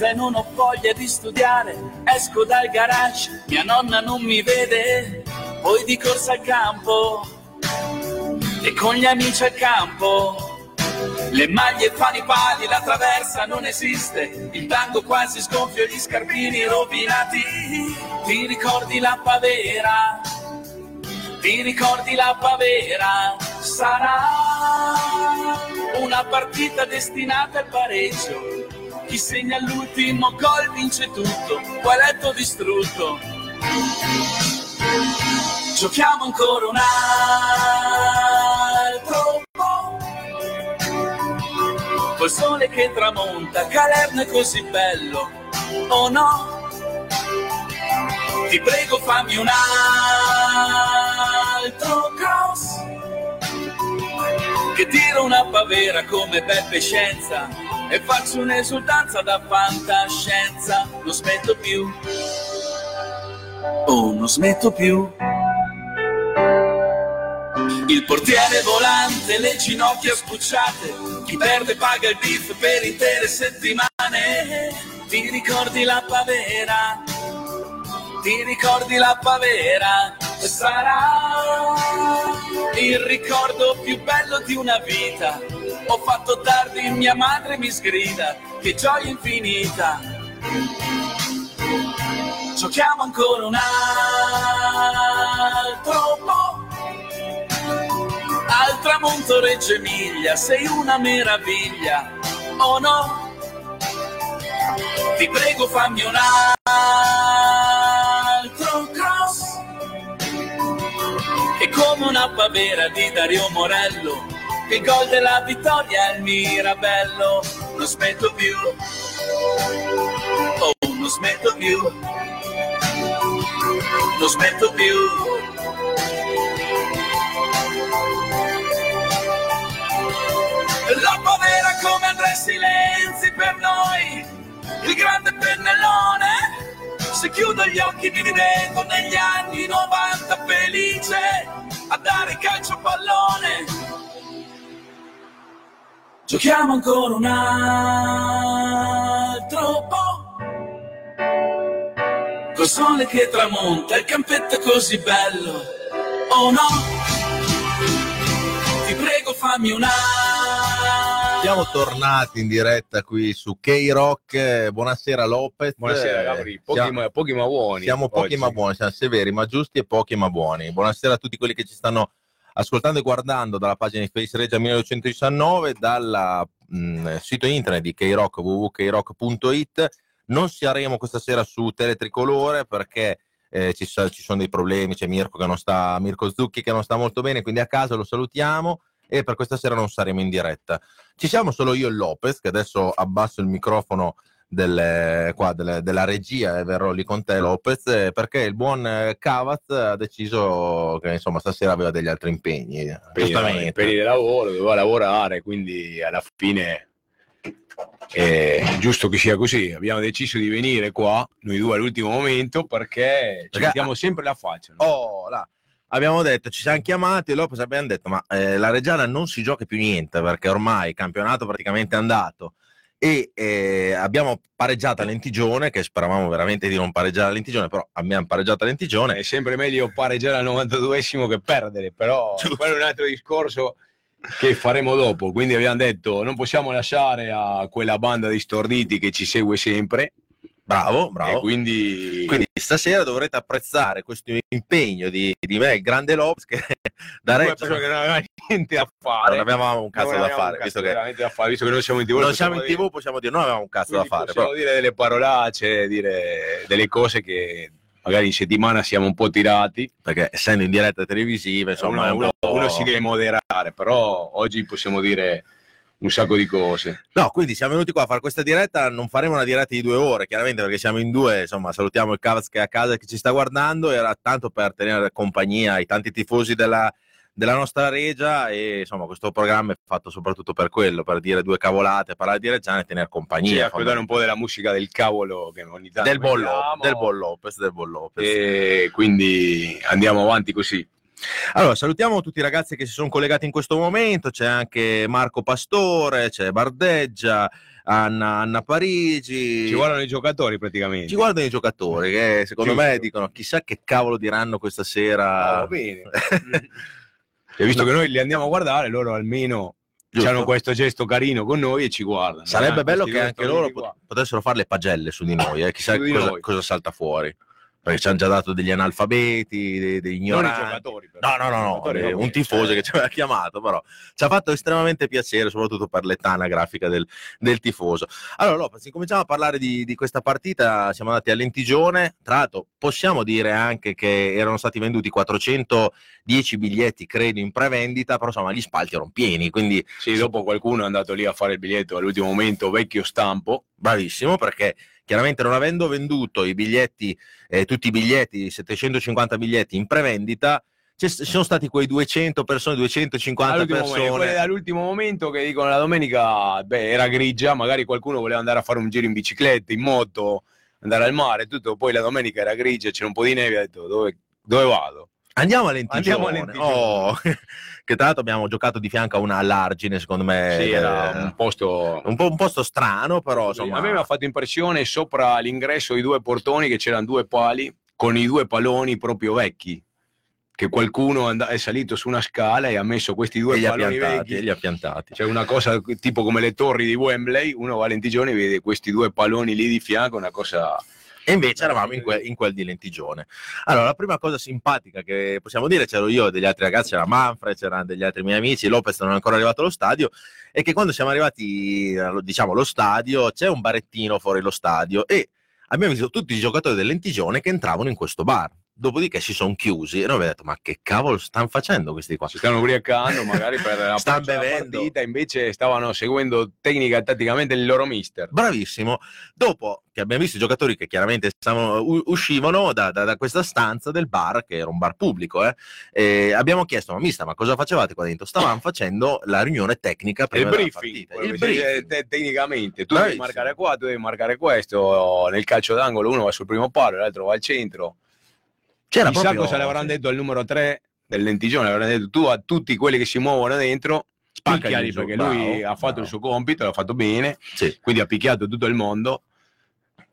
festa e non ho voglia di studiare. Esco dal garage, mia nonna non mi vede, poi di corsa al campo e con gli amici al campo. Le maglie fanno i pali, la traversa non esiste, il tango quasi sgonfio, gli scarpini rovinati. Ti ricordi la pavera? Ti ricordi la pavera? Sarà una partita destinata al pareggio. Chi segna l'ultimo gol vince tutto, qualetto distrutto. Giochiamo ancora un altro po'. Col sole che tramonta, Calerno è così bello, oh no? Ti prego fammi un altro cross che tiro una pavera come Beppe Scienza e faccio un'esultanza da fantascienza. Non smetto più, oh non smetto più. Il portiere volante, le ginocchia spucciate, chi perde paga il biff per intere settimane. Ti ricordi la pavera? Ti ricordi la pavera? Sarà il ricordo più bello di una vita. Ho fatto tardi, mia madre mi sgrida, che gioia infinita. Giochiamo ancora un altro po'. Al tramonto Reggio Emilia, sei una meraviglia, oh no? Ti prego fammi un altro cross. E come una pavera di Dario Morello Che gol della vittoria è il Mirabello. Non smetto più. Oh, non smetto più. Non smetto più. La pavera come Andrea Silenzi per noi il grande pennellone. Se chiudo gli occhi mi rivedo negli anni 90 felice a dare calcio pallone. Giochiamo ancora un altro po'. Col sole che tramonta, il campetto è così bello. Oh no, ti prego fammi un altro. Siamo tornati in diretta qui su K-Rock. Buonasera Lopez. Buonasera Gabri, pochi, siamo, ma, pochi ma buoni. siamo pochi oggi. ma buoni, siamo severi ma giusti e pochi ma buoni. Buonasera a tutti quelli che ci stanno ascoltando e guardando dalla pagina di Face Regia 1919, dal sito internet di K-Rock www.krock.it. Non saremo questa sera su Teletricolore perché eh, ci, ci sono dei problemi, c'è Mirko, che non sta, Mirko Zucchi che non sta molto bene, quindi a casa lo salutiamo e per questa sera non saremo in diretta. Ci siamo solo io e Lopez, che adesso abbasso il microfono delle- qua, delle- della regia e verrò lì con te Lopez, eh, perché il buon eh, Cavaz ha deciso che insomma stasera aveva degli altri impegni. per, Giustamente. per il lavoro, doveva lavorare, quindi alla fine è giusto che sia così. Abbiamo deciso di venire qua, noi due all'ultimo momento, perché ci mettiamo sempre la faccia. no? Oh, là. Abbiamo detto, ci siamo chiamati e Lopez abbiamo detto, ma eh, la Reggiana non si gioca più niente perché ormai il campionato praticamente è andato e eh, abbiamo pareggiato a Lentigione, che speravamo veramente di non pareggiare a Lentigione, però abbiamo pareggiato a Lentigione. È sempre meglio pareggiare al 92esimo che perdere, però quello è un altro discorso che faremo dopo. Quindi abbiamo detto non possiamo lasciare a quella banda di storditi che ci segue sempre. Bravo, bravo. quindi, Quindi stasera dovrete apprezzare questo impegno di, di me, il grande Lopez, che da Reggio non avevano niente a fare. non avevamo un cazzo da fare, un visto cazzo che da fare, visto che non siamo in TV. non possiamo siamo in dire- tv, possiamo dire non avevamo un cazzo da quindi fare. possiamo Però, dire delle parolacce, dire delle cose che magari in settimana siamo un po' tirati. perché essendo in diretta televisiva, insomma, uno, un uno- uno si deve moderare, però oggi possiamo dire un sacco di cose. No, quindi siamo venuti qua a fare questa diretta, non faremo una diretta di due ore, chiaramente perché siamo in due, insomma salutiamo il Cavaz che è a casa e che ci sta guardando, era tanto per tenere compagnia ai tanti tifosi della, della nostra regia e insomma questo programma è fatto soprattutto per quello, per dire due cavolate, parlare di Reggiana e tenere Sì, compagnia. ascoltare un po' della musica del cavolo che ogni tanto del Lopez, del Lopez, del Bon Lopez. e quindi andiamo avanti così. Allora, salutiamo tutti i ragazzi che si sono collegati in questo momento, c'è anche Marco Pastore, c'è Bardeggia, Anna, Anna Parigi. Ci guardano i giocatori praticamente. Ci guardano i giocatori che secondo Giusto. me dicono chissà che cavolo diranno questa sera. Ah, bene. e visto che noi li andiamo a guardare, loro almeno Giusto. hanno questo gesto carino con noi e ci guardano. Sarebbe Eh, bello che anche loro pot- potessero fare le pagelle su di noi, eh, chissà di cosa, noi. cosa salta fuori. Perché ci hanno già dato degli analfabeti, dei, degli Non i ignoranti. giocatori, però. No, no, no, no, eh, un tifoso Eh. che ci aveva chiamato, però ci ha fatto estremamente piacere, soprattutto per l'età anagrafica del, del tifoso. Allora, Lopez, incominciamo a parlare di, di questa partita, siamo andati a Lentigione, tra l'altro possiamo dire anche che erano stati venduti 410 biglietti, credo, in prevendita, però insomma gli spalti erano pieni, quindi Sì, dopo qualcuno è andato lì a fare il biglietto all'ultimo momento, vecchio stampo. bravissimo perché chiaramente non avendo venduto i biglietti, eh, tutti i biglietti, 750 biglietti in prevendita, ci sono stati quei 200 persone, 250 All'ultimo momento, persone. quelle dall'ultimo momento che dicono la domenica, beh, era grigia, magari qualcuno voleva andare a fare un giro in bicicletta, in moto, andare al mare, tutto, poi la domenica era grigia, c'era un po' di neve, ha detto dove, dove vado? Andiamo a Lentigione. Andiamo a Lentigione. Oh, che tra l'altro abbiamo giocato di fianco a una all'argine, secondo me. sì, era un posto... un, po', un posto strano, però insomma. A me mi ha fatto impressione sopra l'ingresso i due portoni che c'erano due pali con i due paloni proprio vecchi. Che qualcuno è salito su una scala e ha messo questi e due paloni piantati, vecchi. e li ha piantati. C'è una cosa tipo come le torri di Wembley, uno va a Lentigione e vede questi due palloni lì di fianco, una cosa... E invece eravamo in, que- in quel di Lentigione. Allora, la prima cosa simpatica che possiamo dire, c'ero io e degli altri ragazzi, c'era Manfred, c'erano degli altri miei amici, Lopez non è ancora arrivato allo stadio, è che quando siamo arrivati, allo- diciamo, allo stadio, c'è un barettino fuori lo stadio e abbiamo visto tutti i giocatori del Lentigione che entravano in questo bar. Dopodiché si sono chiusi e noi abbiamo detto, ma che cavolo stanno facendo questi qua? Si stanno ubriacando magari per la Stanno bevendo. partita, invece stavano seguendo tecnica e tatticamente il loro mister. Bravissimo. Dopo che abbiamo visto i giocatori che chiaramente stavano- uscivano da, da- da questa stanza del bar, che era un bar pubblico, eh, abbiamo chiesto, ma mister, ma cosa facevate qua dentro? Stavamo facendo la riunione tecnica Il prima della briefing, Il briefing. te- tecnicamente, tu devi Bravissimo. marcare qua, tu devi marcare questo, nel calcio d'angolo uno va sul primo palo, l'altro va al centro. C'era Chissà proprio... cosa le avranno detto al numero 3 del lentigione, le avranno detto tu a tutti quelli che si muovono dentro, picchiali perché bravo, lui ha fatto bravo. il suo compito, l'ha fatto bene, Sì. quindi ha picchiato tutto il mondo.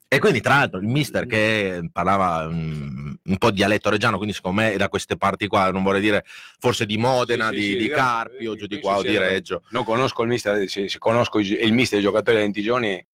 E quindi, tra l'altro, il mister che parlava mm, un po' dialetto reggiano, quindi secondo me da queste parti qua, non vorrei dire forse di Modena, Sì, di, sì, di grazie, Carpio, giù di qua o di. Reggio. Non conosco il mister, se, se conosco il mister dei giocatori del lentigioni,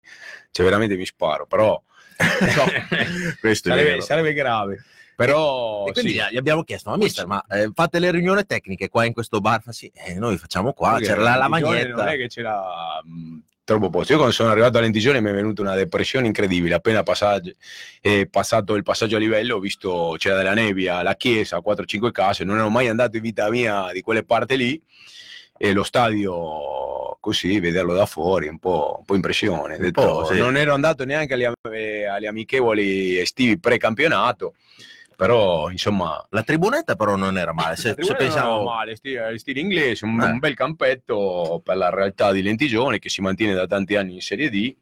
cioè veramente mi sparo, però è sarebbe, sarebbe grave. Però E quindi sì. gli abbiamo chiesto, ma mister, ma eh, fate le riunioni tecniche qua in questo bar? Sì, eh, noi facciamo qua, c'era la lavagnetta. Non è che c'era mh, troppo posto. Io quando sono arrivato a Lentigione mi è venuta una depressione incredibile. Appena passaggio- è passato il passaggio a livello, ho visto c'era della nebbia, la chiesa, 4-5 case. Non ero mai andato in vita mia di quelle parti lì. E lo stadio, così, vederlo da fuori, un po', un po' impressione. Detto, po', sì. Non ero andato neanche agli, eh, agli amichevoli estivi pre-campionato. Però, insomma, La tribunetta però non era male, se, se non era male, stile, stile inglese, un, Eh. un bel campetto per la realtà di Lentigione che si mantiene da tanti anni in Serie D.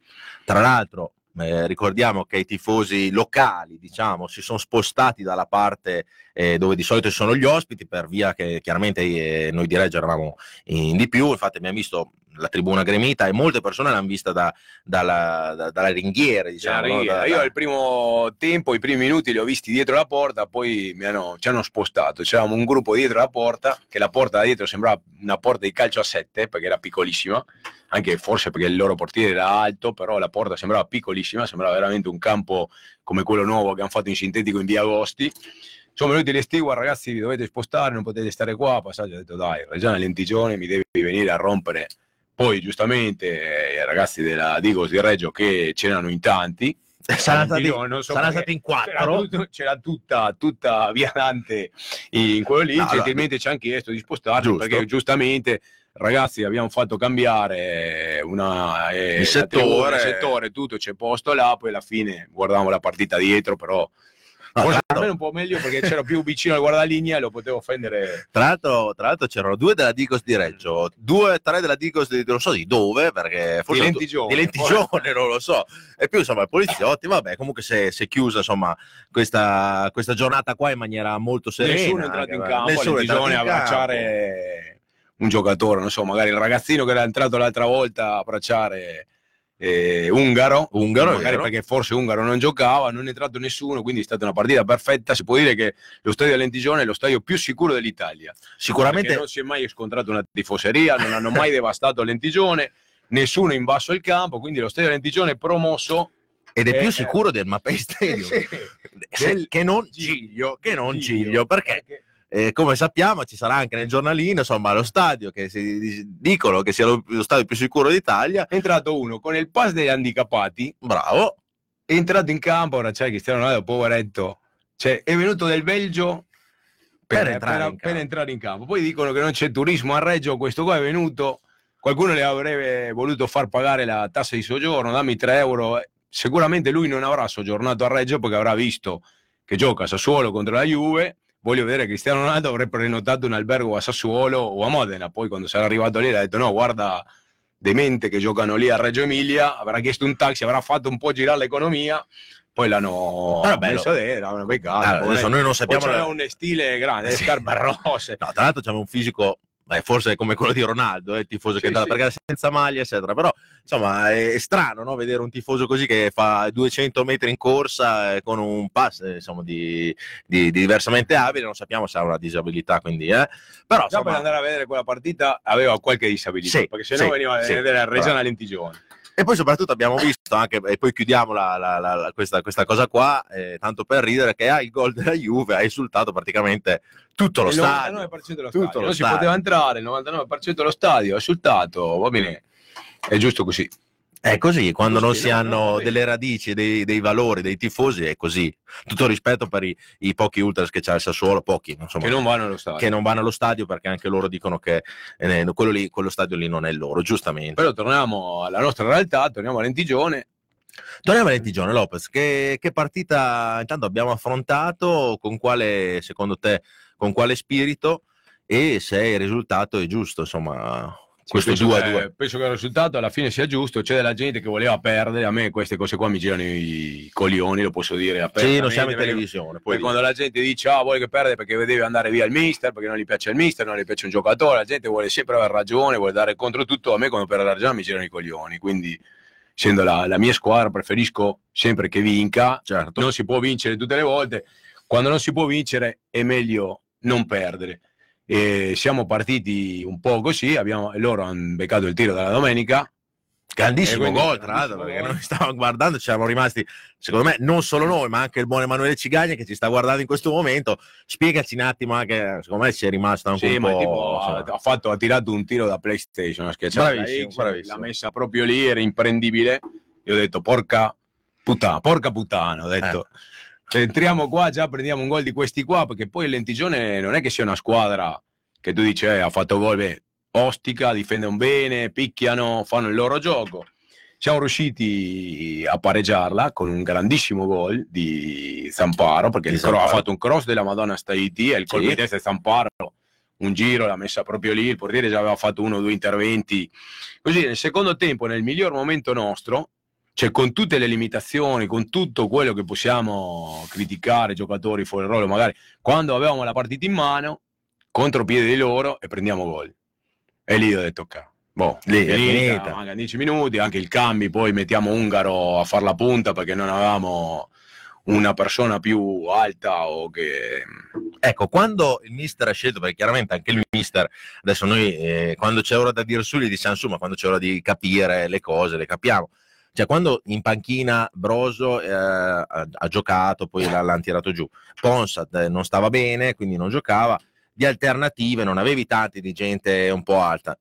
Tra l'altro, eh, ricordiamo che i tifosi locali, diciamo, si sono spostati dalla parte eh, dove di solito sono gli ospiti, per via che chiaramente eh, noi di Reggio eravamo in di più. Infatti, abbiamo visto la tribuna gremita e molte persone l'hanno vista da- dalla, da- dalla ringhiera, diciamo. no? Da- Io da- al primo tempo, i primi minuti li ho visti dietro la porta, poi mi hanno, ci hanno spostato. C'eravamo un gruppo dietro la porta, che la porta da dietro sembrava una porta di calcio a sette, perché era piccolissima, anche forse perché il loro portiere era alto, però la porta sembrava piccolissima, sembrava veramente un campo come quello nuovo che hanno fatto in sintetico in via Agosti. Sono venuti gli steward, ragazzi, vi dovete spostare, non potete stare qua. Passaggio, ho detto, dai, Reggiana Lentigione, mi devi venire a rompere. Poi, giustamente, eh, i ragazzi della Digos di Reggio, che c'erano in tanti, Saranno stati, Io non so perché stati in c'era, quattro. tutto- c'era tutta, tutta via Dante in quello lì, No, allora- gentilmente ci hanno chiesto di spostarci Giusto. perché giustamente ragazzi abbiamo fatto cambiare una, eh, Il settore. tribuna, il settore, tutto c'è posto là, poi alla fine guardavamo la partita dietro, però No, forse per me l'altro- un po' meglio perché c'ero più vicino al guardalinea e lo potevo offendere. Tra l'altro, tra l'altro c'erano due della Digos di Reggio, due, tre della Digos di non so di dove, perché forse Di Lentigione. di Lentigione, non lo so. E più insomma, i poliziotti, vabbè, comunque si è, si è chiusa insomma questa, questa giornata qua in maniera molto serena. Nessuno è entrato in campo, nessuno è entrato in campo. abbracciare un giocatore, non so, magari il ragazzino che era entrato l'altra volta a abbracciare eh, ungaro, Ungaro, magari vero. perché forse ungaro non giocava, non è entrato nessuno, quindi è stata una partita perfetta. Si può dire che lo stadio Lentigione è lo stadio più sicuro dell'Italia. Sicuramente Perché non si è mai scontrato una tifoseria, non hanno mai devastato Lentigione, nessuno in basso al campo, quindi lo stadio Lentigione è promosso. ed è eh, più eh. sicuro del Mapei Stadium. Sì. Che non Giglio, che non Giglio. Giglio, perché eh, come sappiamo ci sarà anche nel giornalino insomma lo stadio che si di- dicono che sia lo, lo stadio più sicuro d'Italia. È entrato uno con il pass degli handicappati, bravo. È entrato in campo, ora c'è Cristiano Ronaldo, poveretto, cioè, è venuto del Belgio Per per, entrare per- in per campo. entrare in campo. Poi dicono che non c'è turismo a Reggio, questo qua è venuto, qualcuno le avrebbe voluto far pagare la tassa di soggiorno, dammi 3 euro, sicuramente lui non avrà soggiornato a Reggio perché avrà visto che gioca a Sassuolo contro la Juve, voglio vedere Cristiano Ronaldo avrebbe prenotato un albergo a Sassuolo o a Modena, poi quando sarà arrivato lì ha detto no, guarda demente che giocano lì a Reggio Emilia, avrà chiesto un taxi, avrà fatto un po' girare l'economia, poi l'hanno Ah, messo dentro, l'hanno beccato. Allora, adesso noi non Poi sappiamo c'aveva la- un stile grande, Sì. scarpe rosse. no, tra l'altro c'è un fisico beh, forse come quello di Ronaldo, eh, il tifoso che Sì, entra sì. perché senza maglia, eccetera. Però insomma è, strano no? vedere un tifoso così che fa 200 metri in corsa eh, con un pass eh, insomma, di, di- di diversamente abile. Non sappiamo se ha una disabilità, quindi eh. però Già per insomma, andare a vedere quella partita aveva qualche disabilità, Sì, perché se no sì, veniva a sì. vedere a Reggiana Bravo. Lentigione. E poi soprattutto abbiamo visto anche, e poi chiudiamo la- la- la- la- questa, questa cosa qua, eh, tanto per ridere, che ha il gol della Juve, ha insultato praticamente tutto lo il stadio. 99% dello Tutto stadio. non si poteva entrare, il 99% dello stadio, ha insultato, va bene, è giusto così. È così, quando non si no, hanno delle radici, dei, dei valori, dei tifosi, è così. Tutto rispetto per i, i pochi ultras che c'ha il Sassuolo, pochi, insomma, Che non vanno allo stadio. che non vanno allo stadio perché anche loro dicono che eh, quello, lì, quello stadio lì non è loro, giustamente. Però torniamo alla nostra realtà, torniamo a Lentigione. Torniamo a Lentigione, Lopez, che, che partita intanto abbiamo affrontato, con quale, secondo te, con quale spirito e se il risultato è giusto, insomma, questo penso 2 a che- 2. Penso che il risultato alla fine sia giusto. C'è della gente che voleva perdere. A me queste cose qua mi girano i coglioni, lo posso dire Sì, non siamo in televisione. Poi Poi quando la gente dice ah vuole che perde perché deve andare via il mister, perché non gli piace il mister, non gli piace un giocatore, la gente vuole sempre avere ragione, vuole dare contro tutto, a me quando perde la ragione mi girano i coglioni, quindi essendo la, la mia squadra preferisco sempre che vinca, certo. non si può vincere tutte le volte, quando non si può vincere è meglio non perdere. E siamo partiti un po' così, abbiamo, loro hanno beccato il tiro dalla domenica, Grandissimo Eh, quindi gol, tra l'altro, perché noi stavamo guardando, ci siamo rimasti, secondo me, non solo noi, ma anche il buon Emanuele Cigagna che ci sta guardando in questo momento. Spiegaci un attimo, anche, secondo me ci è rimasto anche Sì, un po'. tipo, ha, ha fatto, ha tirato un tiro da PlayStation, ha schiacciato la Bravissimo, X, bravissimo. l'ha messa proprio lì, era imprendibile. Io ho detto, porca puttana, porca puttana, ho Eh. detto. Cioè, entriamo qua, già prendiamo un gol di questi qua, perché poi il Lentigione non è che sia una squadra che tu dici, eh, ha fatto gol, beh, ostica, difendono bene, picchiano, fanno il loro gioco. Siamo riusciti a pareggiarla con un grandissimo gol di Zamparo, perché Di cro- ha Zamparo. fatto un cross della Madonna Staiti e il colpo Sì. di testa di Zamparo, un giro, l'ha messa proprio lì, il portiere già aveva fatto uno o due interventi. Così nel secondo tempo, nel miglior momento nostro, cioè con tutte le limitazioni, con tutto quello che possiamo criticare, giocatori fuori ruolo, magari quando avevamo la partita in mano, contropiede di loro e prendiamo gol. E lì ho detto, ok, boh, Lì è finita. mancano 10 minuti, anche il cambi, poi mettiamo Ungaro a far la punta perché non avevamo una persona più alta o che... Ecco, quando il mister ha scelto, perché chiaramente anche il mister, adesso noi eh, quando c'è ora da dire su gli diciamo su, ma quando c'è ora di capire le cose, le capiamo. Cioè, quando in panchina Broso eh, ha, ha giocato, poi l'ha, l'hanno tirato giù. Ponsat eh, non stava bene, quindi non giocava. Di alternative non avevi tanti di gente un po' alta.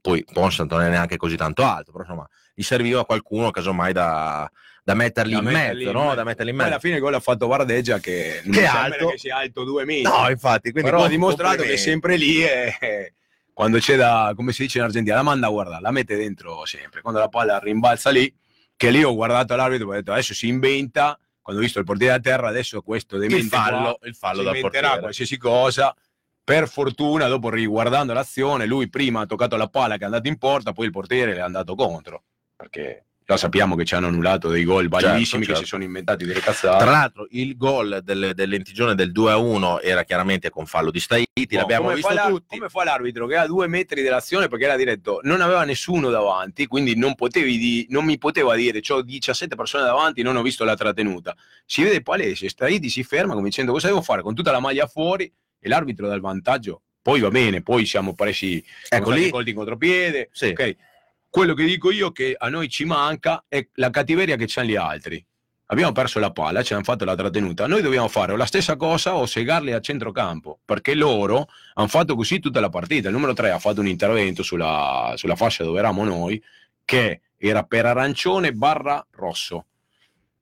Poi Ponsat non è neanche così tanto alto, però insomma, gli serviva qualcuno casomai da, da metterli da in metterli mezzo, no? Da metterli in Poi mezzo. alla fine gol ha fatto Vardeggia che non Che alto. che sia alto due metri. No, infatti, quindi però ha dimostrato che è sempre lì e quando c'è da, come si dice in Argentina, la manda a guardare, la mette dentro sempre. Quando la palla rimbalza lì, che lì ho guardato l'arbitro e ho detto adesso si inventa, quando ho visto il portiere a terra, adesso questo demente il fallo, qua il fallo inventerà portiere. qualsiasi cosa. Per fortuna, dopo riguardando l'azione, lui prima ha toccato la palla che è andata in porta, poi il portiere le è andato contro. Perché già sappiamo che ci hanno annullato dei gol validissimi certo. che si sono inventati delle cazzate. Tra l'altro il gol del, del Lentigione del 2-1 era chiaramente con fallo di Staiti, No, l'abbiamo come visto fa tutti. Come fa l'arbitro che è a due metri dell'azione perché era diretto, non aveva nessuno davanti, quindi non, potevi di- non mi poteva dire ho 17 persone davanti, non ho visto la trattenuta. Si vede palese, Staiti si ferma come dicendo cosa devo fare con tutta la maglia fuori e l'arbitro dà il vantaggio. Poi va bene, poi siamo presi Ecco lì, colti in contropiede. sì. Ok, quello che dico io che a noi ci manca è la cattiveria che c'hanno gli altri. Abbiamo perso la palla, ci hanno fatto la trattenuta. Noi dobbiamo fare la stessa cosa o segarli a centrocampo, perché loro hanno fatto così tutta la partita. Il numero 3 ha fatto un intervento sulla, sulla fascia dove eravamo noi, che era per arancione barra rosso.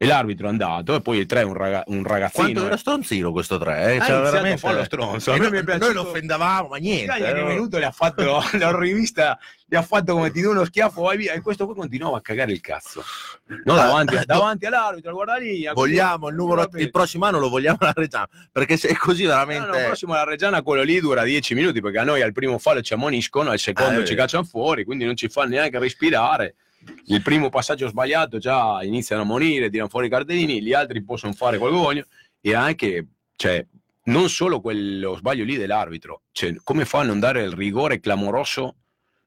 E l'arbitro è andato, e poi il 3 è un, raga- un ragazzino. Quanto era stronzino questo 3? Eh? Cioè, veramente... fare lo stronzo. A E me no- mi è Noi piaciuto- lo offendavamo, ma niente. Caglia che è eh. venuto le ha fatto la rivista gli ha fatto come ti do uno schiaffo vai via e questo qui continuava a cagare il cazzo no, davanti, Ah, davanti all'arbitro guarda lì Vogliamo il numero, il prossimo anno lo vogliamo alla Reggiana, perché se è così No, veramente... no, il prossimo alla Reggiana quello lì dura 10 minuti perché a noi al primo fallo ci ammoniscono al secondo Eh, ci eh. cacciano fuori quindi non ci fa neanche respirare il primo passaggio sbagliato già iniziano a monire tirano fuori i cartellini gli altri possono fare che vogliono e anche cioè, non solo quello sbaglio lì dell'arbitro cioè, come fa a non dare il rigore clamoroso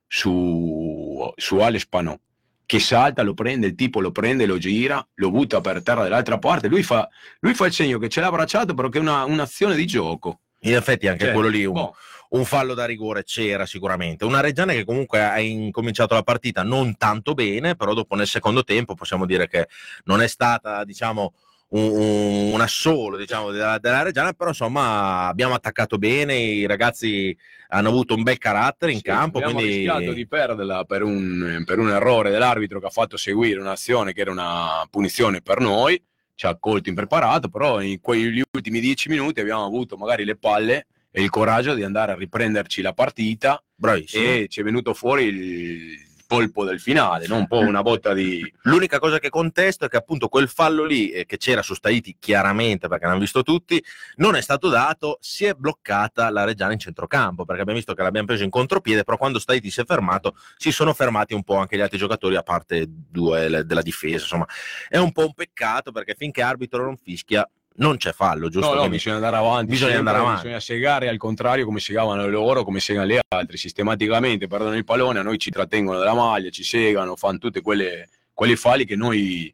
su, su Alex Panò che salta, lo prende, il tipo lo prende, lo gira, lo butta per terra dall'altra parte. Lui fa, lui fa il segno che ce l'ha abbracciato, però che è una- un'azione di gioco. In effetti anche Cioè, quello lì un, boh, un fallo da rigore c'era sicuramente. Una Reggiana che comunque ha incominciato la partita non tanto bene, però dopo nel secondo tempo possiamo dire che non è stata, diciamo, un, un- assolo diciamo, della, della Reggiana, però insomma abbiamo attaccato bene, i ragazzi hanno avuto un bel carattere in sì, campo, abbiamo quindi rischiato di perderla per un, per un errore dell'arbitro che ha fatto seguire un'azione che era una punizione per noi, ci ha colto impreparato, però in quegli ultimi dieci minuti abbiamo avuto magari le palle e il coraggio di andare a riprenderci la partita bravissimo. e ci è venuto fuori il colpo del finale, no? un po' una botta di... L'unica cosa che contesto è che appunto quel fallo lì, eh, che c'era su Staiti chiaramente perché l'hanno visto tutti, non è stato dato, si è bloccata la Reggiana in centrocampo, perché abbiamo visto che l'abbiamo preso in contropiede, però quando Staiti si è fermato si sono fermati un po' anche gli altri giocatori, a parte due della difesa, insomma. È un po' un peccato perché finché arbitro non fischia non c'è fallo, giusto? No, no, bisogna andare avanti. bisogna andare avanti. Bisogna segare al contrario come segavano loro, come segano gli altri. Sistematicamente perdono il pallone, a noi ci trattengono dalla maglia, ci segano, fanno tutte quelle, quelle falli che noi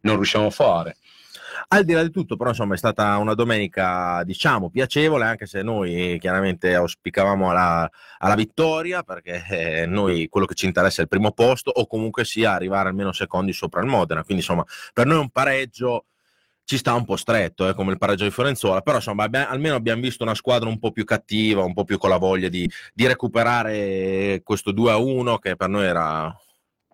non riusciamo a fare. Al di là di tutto, però, insomma, è stata una domenica, diciamo, piacevole, anche se noi chiaramente auspicavamo alla, alla vittoria, perché eh, noi quello che ci interessa è il primo posto, o comunque sia arrivare almeno secondi sopra il Modena. Quindi, insomma, per noi un pareggio ci sta un po' stretto, eh, come il pareggio di Fiorenzuola, però insomma abbi- almeno abbiamo visto una squadra un po' più cattiva, un po' più con la voglia di, di recuperare questo 2-1 che per noi era...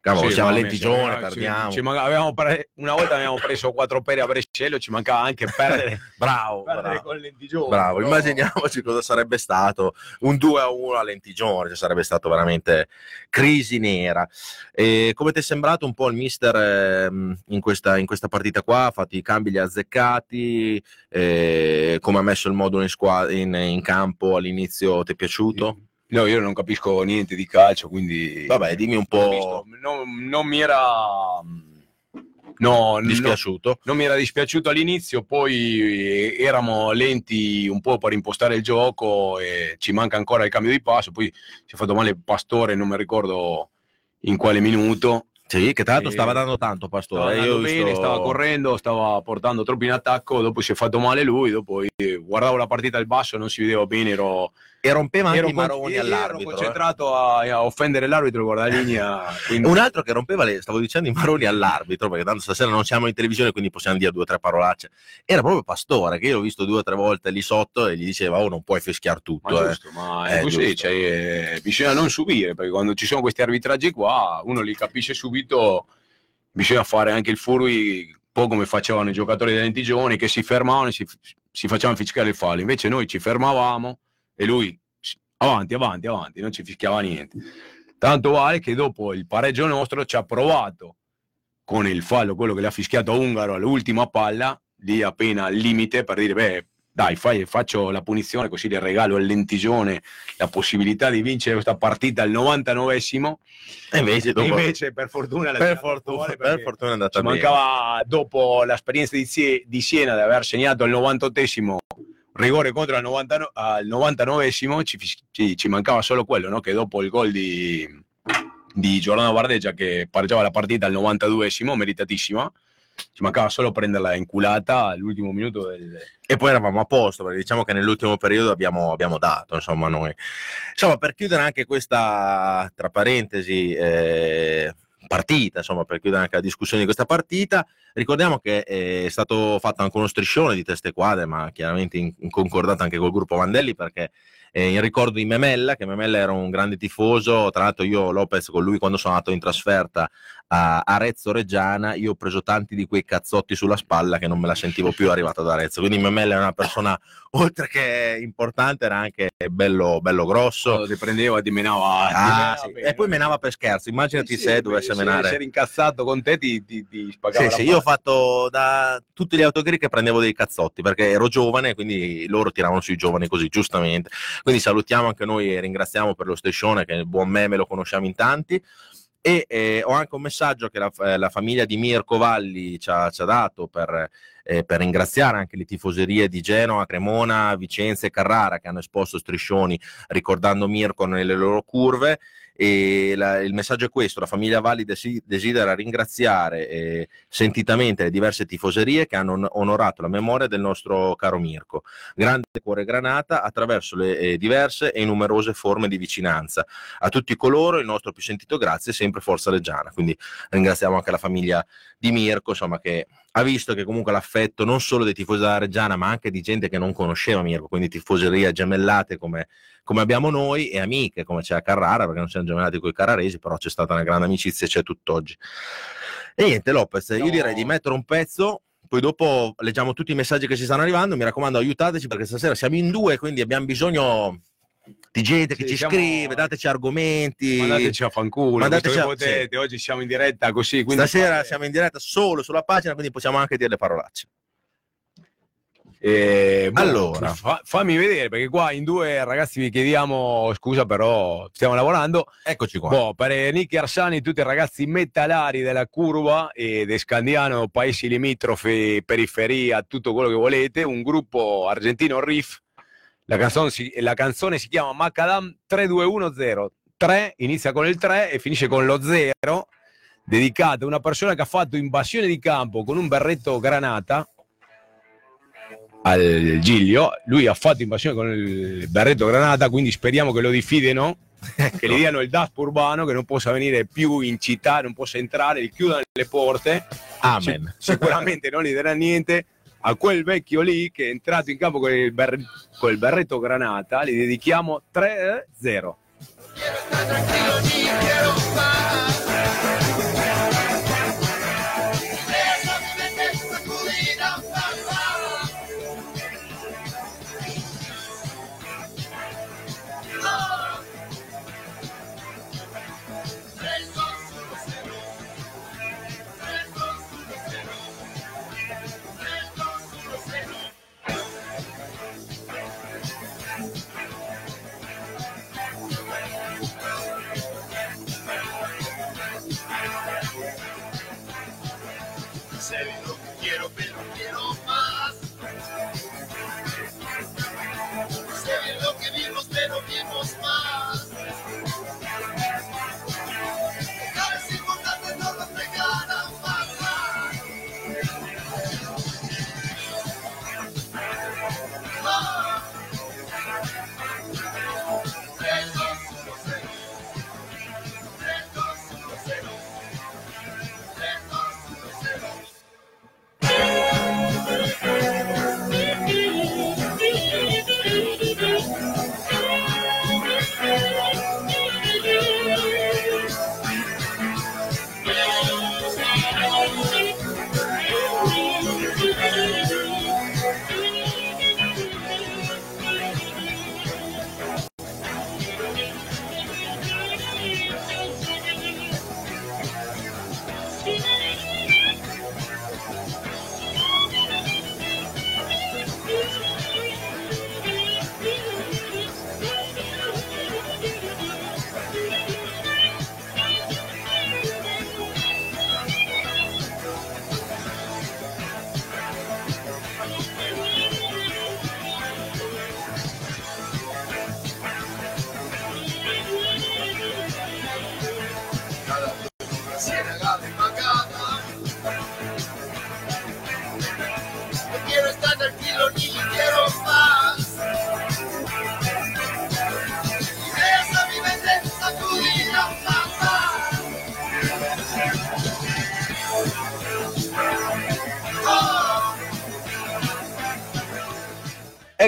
Cavolo, Sì, siamo lentigione, ci- perdiamo. ci manca- avevamo pre- una volta abbiamo preso quattro peri a Brescello, ci mancava anche perdere, Bravo, perdere bravo. con Lentigione. Bravo, però- immaginiamoci cosa sarebbe stato un 2 a 1 a Lentigione, cioè sarebbe stato veramente crisi nera. E come ti è sembrato un po' il mister ehm, in, questa, in questa partita qua? Ha fatto i cambi, li ha azzeccati, eh, come ha messo il modulo in, squa- in, in campo all'inizio, ti è piaciuto? No, io non capisco niente di calcio, quindi... Vabbè, dimmi un po' non, non mi era... No, no, dispiaciuto. non mi era dispiaciuto all'inizio, poi eh, eravamo lenti un po' per impostare il gioco e ci manca ancora il cambio di passo, poi si è fatto male Pastore, non mi ricordo in quale minuto. Sì, che tra l'altro Eh, stava dando tanto, Stava Pastore. andando Io ho bene, visto- stava correndo, stava portando troppo in attacco, dopo si è fatto male lui, dopo eh, guardavo la partita al basso, non si vedeva bene, ero, E rompeva anche i maroni con- ero all'arbitro. eh. concentrato a, a offendere l'arbitro, guarda la linea. quindi- Un altro che rompeva, le, stavo dicendo, i maroni all'arbitro, perché tanto stasera non siamo in televisione, quindi possiamo dire due o tre parolacce. Era proprio Pastore, che io l'ho visto due o tre volte lì sotto e gli diceva, oh, non puoi fischiare tutto. Ma eh." giusto, ma è Eh, così, cioè, eh, bisogna non subire, perché quando ci sono questi arbitraggi qua, uno li capisce subito, bisogna fare anche il furbi, un po' come facevano i giocatori dei Lentigioni, che si fermavano e si, si facevano fischiare il fallo. Invece noi ci fermavamo e lui avanti, avanti, avanti, non ci fischiava niente. Tanto vale che dopo il pareggio nostro ci ha provato con il fallo, quello che le ha fischiato a Ungaro all'ultima palla, lì appena al limite, per dire, beh, dai, fai, faccio la punizione così le regalo al lentigione la possibilità di vincere questa partita al 99esimo. E invece, dopo... invece per fortuna, per fortuna, per fortuna è andata ci bene. mancava dopo l'esperienza di, di Siena di aver segnato al 98esimo rigore contro al, 90 al 99esimo, ci, ci, ci, mancava solo quello, no? che dopo il gol di, di Giordano Bardeggia che pareggiava la partita al 92esimo, meritatissima ci mancava solo prenderla inculata all'ultimo minuto del... e poi eravamo a posto perché diciamo che nell'ultimo periodo abbiamo, abbiamo dato insomma noi insomma per chiudere anche questa tra parentesi eh, partita insomma per chiudere anche la discussione di questa partita. Ricordiamo che è stato fatto anche uno striscione di teste quadre ma chiaramente in, in concordato anche col gruppo Vandelli perché eh, in ricordo di Memella, che Memella era un grande tifoso, tra l'altro io Lopez con lui quando sono andato in trasferta a Arezzo Reggiana, io ho preso tanti di quei cazzotti sulla spalla che non me la sentivo più arrivata da Arezzo, quindi Memella era una persona oltre che importante era anche bello, bello grosso. Quando ti prendeva ti menava, ah, sì. e poi menava per scherzo, immaginati sì, se sì, dovesse menare. Se eri incazzato con te ti, ti, ti spagava sì, sì, io ho fatto da tutti gli autogri che prendevo dei cazzotti perché ero giovane, quindi loro tiravano sui giovani così, giustamente. Quindi salutiamo anche noi e ringraziamo per lo striscione che il buon meme lo conosciamo in tanti. E eh, ho anche un messaggio che la, eh, la, famiglia di Mirko Valli ci ha, ci ha dato per, eh, per, ringraziare anche le tifoserie di Genova, Cremona, Vicenza e Carrara che hanno esposto striscioni ricordando Mirko nelle loro curve e la, il messaggio è questo, la famiglia Valli desi, desidera ringraziare eh, sentitamente le diverse tifoserie che hanno onorato la memoria del nostro caro Mirko, grande cuore granata attraverso le eh, diverse e numerose forme di vicinanza. A tutti coloro il nostro più sentito grazie, sempre Forza Reggiana. Quindi ringraziamo anche la famiglia di Mirko, insomma, che ha visto che comunque l'affetto non solo dei tifosi della Reggiana, ma anche di gente che non conosceva Mirko, quindi tifoserie gemellate come, come abbiamo noi e amiche come c'è a Carrara, perché non siamo gemellati con i carraresi, però c'è stata una grande amicizia e c'è tutt'oggi. E niente, Lopez, no. io direi di mettere un pezzo poi dopo leggiamo tutti i messaggi che ci stanno arrivando. Mi raccomando, aiutateci perché stasera siamo in due, quindi abbiamo bisogno di gente che sì, ci siamo... scrive, dateci argomenti. Mandateci a fanculo, mandateci a... potete. Sì. Oggi siamo in diretta così. Stasera fate... siamo in diretta solo sulla pagina, quindi possiamo anche dire le parolacce. Eh, allora, fa, fammi vedere perché qua in due ragazzi vi chiediamo scusa, però stiamo lavorando. Eccoci qua. Boh, per Nicky Arsani, tutti i ragazzi metallari della curva e di Scandiano, paesi limitrofi, periferia, tutto quello che volete. Un gruppo argentino Riff la canzone si, la canzone si chiama Macadam 3210. 3 inizia con il 3 e finisce con lo 0, dedicata a una persona che ha fatto invasione di campo con un berretto granata al Giglio. Lui ha fatto invasione con il berretto granata, quindi speriamo che lo diffidino, ecco. che gli diano il DASP urbano, che non possa venire più in città, non possa entrare, gli chiudano le porte. Amen. sicuramente non gli darà niente a quel vecchio lì che è entrato in campo con il, ber- con il berretto granata, gli dedichiamo 3-0.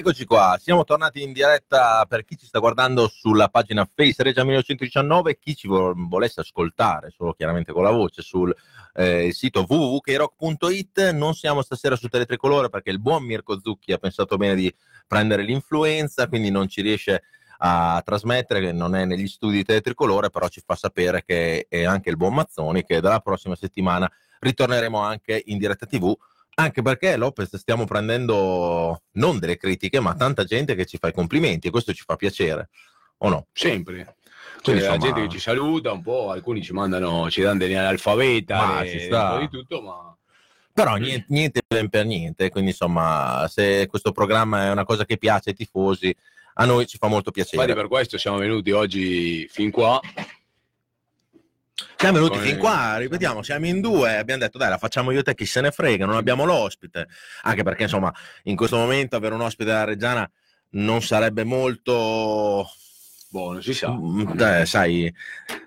Eccoci qua, siamo tornati in diretta per chi ci sta guardando sulla pagina Face Regia 1919, chi ci volesse ascoltare, solo chiaramente con la voce, sul eh, sito www.rock.it. Non siamo stasera su Teletricolore perché il buon Mirko Zucchi ha pensato bene di prendere l'influenza, quindi non ci riesce a trasmettere, che non è negli studi di Teletricolore, però ci fa sapere che è anche il buon Mazzoni, che dalla prossima settimana ritorneremo anche in diretta TV anche perché Lopez stiamo prendendo non delle critiche, ma tanta gente che ci fa i complimenti e questo ci fa piacere, o no? Sempre. Quindi la gente che ci saluta un po', alcuni ci mandano, ci danno degli analfabeta e un po' di tutto, ma però niente, niente per niente, quindi insomma se questo programma è una cosa che piace ai tifosi, a noi ci fa molto piacere. Infatti per questo siamo venuti oggi fin qua siamo venuti fin qua, ripetiamo, siamo in due, abbiamo detto dai la facciamo io e te, chi se ne frega, non abbiamo l'ospite, anche perché insomma in questo momento avere un ospite della Reggiana non sarebbe molto Buono, si sa. Eh, sai,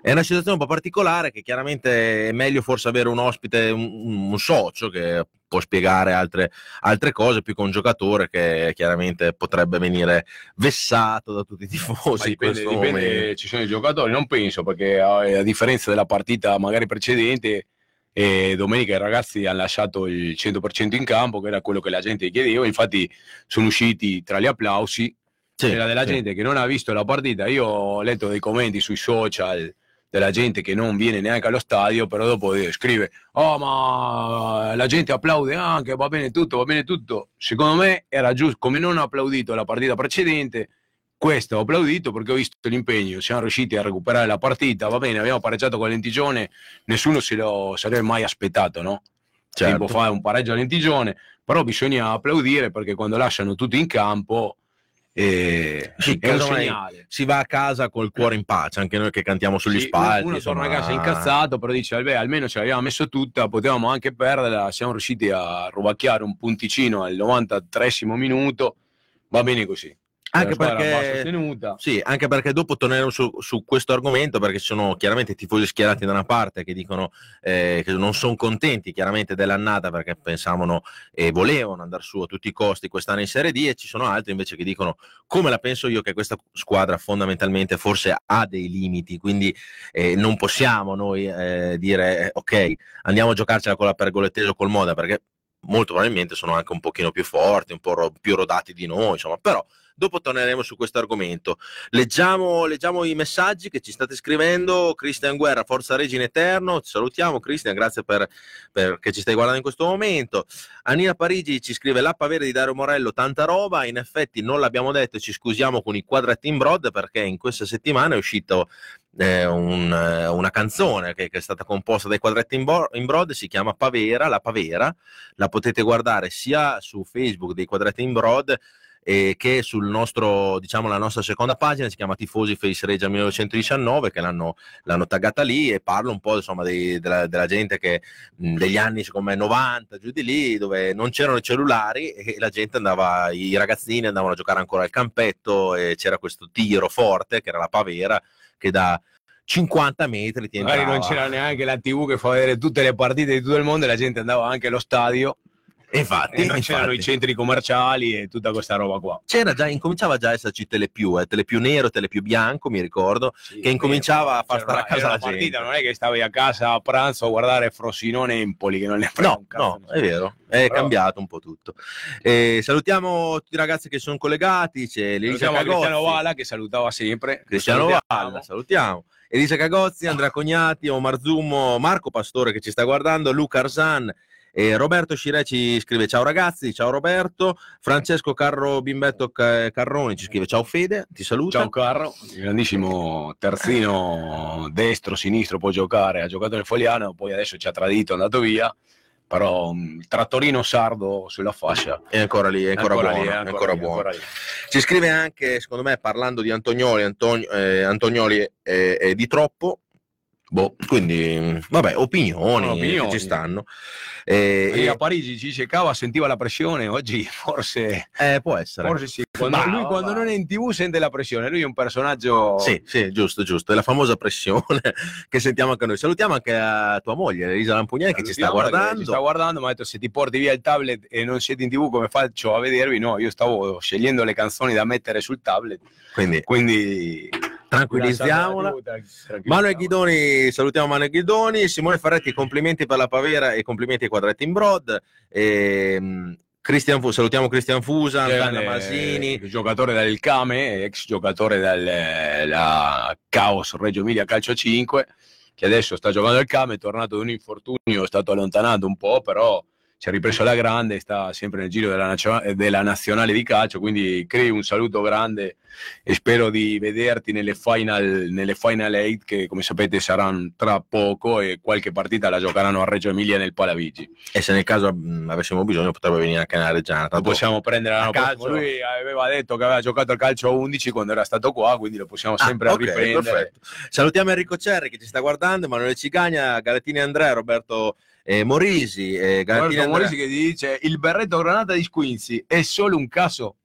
è una situazione un po' particolare che chiaramente è meglio forse avere un ospite, un, un socio che può spiegare altre, altre, cose più che un giocatore che chiaramente potrebbe venire vessato da tutti i tifosi. Dipende, dipende, ci sono i giocatori, non penso perché a, a differenza della partita magari precedente e domenica i ragazzi hanno lasciato il 100% in campo, che era quello che la gente chiedeva, infatti sono usciti tra gli applausi sì, c'era della sì. gente che non ha visto la partita. Io ho letto dei commenti sui social della gente che non viene neanche allo stadio, però dopo scrive: Oh, ma la gente applaude anche, va bene tutto, va bene tutto. Secondo me era giusto, come non ho applaudito la partita precedente, questo ho applaudito perché ho visto l'impegno. Siamo riusciti a recuperare la partita, va bene, abbiamo pareggiato con Lentigione, nessuno se lo sarebbe mai aspettato, no? Certo. Tempo fa un pareggio a Lentigione, però bisogna applaudire perché quando lasciano tutti in campo e sì, è un segnale. Si va a casa col cuore in pace, anche noi che cantiamo sugli sì, spalti. Uno torna a casa incazzato, però dice: Beh, almeno ce l'abbiamo messo tutta, potevamo anche perderla. Siamo riusciti a rubacchiare un punticino al 93 minuto. Va bene così anche perché, sì, anche perché dopo torneremo su, su, questo argomento perché ci sono chiaramente tifosi schierati da una parte che dicono eh, che non sono contenti chiaramente dell'annata perché pensavano e volevano andare su a tutti i costi quest'anno in Serie D e ci sono altri invece che dicono come la penso io che questa squadra fondamentalmente forse ha dei limiti quindi eh, non possiamo noi eh, dire eh, ok andiamo a giocarcela con la pergoletteso col Moda perché molto probabilmente sono anche un pochino più forti un po' ro- più rodati di noi insomma però Dopo torneremo su questo argomento. Leggiamo, leggiamo i messaggi che ci state scrivendo. Cristian Guerra, Forza Regina Eterno. Ti salutiamo, Cristian. Grazie per, per, che ci stai guardando in questo momento. Anina Parigi ci scrive Lappa Verde di Dario Morello, tanta roba. In effetti non l'abbiamo detto, ci scusiamo con i quadrati in broad perché in questa settimana è uscito eh, un, una canzone che, che, è stata composta dai quadretti in, bo- in, broad, si chiama Pavera, la Pavera, la potete guardare sia su Facebook dei quadretti in broad eh, che sul nostro, diciamo, la nostra seconda pagina si chiama Tifosi Face Regia 1919, che l'hanno, l'hanno taggata lì e parlo un po' insomma dei, della, della, gente che mh, degli anni secondo me 90, giù di lì, dove non c'erano i cellulari e la gente andava, i ragazzini andavano a giocare ancora al campetto e c'era questo tiro forte che era la pavera che da 50 metri ti. Magari non c'era neanche la TV che fa vedere tutte le partite di tutto il mondo e la gente andava anche allo stadio Infatti, e non c'erano i centri commerciali e tutta questa roba qua. C'era già, incominciava già a esserci Telepiù, eh, Telepiù nero, Telepiù bianco, mi ricordo, sì, che incominciava a far stare a casa la partita, non è che stavi a casa a pranzo a guardare Frosinone Empoli, che non ne frega No, no, è vero, è Però... cambiato un po' tutto. Eh, salutiamo tutti i ragazzi che sono collegati, c'è Elisa Cristiano Vala che salutava sempre. Cristiano Vala, salutiamo. Elisa Cagozzi, Andrea Cognati, Omar Zummo, Marco Pastore che ci sta guardando, Luca Arzan, e Roberto Scire ci scrive ciao ragazzi, ciao Roberto, Francesco Carro Bimbetto Carroni ci scrive ciao Fede, ti saluto. Ciao Carro, grandissimo terzino destro, sinistro può giocare, ha giocato nel Foliano, poi adesso ci ha tradito, è andato via però il trattorino sardo sulla fascia è ancora lì, è ancora, ancora buono, lì, è ancora, ancora lì, buono. Ancora ci scrive anche, secondo me, parlando di Antonioli, Antonio, eh, Antonioli è, è, di troppo, Boh, quindi, vabbè, opinioni, opinioni. ci stanno. Eh, e a Parigi ci dice Cava sentiva la pressione, oggi forse... Eh, può essere. Forse sì. Quando, lui quando non è in tv sente la pressione, lui è un personaggio... Sì, sì, giusto, giusto. È la famosa pressione che sentiamo anche noi. Salutiamo anche a tua moglie, Elisa Lampugnani, che ci sta guardando. Ci sta guardando, mi ha detto se ti porti via il tablet e non siete in tv come faccio a vedervi? No, io stavo scegliendo le canzoni da mettere sul tablet. Quindi, quindi tranquillizziamola. Manuel Ghidoni, salutiamo Manuel Ghidoni, Simone Ferretti, complimenti per la Pavera e complimenti ai quadretti in Broad. E, ehm, Christian salutiamo Cristian Fusa, Antonio Masini. Giocatore del Came, ex giocatore del Caos Reggio Emilia Calcio 5, che adesso sta giocando al Came, è tornato da un infortunio, è stato allontanato un po', però si è ripreso alla grande, sta sempre nel giro della, della, nazionale di calcio, quindi crei un saluto grande e spero di vederti nelle final, nelle final 8 che come sapete saranno tra poco e qualche partita la giocheranno a Reggio Emilia nel Palavigi. E se nel caso mh, avessimo bisogno potrebbe venire anche nella Reggiana. Lo possiamo prendere l'anno calcio. Lui aveva detto che aveva giocato al calcio a 11 quando era stato qua, quindi lo possiamo ah, sempre ah, okay, riprendere. Perfetto. Salutiamo Enrico Cerri che ci sta guardando, Emanuele Cigagna, Galatini Andrea, Roberto eh, Morisi, eh, Guarda, Morisi che dice il berretto granata di Squinzi è solo un caso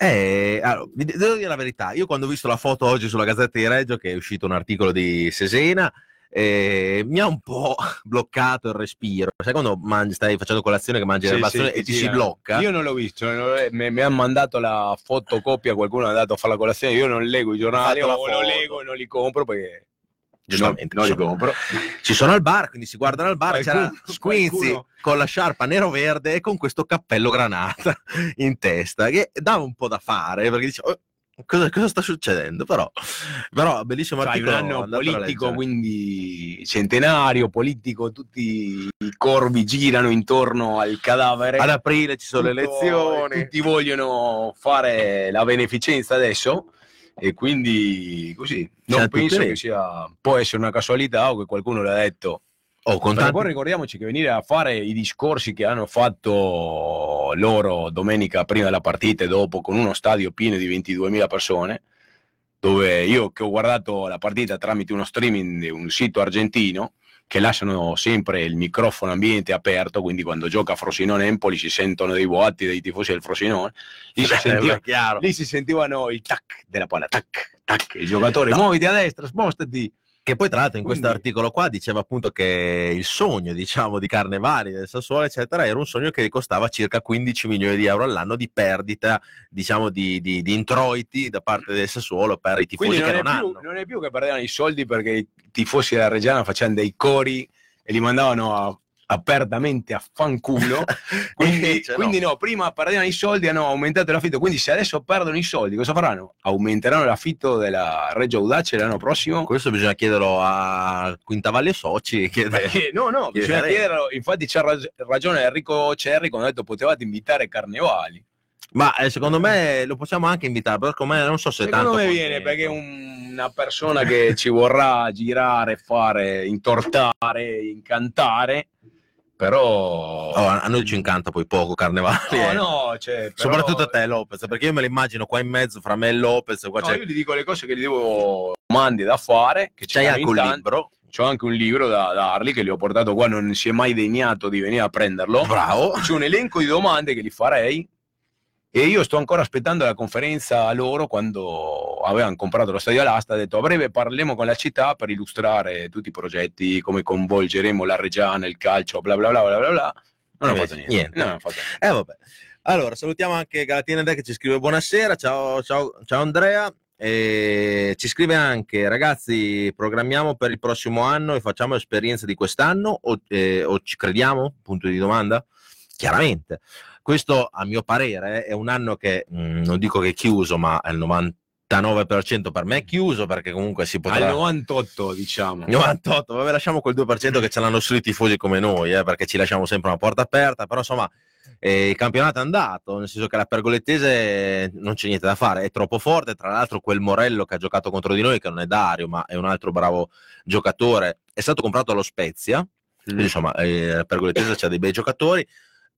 eh, allora, devo dire la verità, io quando ho visto la foto oggi sulla Gazzetta di Reggio, che è uscito un articolo di Sesena, eh, mi ha un po' bloccato il respiro. Sai quando mangi, stai facendo colazione che mangi sì, la sì, e ti si blocca? Io non l'ho visto, mi, mi ha mandato la fotocopia, qualcuno ha dato a fare la colazione, io non leggo i giornali, o lo leggo e non li compro perché giustamente no, no, compro. ci sono al bar, quindi si guardano al bar, c'era Squinzi con la sciarpa nero-verde e con questo cappello granata in testa, che dava un po' da fare, perché dice, oh, cosa, cosa, sta succedendo? Però, però bellissimo cioè, articolo. un anno politico, quindi centenario, politico, tutti i corvi girano intorno al cadavere. Ad aprile ci sono Tutto, le elezioni. Tutti vogliono fare la beneficenza adesso e quindi così non cioè, penso che sia può essere una casualità o che qualcuno l'ha detto. Oh, con tanti... poi ricordiamoci che venire a fare i discorsi che hanno fatto loro domenica prima della partita e dopo con uno stadio pieno di 22.000 persone dove io che ho guardato la partita tramite uno streaming di un sito argentino che lasciano sempre il microfono ambiente aperto, quindi quando gioca Frosinone-Empoli si sentono dei boatti dei tifosi del Frosinone, lì, si, sentiva, lì si sentivano il tac della palla, tac, tac, il giocatore, no. muoviti a destra, spostati, che poi, tra l'altro, in questo articolo qua diceva appunto che il sogno, diciamo, di Carnevali del Sassuolo, eccetera, era un sogno che costava circa 15 milioni di euro all'anno di perdita, diciamo, di, di, di introiti da parte del Sassuolo per i tifosi Quindi che non, non hanno. Più, non è più che perdevano i soldi perché i tifosi della Reggiana facevano dei cori e li mandavano a apertamente a fanculo. Quindi, quindi no. no. prima perdevano i soldi, hanno aumentato l'affitto. Quindi se adesso perdono i soldi, cosa faranno? Aumenteranno l'affitto della Reggio Audace l'anno prossimo? Questo bisogna chiederlo a Quintavalle Soci. Chiedere, no, no, bisogna chiederlo. Infatti c'ha ragione Enrico Cerri quando ha detto potevate invitare Carnevali. Ma eh, secondo me lo possiamo anche invitare, però come non so se secondo tanto. me viene perché è un, una persona che ci vorrà girare, fare, intortare, incantare però oh, a noi ci incanta poi poco Carnevale no, eh. no, cioè, però... soprattutto a te Lopez perché io me lo immagino qua in mezzo fra me e Lopez qua no, io gli dico le cose che gli devo mandi da fare che c'hai anche un libro. C'ho anche un libro da dargli che gli ho portato qua non si è mai degnato di venire a prenderlo. Bravo. C'è un elenco di domande che gli farei e io sto ancora aspettando la conferenza a loro quando avevano comprato lo stadio all'asta. Ha detto a breve parleremo con la città per illustrare tutti i progetti, come coinvolgeremo la Reggiana, il calcio, bla bla bla bla bla. bla. Non eh, ho fatto niente. niente. Non ho fatto niente. Eh, vabbè. Allora, salutiamo anche Galatina De che ci scrive buonasera. Ciao, ciao, ciao Andrea. E ci scrive anche ragazzi programmiamo per il prossimo anno e facciamo esperienza di quest'anno o, eh, o ci crediamo punto di domanda chiaramente questo, a mio parere, è un anno che mh, mm, non dico che è chiuso, ma è il 99% per me è chiuso perché comunque si potrà... Al 98 diciamo. 98, vabbè lasciamo quel 2% che ce l'hanno solo i tifosi come noi, eh, perché ci lasciamo sempre una porta aperta, però insomma eh, il campionato è andato, nel senso che la pergolettese non c'è niente da fare, è troppo forte, tra l'altro quel Morello che ha giocato contro di noi, che non è Dario ma è un altro bravo giocatore, è stato comprato allo Spezia, quindi insomma eh, la pergolettese c'ha dei bei giocatori,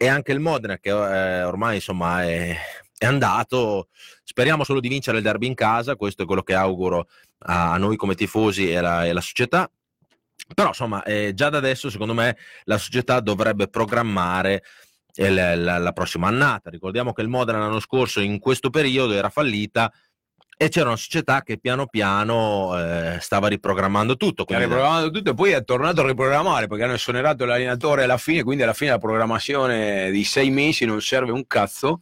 e anche il Modena che eh, ormai insomma è, è, andato. Speriamo solo di vincere il derby in casa, questo è quello che auguro a, a noi come tifosi e alla, società. Però insomma, eh, già da adesso secondo me la società dovrebbe programmare eh, la, la, la, prossima annata. Ricordiamo che il Modena l'anno scorso in questo periodo era fallita e c'era una società che piano piano eh, stava riprogrammando tutto. Quindi... riprogrammando tutto e poi è tornato a riprogrammare perché hanno esonerato l'allenatore alla fine, quindi alla fine la programmazione di sei mesi non serve un cazzo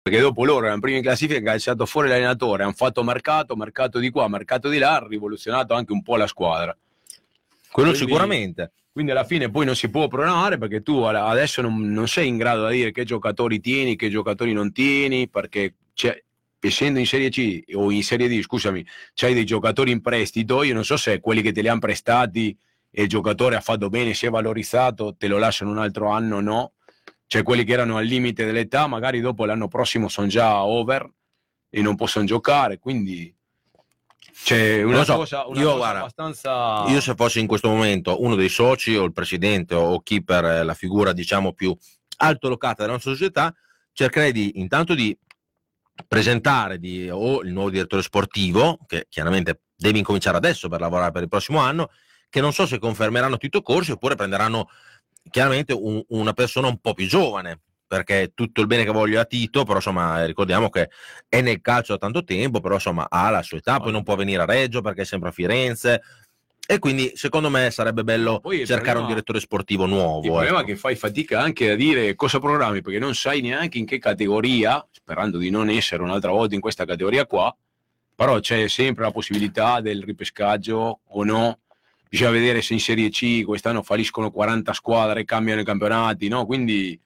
perché dopo loro erano primi in classifica, hanno calciato fuori l'allenatore, hanno fatto mercato, mercato di qua, mercato di là, hanno rivoluzionato anche un po' la squadra. Quello quindi, sicuramente. Quindi alla fine poi non si può programmare perché tu adesso non, non sei in grado di dire che giocatori tieni, che giocatori non tieni, perché essendo in Serie C o in Serie D, scusami, c'hai dei giocatori in prestito, io non so se quelli che te li hanno prestati e il giocatore ha fatto bene, si è valorizzato, te lo lasciano un altro anno o no? Cioè quelli che erano al limite dell'età, magari dopo l'anno prossimo sono già over e non possono giocare, quindi c'è una so, cosa, una io, cosa guarda, abbastanza... Io se fossi in questo momento uno dei soci o il presidente o chi per la figura diciamo più altolocata della nostra società, cercherei di intanto di presentare di, o il nuovo direttore sportivo, che chiaramente deve incominciare adesso per lavorare per il prossimo anno, che non so se confermeranno Tito Corsi oppure prenderanno chiaramente un, una persona un po' più giovane, perché tutto il bene che voglio a Tito, però insomma ricordiamo che è nel calcio da tanto tempo, però insomma ha la sua età, poi non può venire a Reggio perché è sempre a Firenze. E quindi secondo me sarebbe bello cercare problema, un direttore sportivo nuovo. Il problema ecco. è che fai fatica anche a dire cosa programmi, perché non sai neanche in che categoria, sperando di non essere un'altra volta in questa categoria qua, però c'è sempre la possibilità del ripescaggio o no bisogna vedere se in Serie C quest'anno falliscono 40 squadre, cambiano i campionati, no? Quindi...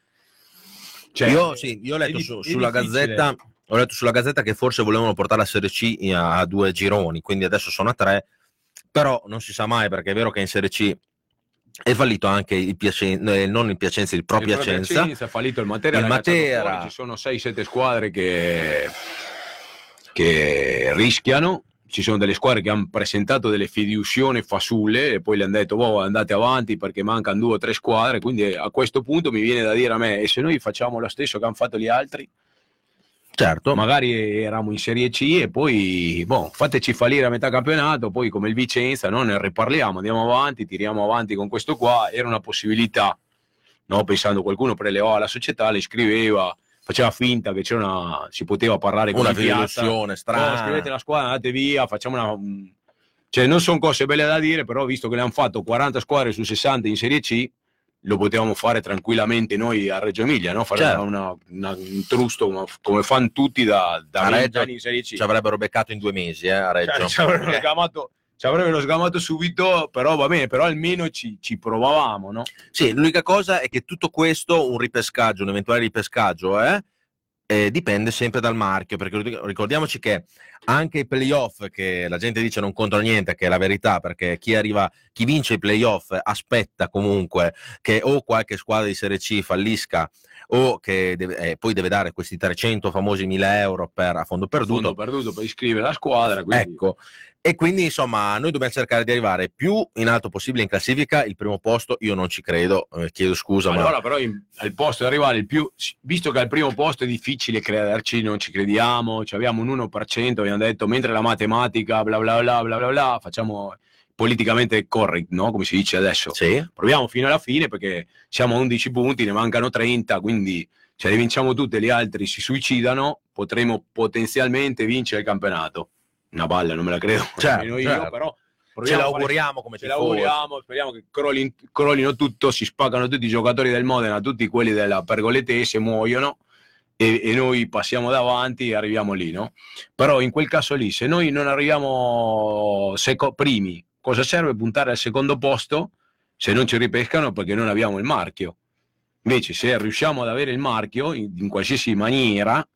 Cioè, io, sì, io ho letto su, sulla Gazzetta ho letto sulla Gazzetta che forse volevano portare la Serie C a, due gironi, quindi adesso sono a tre, però non si sa mai perché è vero che in Serie C è fallito anche il Piacenza, eh, non il Piacenza, il proprio il Piacenza. Piacenza. È fallito il Matera. Il Matera. Ci sono 6-7 squadre che, che rischiano ci sono delle squadre che hanno presentato delle fiduzioni fasulle e poi le hanno detto oh, andate avanti perché mancano due o tre squadre quindi a questo punto mi viene da dire a me e se noi facciamo lo stesso che hanno fatto gli altri certo magari eravamo in Serie C e poi boh, fateci fallire a metà campionato poi come il Vicenza no? ne riparliamo andiamo avanti tiriamo avanti con questo qua era una possibilità no? pensando qualcuno prelevava la società le scriveva faceva finta che c'era una, si poteva parlare con una fiduzione strana. Oh, scrivete la squadra, andate via, facciamo una... Cioè, non sono cose belle da dire, però visto che le hanno fatto 40 squadre su 60 in Serie C, lo potevamo fare tranquillamente noi a Reggio Emilia, no? fare certo. una, una, un trusto come fanno tutti da, da Reggio, anni in Serie C. Ci avrebbero beccato in due mesi eh, a Reggio. Cioè, ci avrebbero eh. chiamato ci avrebbero sgamato subito, però va bene, però almeno ci, ci, provavamo, no? Sì, l'unica cosa è che tutto questo, un ripescaggio, un eventuale ripescaggio, eh, eh, dipende sempre dal marchio, perché ricordiamoci che anche i playoff, che la gente dice non contano niente, che è la verità, perché chi arriva, chi vince i playoff aspetta comunque che o qualche squadra di Serie C fallisca o che deve, eh, poi deve dare questi 300 famosi 1000 euro per, a fondo perduto. A fondo perduto per iscrivere la squadra. Quindi... Ecco, e quindi insomma noi dobbiamo cercare di arrivare più in alto possibile in classifica. Il primo posto io non ci credo, eh, chiedo scusa. Allora, ma... però in, al posto di arrivare il più, visto che al primo posto è difficile crederci, non ci crediamo, abbiamo un 1%, abbiamo detto mentre la matematica bla bla bla bla bla bla, facciamo politicamente correct, no? come si dice adesso. Sì. Proviamo fino alla fine perché siamo a 11 punti, ne mancano 30, quindi se le vinciamo tutte, gli altri si suicidano, potremo potenzialmente vincere il campionato. Una balla, non me la credo, certo, certo. io, però ce l'auguriamo come ce l'auguriamo, speriamo che crollino, crollino tutto, si spaccano tutti i giocatori del Modena, tutti quelli della Pergoletese muoiono e, e, noi passiamo davanti e arriviamo lì, no? Però in quel caso lì, se noi non arriviamo seco- primi cosa serve puntare al secondo posto se non ci ripescano perché non abbiamo il marchio? Invece se riusciamo ad avere il marchio in, in qualsiasi maniera,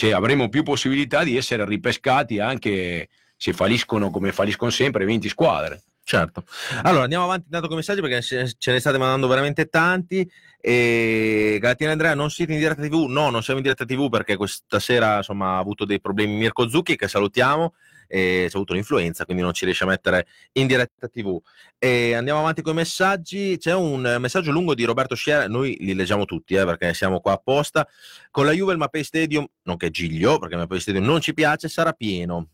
cioè, avremo più possibilità di essere ripescati anche se falliscono come falliscono sempre 20 squadre. Certo. Allora andiamo avanti intanto con i messaggi perché ce ne state mandando veramente tanti. E Galattina Andrea, non siete in diretta TV? No, non siamo in diretta TV perché questa sera insomma, ha avuto dei problemi Mirko Zucchi che salutiamo e c'è avuto un'influenza, quindi non ci riesce a mettere in diretta TV. E andiamo avanti con i messaggi. C'è un messaggio lungo di Roberto Sciera, noi li leggiamo tutti eh, perché siamo qua apposta. Con la Juve il Mapei Stadium, nonché Giglio, perché il Mapei Stadium non ci piace, sarà pieno.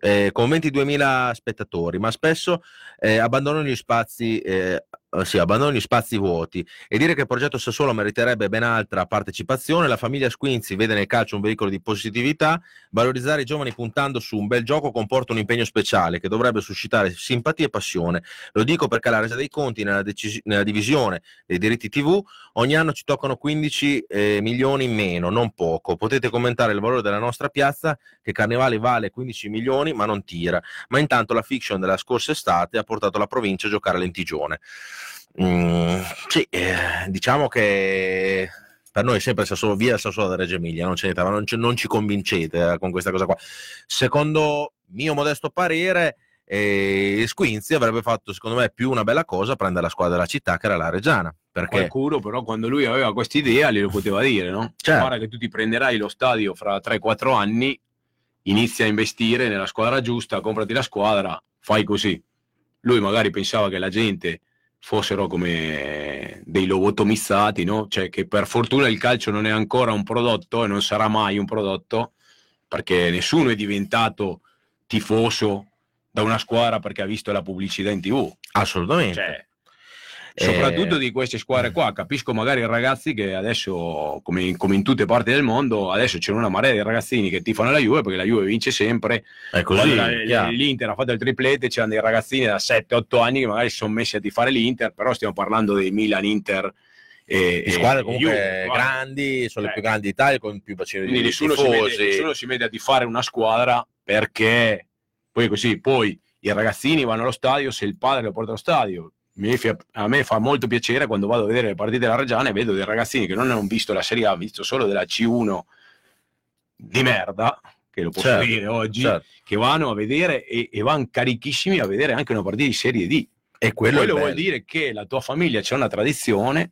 eh, con 22.000 spettatori, ma spesso eh, abbandonano gli spazi eh, eh, sì, abbandonano gli spazi vuoti e dire che il progetto Sassuolo meriterebbe ben altra partecipazione. La famiglia Squinzi vede nel calcio un veicolo di positività. Valorizzare i giovani puntando su un bel gioco comporta un impegno speciale che dovrebbe suscitare simpatia e passione. Lo dico perché alla resa dei conti, nella, decis- nella divisione dei diritti TV, ogni anno ci toccano 15 eh, milioni in meno, non poco. Potete commentare il valore della nostra piazza, che Carnevale vale 15 milioni, ma non tira. Ma intanto la fiction della scorsa estate ha portato la provincia a giocare lentigione. Mm, sì, eh, diciamo che per noi è sempre Sassuolo via Sassuolo da Reggio Emilia, non, c'è, non, c'è, non ci convincete eh, con questa cosa qua. Secondo mio modesto parere, eh, Squinzi avrebbe fatto secondo me più una bella cosa prendere la squadra della città che era la Reggiana. Perché... Qualcuno però quando lui aveva questa idea glielo poteva dire, no? Certo. Guarda che tu ti prenderai lo stadio fra 3-4 anni, inizia a investire nella squadra giusta, comprati la squadra, fai così. Lui magari pensava che la gente fossero come dei lobotomizzati, no? Cioè che per fortuna il calcio non è ancora un prodotto e non sarà mai un prodotto perché nessuno è diventato tifoso da una squadra perché ha visto la pubblicità in tv. Assolutamente. Cioè, soprattutto eh... di queste squadre qua. Capisco magari i ragazzi che adesso, come in, come in, tutte parti del mondo, adesso c'è una marea di ragazzini che tifano la Juve perché la Juve vince sempre. È così. La, L'Inter ha fatto il triplete, c'erano dei ragazzini da 7-8 anni che magari si sono messi a tifare l'Inter, però stiamo parlando dei Milan, Inter. E, e squadre comunque Juve, grandi, sono eh. le più grandi d'Italia con più bacino di nessuno si, mette, nessuno si mette a tifare una squadra perché poi così, poi i ragazzini vanno allo stadio se il padre lo porta allo stadio a me fa molto piacere quando vado a vedere le partite della Reggiana e vedo dei ragazzini che non hanno visto la Serie A, hanno visto solo della C1 di merda, che lo posso certo, dire oggi, certo. che vanno a vedere e, e, vanno carichissimi a vedere anche una partita di Serie D. E quello, quello vuol dire che la tua famiglia c'è una tradizione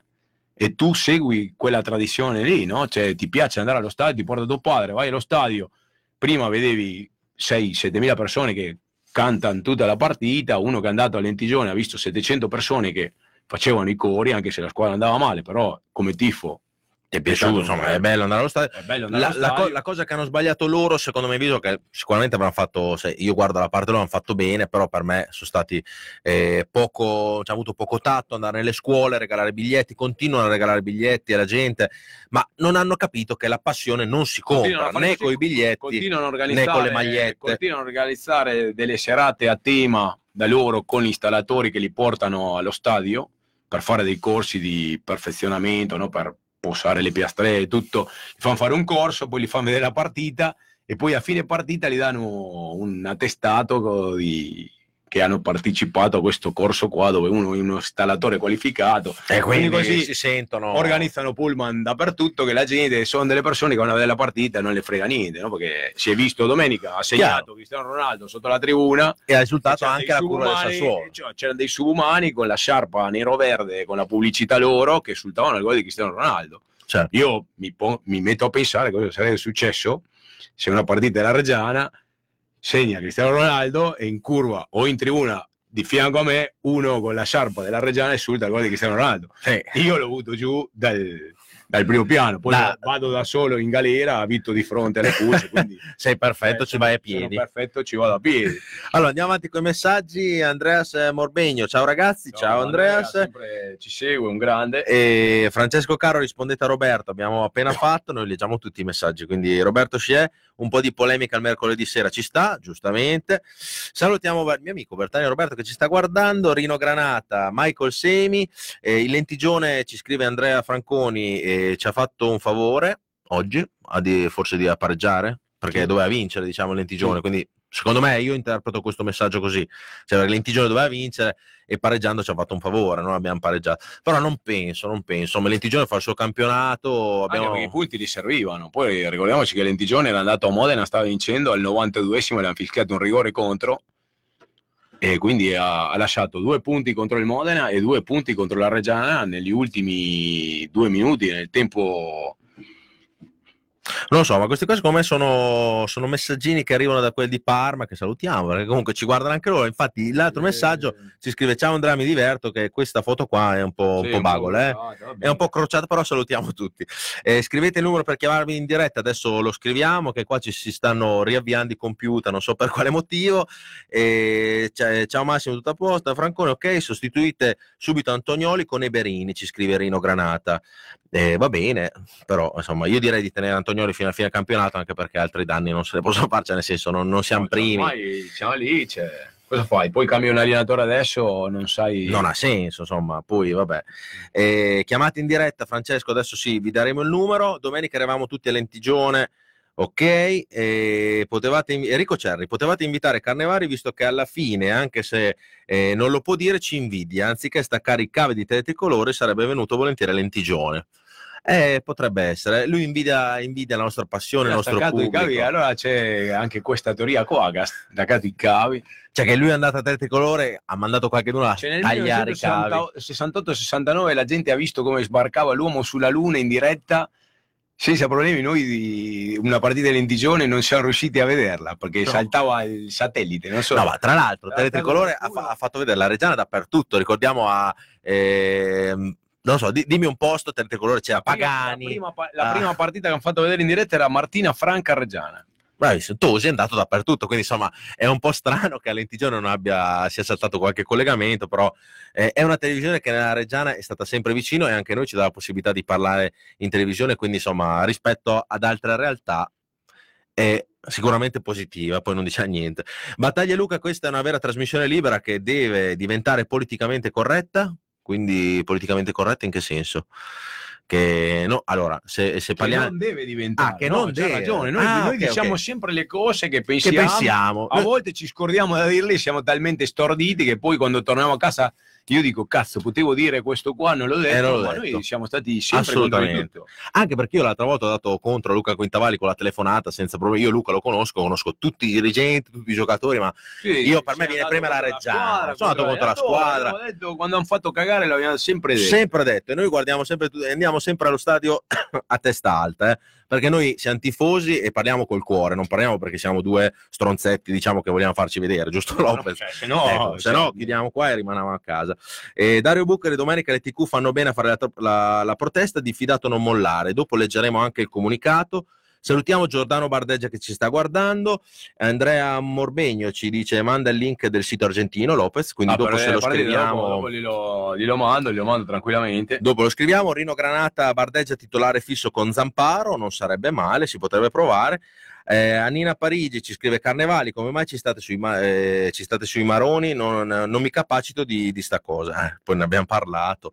e tu segui quella tradizione lì, no? Cioè ti piace andare allo stadio, ti porta tuo padre, vai allo stadio, prima vedevi 6-7 mila persone che cantano tutta la partita, uno che è andato a Lentigione ha visto 700 persone che facevano i cori, anche se la squadra andava male, però come tifo ti è piaciuto, insomma, è bello andare allo stadio. Andare la, allo stadio. La, co- la, cosa che hanno sbagliato loro, secondo me, visto che sicuramente avranno fatto, se io guardo la parte loro, hanno fatto bene, però per me sono stati eh, poco, ci ha avuto poco tatto, andare nelle scuole, regalare biglietti, continuano a regalare biglietti alla gente, ma non hanno capito che la passione non si compra né con i biglietti né con le magliette. Continuano a organizzare delle serate a tema da loro con gli installatori che li portano allo stadio per fare dei corsi di perfezionamento, no? per posare le piastre e tutto, gli fanno fare un corso, poi gli fanno vedere la partita e poi a fine partita gli danno un attestato di, che hanno partecipato a questo corso qua dove uno è uno installatore qualificato e quindi, quindi così si sentono organizzano pullman dappertutto che la gente sono delle persone che vanno a vedere la partita e non le frega niente no? perché si è visto domenica ha segnato Chiaro. Cristiano Ronaldo sotto la tribuna e ha risultato anche la curva del Sassuolo cioè, c'erano dei subumani con la sciarpa nero-verde con la pubblicità loro che esultavano al gol di Cristiano Ronaldo certo. io mi, mi metto a pensare cosa sarebbe successo se una partita della Reggiana segna Cristiano Ronaldo e in curva o in tribuna di fianco a me uno con la sciarpa della Reggiana esulta il gol di Cristiano Ronaldo. Eh. Io l'ho avuto giù dal, dal primo piano, poi da, vado da solo in galera, abito di fronte alle cucce, quindi sei perfetto, eh, ci vai a piedi. perfetto, ci vado a piedi. Allora andiamo avanti con i messaggi. Andreas Morbegno, ciao ragazzi, ciao, ciao Andreas. Andrea, ci segue, un grande. E Francesco Caro rispondete a Roberto, abbiamo appena fatto, noi leggiamo tutti i messaggi, quindi Roberto Sciè, un po' di polemica il mercoledì sera ci sta, giustamente. Salutiamo il mio amico Bertani Roberto che ci sta guardando, Rino Granata, Michael Semi, eh, il lentigione ci scrive Andrea Franconi, eh, ci ha fatto un favore oggi, di, forse di appareggiare, perché sì. doveva vincere, diciamo, Lentigione, sì. quindi secondo me io interpreto questo messaggio così, cioè Lentigione doveva vincere e pareggiando ci ha fatto un favore, non abbiamo pareggiato, però non penso, non penso, ma Lentigione fa il suo campionato, abbiamo... Anche i punti gli servivano, poi ricordiamoci che Lentigione era andato a Modena, stava vincendo, al 92esimo le hanno fischiato un rigore contro, e quindi ha, ha, lasciato due punti contro il Modena e due punti contro la Reggiana negli ultimi due minuti nel tempo Non lo so, ma questi qua secondo me sono, sono messaggini che arrivano da quelli di Parma, che salutiamo, perché comunque ci guardano anche loro. Infatti l'altro messaggio ci scrive ciao Andrea, mi diverto, che questa foto qua è un po', Sì, un po' bagole, eh? è un po' crociata, però salutiamo tutti. Eh, scrivete il numero per chiamarvi in diretta, adesso lo scriviamo, che qua ci si stanno riavviando i computer, non so per quale motivo. Eh, ciao Massimo, tutto a posto. Francone, ok, sostituite subito Antonioli con Eberini, ci scrive Rino Granata. Va bene, però insomma io direi di tenere Antonioli fino alla fine del campionato, anche perché altri danni non se ne possono fare, cioè, nel senso non, non siamo No, cioè, primi. ormai siamo lì, cioè, cosa fai? Poi cambi un allenatore adesso, non sai... non ha senso, insomma, poi vabbè. Eh, chiamate in diretta, Francesco, adesso sì, vi daremo il numero, domenica eravamo tutti a Lentigione, ok, eh, potevate, Enrico Cerri, potevate invitare Carnevari visto che alla fine, anche se eh, non lo può dire, ci invidia, anziché staccare i cavi di tele tricolore sarebbe venuto volentieri a Lentigione. Eh, potrebbe essere, lui invidia, invidia la nostra passione, il nostro pubblico. cavi, allora c'è anche questa teoria qua, che ha staccato i cavi. Cioè che lui è andato a tricolore, ha mandato qualcuno a Cioè, nel tagliare i cavi. 1968-69 la gente ha visto come sbarcava l'uomo sulla Luna in diretta senza problemi. Noi di una partita di lentigione non siamo riusciti a vederla perché No. saltava il satellite. Non so. No, ma tra l'altro, Teletricolore ha, fa- ha fatto vedere la Reggiana dappertutto. Ricordiamo a. ehm, non so, di- dimmi un posto, Teletricolore c'era La prima- Pagani. La prima, la Ah. prima partita che hanno fatto vedere in diretta era Martina Franca Reggiana. Bravissimo, Tosi è andato dappertutto, quindi insomma è un po' strano che a Lentigione non abbia, sia saltato qualche collegamento, però eh, è una televisione che nella Reggiana è stata sempre vicino e anche noi ci dà la possibilità di parlare in televisione, quindi insomma rispetto ad altre realtà è sicuramente positiva, poi non dice niente. Battaglia Luca, questa è una vera trasmissione libera che deve diventare politicamente corretta, quindi politicamente corretta in che senso? Che no, allora, se, se Che parliamo... non deve diventare. Ah, che no, non deve. ragione. Noi, Ah, noi ok, diciamo ok. sempre le cose che Che pensiamo. pensiamo? A volte ci scordiamo da dirle, siamo talmente storditi che poi quando torniamo a casa io dico cazzo, potevo dire questo qua, non l'ho detto, Eh, non ma detto. noi siamo stati sempre contro Assolutamente. Anche perché io l'altra volta ho dato contro a Luca Quintavalli con la telefonata senza problemi. Io Luca lo conosco, conosco tutti i dirigenti, tutti i giocatori, ma Sì, Io per me viene prima la contro Reggiana, squadra, sono andato contro la squadra. abbiamo detto, quando hanno fatto cagare l'abbiamo sempre detto. sempre detto, e noi guardiamo sempre, andiamo sempre allo stadio a testa alta, eh, perché noi siamo tifosi e parliamo col cuore, non parliamo perché siamo due stronzetti, diciamo che vogliamo farci vedere, giusto Lopez? Cioè, se no, Ecco, se no chiudiamo qua e rimaniamo a casa. E Dario Buccheri, domenica le TQ fanno bene a fare la, la- la protesta, diffidato non mollare. Dopo leggeremo anche il comunicato. Salutiamo Giordano Bardeggia che ci sta guardando. Andrea Morbegno ci dice manda il link del sito argentino Lopez, quindi Ah, dopo per- se lo scriviamo. Dopo, dopo glielo, glielo mando, glielo mando tranquillamente. Dopo lo scriviamo, Rino Granata Bardeggia titolare fisso con Zamparo, non sarebbe male, si potrebbe provare. Eh, Annina Parigi ci scrive Carnevali, come mai ci state sui, ma- eh, ci state sui maroni? Non, non mi capacito di, di sta cosa, Eh, poi ne abbiamo parlato.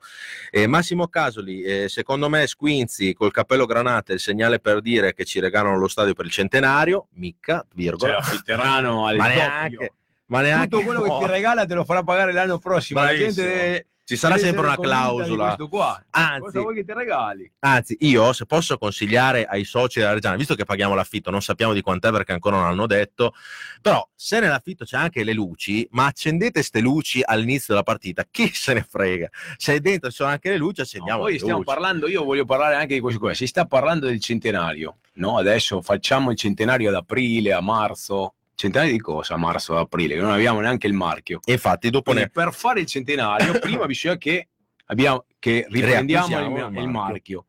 Eh, Massimo Casoli, eh, secondo me Squinzi col cappello granata è il segnale per dire che ci regalano lo stadio per il centenario, micca, virgola. Cioè, Fitterano al ma neanche, ma neanche Tutto quello che no. ti regala te lo farà pagare l'anno prossimo. La gente Ci sarà sempre una clausola. qua. Anzi, ti regali? Anzi, io se posso consigliare ai soci della Reggiana, visto che paghiamo l'affitto, non sappiamo di quant'è perché ancora non hanno detto, però se nell'affitto c'è anche le luci, ma accendete ste luci all'inizio della partita, chi se ne frega? Se dentro ci sono anche le luci, No, accendiamo poi le stiamo luci. parlando, io voglio parlare anche di questo qua. Si sta parlando del centenario, no? Adesso facciamo il centenario ad aprile, a marzo. Centenario di cosa? Marzo, aprile, che non abbiamo neanche il marchio. E infatti dopo Quindi ne... per fare il centenario, prima bisogna che, abbiamo, che riprendiamo il, il il marchio. marchio.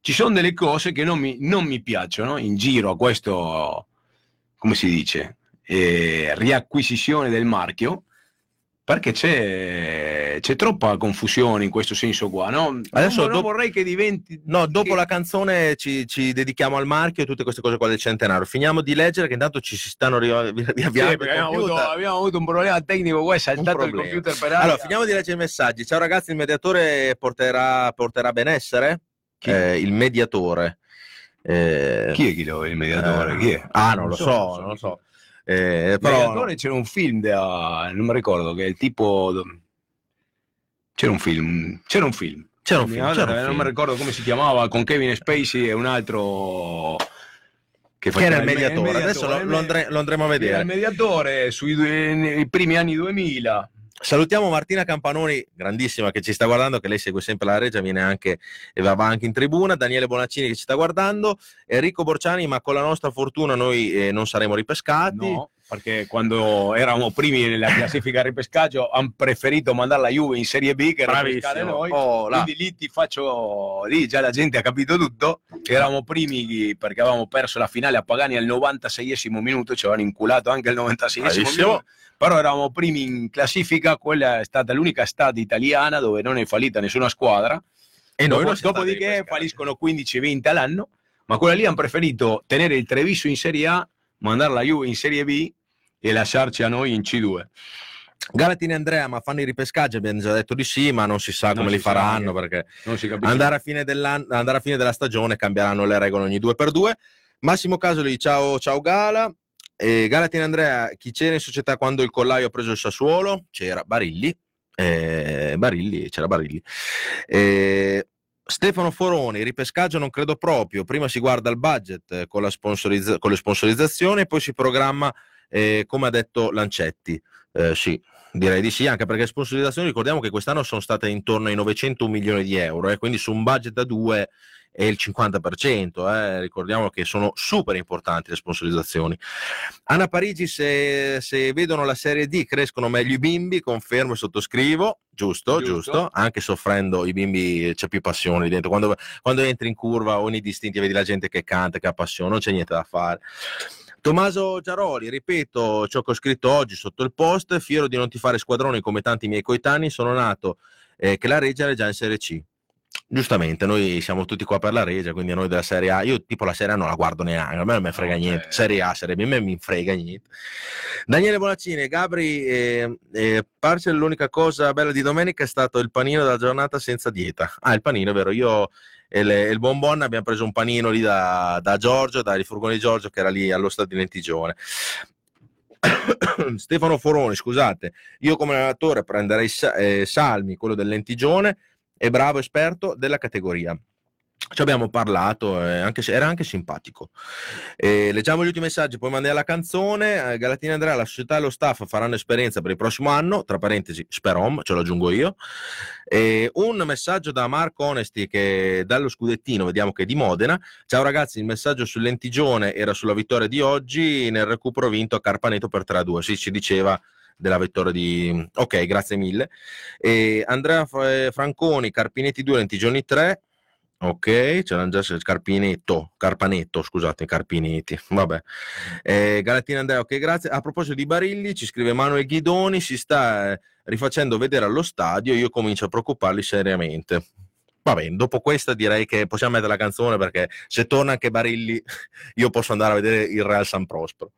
Ci sono delle cose che non mi, non mi piacciono in giro a questo, come si dice, eh, riacquisizione del marchio, perché c'è, c'è troppa confusione in questo senso qua. No? Adesso non, non vorrei che diventi... No, dopo che- la canzone ci, ci dedichiamo al marchio e tutte queste cose qua del centenario. Finiamo di leggere che intanto ci si stanno ri- Sì, riavviando i abbiamo avuto, abbiamo avuto un problema tecnico, qua è saltato il computer per aria. Allora, finiamo di leggere i messaggi. Ciao ragazzi, il mediatore porterà, porterà benessere? Eh, il mediatore. Eh, Chi è chi lo- il mediatore? eh, Chi è? Ah, non lo so, non lo so. Eh, Il però mediatore c'era un film, da- non mi ricordo, che è il tipo... C'era un film, c'era un film. c'era un film, c'era un non film. mi ricordo come si chiamava, con Kevin Spacey e un altro... che era il me- mediatore. Adesso lo, il lo andre- lo andremo a Era il vedere. mediatore sui due- nei primi anni 2000. Salutiamo Martina Campanoni, grandissima che ci sta guardando, che lei segue sempre la Regia, viene anche e va anche in tribuna, Daniele Bonaccini che ci sta guardando, Enrico Borciani, ma con la nostra fortuna noi eh, non saremo ripescati. No, perché quando eravamo primi nella classifica ripescaggio hanno preferito mandare la Juve in Serie B che ripescare noi. Oh, là. Quindi lì ti faccio, lì già la gente ha capito tutto. Eravamo primi perché avevamo perso la finale a Pagani al 96esimo minuto, ci avevano inculato anche al 96esimo Bravissimo. minuto. Però eravamo primi in classifica, quella è stata l'unica estate italiana dove non è fallita nessuna squadra. E noi Dopo- dopodiché falliscono 15-20 all'anno, ma quella lì hanno preferito tenere il Treviso in Serie A, mandare la Juve in Serie B e lasciarci a noi in C2. Galatini e Andrea, ma fanno i ripescaggi? Abbiamo già detto di sì, ma non si sa Non come si li faranno perché Non andare a, andare a fine della stagione cambieranno le regole ogni due per due. Massimo Casoli, ciao, ciao Gala. E Galatini Andrea, chi c'era in società quando il collaio ha preso il Sassuolo? C'era Barilli. Eh, Barilli, c'era Barilli. Eh, Stefano Foroni, ripescaggio non credo proprio. Prima si guarda il budget eh, con, la sponsorizza- con le sponsorizzazioni e poi si programma, eh, come ha detto Lancetti. Eh, sì, direi di sì, anche perché le sponsorizzazioni ricordiamo che quest'anno sono state intorno ai 900 milioni di euro, eh, quindi su un budget da due è il 50%, eh, ricordiamo che sono super importanti le sponsorizzazioni. Anna Parigi, se, se vedono la Serie D crescono meglio i bimbi, confermo e sottoscrivo, giusto, giusto, Giusto. anche soffrendo i bimbi c'è più passione lì dentro, quando, quando entri in curva ogni distinti vedi la gente che canta, che ha passione, non c'è niente da fare. Tommaso Giaroli, ripeto ciò che ho scritto oggi sotto il post, fiero di non ti fare squadroni come tanti miei coetanei, sono nato eh, che la Regia era già in Serie C. Giustamente, noi siamo tutti qua per la Regia, quindi a noi della Serie A, io tipo la Serie A non la guardo neanche, a me non mi frega No, niente, eh. Serie A, Serie B, a me mi frega niente. Daniele Bonaccini, Gabri, eh, eh, Parce l'unica cosa bella di domenica è stato il panino della giornata senza dieta. Ah, il panino, è vero, io e, le- e il Bonbon abbiamo preso un panino lì da, da Giorgio, dal furgone di Giorgio che era lì allo stadio di Lentigione. Stefano Foroni, scusate, io come allenatore prenderei eh, Salmi, quello del Lentigione, e bravo esperto della categoria. Ci abbiamo parlato, eh, anche se era anche simpatico. Eh, leggiamo gli ultimi messaggi, poi mandiamo la canzone. Eh, Galatina Andrea, la società e lo staff faranno esperienza per il prossimo anno, tra parentesi, Sperom, ce lo aggiungo io. Un messaggio da Marco Onesti che dallo scudettino, vediamo che è di Modena. Ciao ragazzi, il messaggio sul Lentigione era sulla vittoria di oggi, nel recupero vinto a Carpaneto per 3-2. Sì, ci diceva della vittoria di... Ok, grazie mille. E Andrea Fra- Franconi, Carpinetti 2, Lentigioni 3. Ok, c'erano già Carpinetto, Carpanetto, scusate, Carpinetti. Vabbè. Eh, Galatina Andrea, ok, grazie. A proposito di Barilli, ci scrive Manuel Ghidoni, si sta eh, rifacendo vedere allo stadio, io comincio a preoccuparli seriamente. Va bene, dopo questa direi che possiamo mettere la canzone perché se torna anche Barilli io posso andare a vedere il Real San Prospero.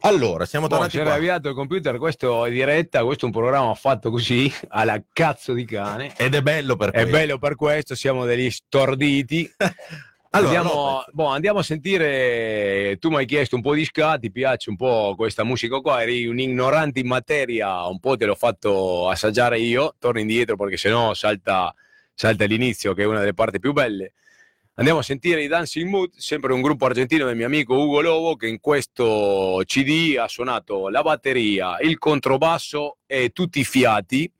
Allora, siamo Boh, tornati si era avviato il computer, questo è diretta, questo è un programma fatto così, alla cazzo di cane. Ed è bello per È questo. bello per questo, siamo degli storditi. Allora, andiamo, Lopez. boh, andiamo a sentire, tu mi hai chiesto un po' di ska, ti piace un po' questa musica qua, eri un ignorante in materia, un po' te l'ho fatto assaggiare io, torno indietro perché sennò salta, salta l'inizio che è una delle parti più belle. Andiamo a sentire i Dancing Mood, sempre un gruppo argentino del mio amico Ugo Lobo che in questo CD ha suonato la batteria, il controbasso e tutti i fiati.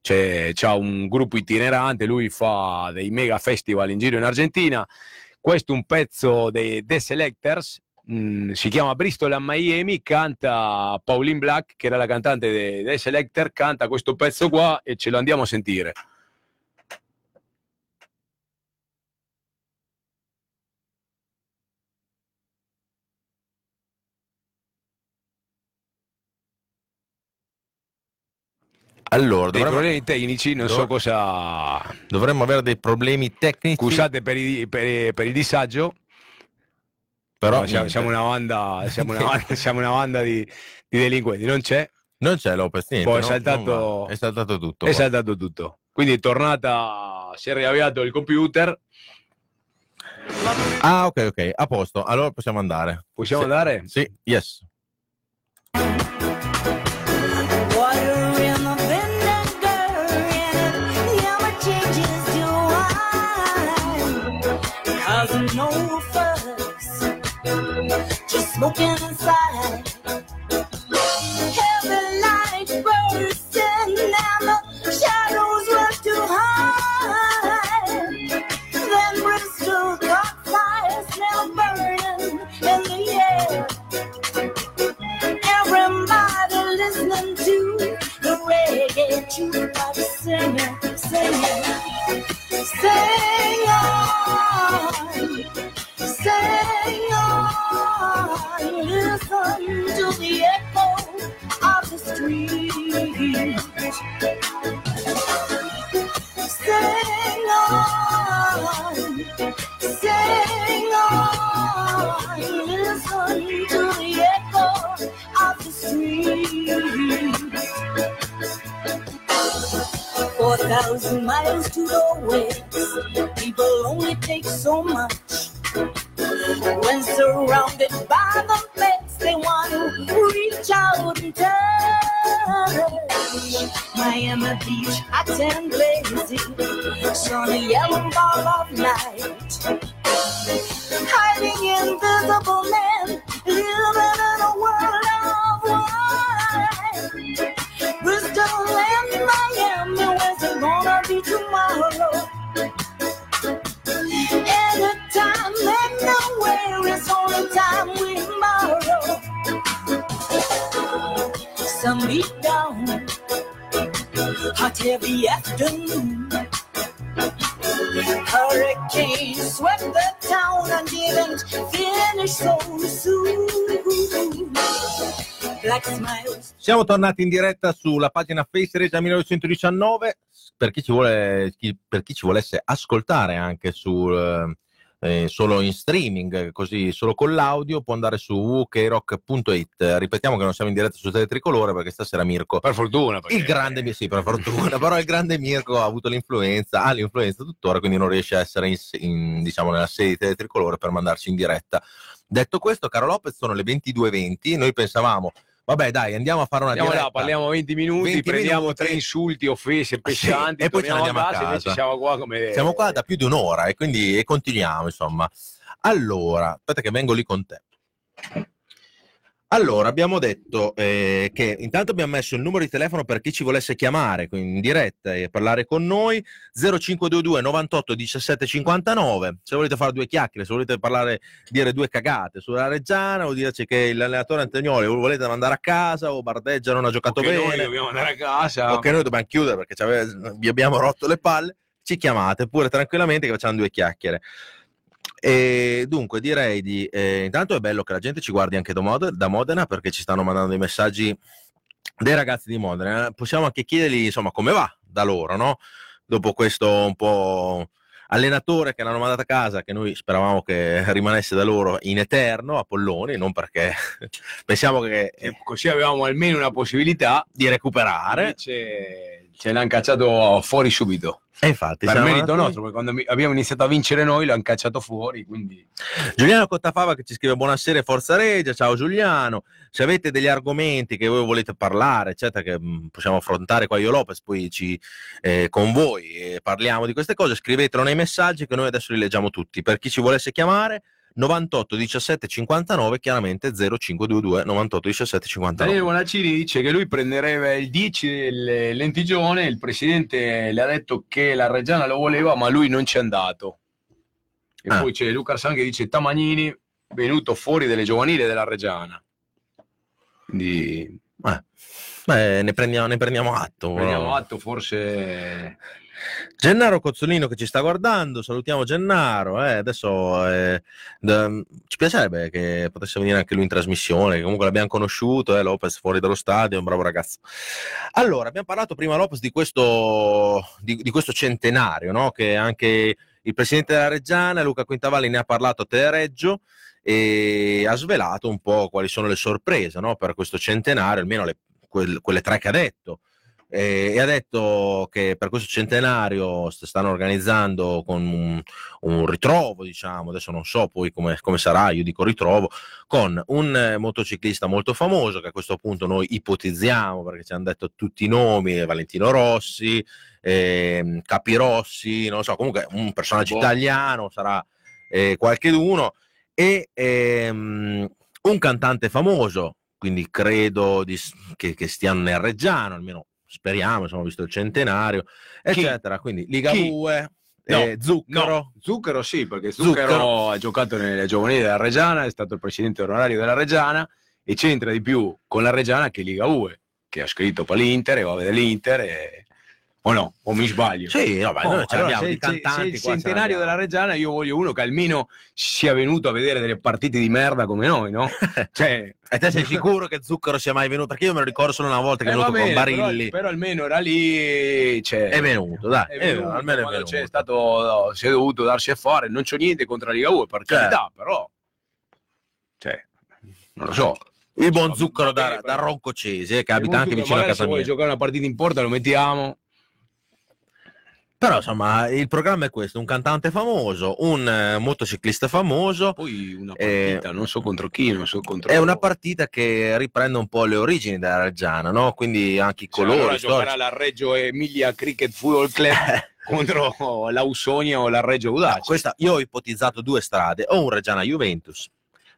C'è, c'ha un gruppo itinerante, lui fa dei mega festival in giro in Argentina. Questo è un pezzo dei The Selectors, mm, si chiama Bristol a Miami, canta Pauline Black, che era la cantante dei The Selector, canta questo pezzo qua e ce lo andiamo a sentire. Allora, Dei dovremmo, problemi tecnici, non so Dov- cosa... dovremmo avere dei problemi tecnici, Scusate per, i- per- per il disagio, però No, siamo, siamo una banda, siamo una banda, siamo una banda di, di delinquenti, non c'è, non c'è Lopez, niente, Poi è saltato- è saltato tutto. è qua. saltato tutto. Quindi è tornata, si è riavviato il computer, Ah, ok, ok, a posto. Allora possiamo andare. possiamo Sì. andare? Sì, yes. Look inside. Bursting and the shadows too high. Then Bristol fire burning in the air. Everybody listening to the reggae singing, singing, sing on and listen to the echo of the street. Sing on, sing on, listen to the echo of the street. Four thousand miles to the west, people only take so much. When surrounded by the fence, they want to reach out and touch. Miami Beach, hot and blazing, sunny yellow ball of night. Hiding invisible men, living in a world of wine. Bristol and Miami, where's it gonna be tomorrow? Nowhere is only time we borrow. Sun beat down, hot heavy afternoon. Hurricane swept the town and didn't finish so soon. Siamo tornati in diretta sulla pagina Face Regia 1919 per chi ci, vuole, per chi ci volesse ascoltare anche sul, eh, solo in streaming, così solo con l'audio, può andare su ukrock.it. Ripetiamo che non siamo in diretta su Tele Tricolore perché stasera Mirko Per fortuna. perché- il grande, sì, per fortuna, però il grande Mirko ha avuto l'influenza, ha l'influenza tuttora, quindi non riesce a essere in, in, diciamo, nella sede di Tele Tricolore per mandarci in diretta. Detto questo, caro Lopez, sono le 22.20, noi pensavamo, vabbè dai, andiamo a fare una Andiamo diretta. là, parliamo 20 minuti, 20 prendiamo minuti. tre insulti, offese, pescianti, e poi ce ne andiamo a casa. siamo qua come... Siamo qua da più di un'ora e quindi e continuiamo, insomma. Allora, aspetta che vengo lì con te. Allora, abbiamo detto eh, che intanto abbiamo messo il numero di telefono per chi ci volesse chiamare in diretta e parlare con noi 0522 98 17 59 se volete fare due chiacchiere se volete parlare dire due cagate sulla Reggiana o dirci che l'allenatore Antonioli lo volete mandare a casa o Bardeggia non ha giocato Che noi bene dobbiamo andare a casa. o che noi dobbiamo chiudere perché vi abbiamo rotto le palle, ci chiamate pure tranquillamente che facciamo due chiacchiere. E dunque direi di eh, intanto è bello che la gente ci guardi anche da, Mod- da Modena perché ci stanno mandando dei messaggi dei ragazzi di Modena. Eh, Possiamo anche chiedergli insomma come va da loro, no? Dopo questo un po' allenatore che l'hanno mandato a casa, che noi speravamo che rimanesse da loro in eterno a Polloni, non perché pensiamo che E così avevamo almeno una possibilità. di recuperare. Invece ce l'hanno cacciato fuori subito. E infatti per merito andati- nostro, perché quando abbiamo iniziato a vincere noi l'hanno cacciato fuori, quindi Giuliano Cottafava che ci scrive buonasera Forza Regia, ciao Giuliano, se avete degli argomenti che voi volete parlare, eccetera, che mh, possiamo affrontare qua io Lopez, poi ci, eh, con voi e parliamo di queste cose, scrivetelo nei messaggi che noi adesso li leggiamo tutti. Per chi ci volesse chiamare, 98 17 59, chiaramente 0522 98 17 59. Daniele Bonaccini dice che lui prenderebbe il 10 del Lentigione, il presidente le ha detto che la Reggiana lo voleva, ma lui non ci è andato. E Ah. poi c'è Luca Arsan che dice Tamagnini venuto fuori delle giovanili della Reggiana. Quindi Eh, beh, ne prendiamo, ne prendiamo atto. prendiamo atto, forse Gennaro Cozzolino che ci sta guardando, salutiamo Gennaro. eh, adesso eh, d- ci piacerebbe che potesse venire anche lui in trasmissione, comunque l'abbiamo conosciuto, eh, Lopez fuori dallo stadio, un bravo ragazzo. Allora, abbiamo parlato prima Lopez di questo, di, di questo centenario, no? che anche il presidente della Reggiana, Luca Quintavalli, ne ha parlato a Telereggio e ha svelato un po' quali sono le sorprese no? per questo centenario, almeno le- quel- quelle tre che ha detto e, e ha detto che per questo centenario st- stanno organizzando con un, un ritrovo, diciamo, adesso non so poi come, come sarà, io dico ritrovo, con un eh, motociclista molto famoso che a questo punto noi ipotizziamo perché ci hanno detto tutti i nomi, eh, Valentino Rossi, ehm, Capirossi, non so, comunque un personaggio Boh. italiano, sarà eh, qualcheduno, e ehm, un cantante famoso, quindi credo di che, che stiano nel Reggiano, almeno speriamo, insomma, visto il centenario, Chi? eccetera. Quindi Liga Chi? 2, No, eh, Zucchero, No, Zucchero sì, perché Zucchero, Zucchero. ha giocato nelle giovanili della Reggiana, è stato il presidente onorario della Reggiana e c'entra di più con la Reggiana che Liga UE, che ha scritto per l'Inter e va a vedere l'Inter e O no? O mi sbaglio? Sì, no, ma Oh, noi ce allora, l'abbiamo se, di se- se il centenario della Reggiana, io voglio uno che almeno sia venuto a vedere delle partite di merda come noi, no? cioè, E te sei sicuro che Zucchero sia mai venuto? Perché io me lo ricordo solo una volta che eh, è venuto bene, con però, Barilli. però almeno era lì. Cioè, È venuto, dai, è venuto, venuto, almeno è venuto. c'è stato, no, si è dovuto darsi a fare. Non c'ho niente contro la Liga 2, per Certo. carità, però. Cioè, non lo so. Il buon Zucchero bene, da, però- da Roncocesi, eh, che abita anche vicino a se casa vuoi mia. giocare una partita in porta, lo mettiamo. Però insomma, il programma è questo: un cantante famoso, un eh, motociclista famoso. Poi una Eh, partita, non so contro chi, non so contro È una partita che riprende un po' le origini della Reggiana, no? Quindi anche i colori. allora giocherà la Reggio Emilia Cricket Football Club contro l'Ausonia o la Reggio No, Audace. questa- io ho ipotizzato due strade, o un Reggiana Juventus,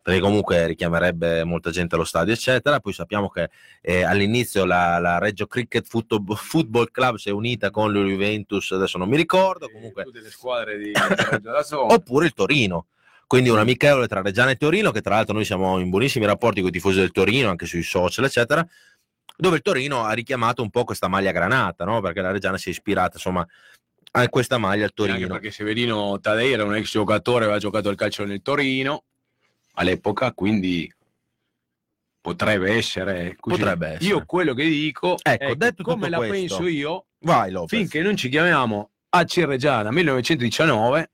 perché comunque richiamerebbe molta gente allo stadio, eccetera. Poi sappiamo che eh, all'inizio la, la Reggio Cricket Football, Football Club si è unita con la Juventus, adesso non mi ricordo, comunque, tutte le squadre di oppure il Torino. Quindi un amichevole tra Reggiana e Torino, che tra l'altro noi siamo in buonissimi rapporti con i tifosi del Torino, anche sui social, eccetera, dove il Torino ha richiamato un po' questa maglia granata, no? Perché la Reggiana si è ispirata, insomma, a questa maglia al Anche Torino. perché Severino Tadei era un ex giocatore, aveva giocato al calcio nel Torino all'epoca, quindi potrebbe essere così. Potrebbe essere. Io quello che dico Ecco, è come la questo, penso io, Vai, Lopez. finché non ci chiamiamo AC Reggiana 1919,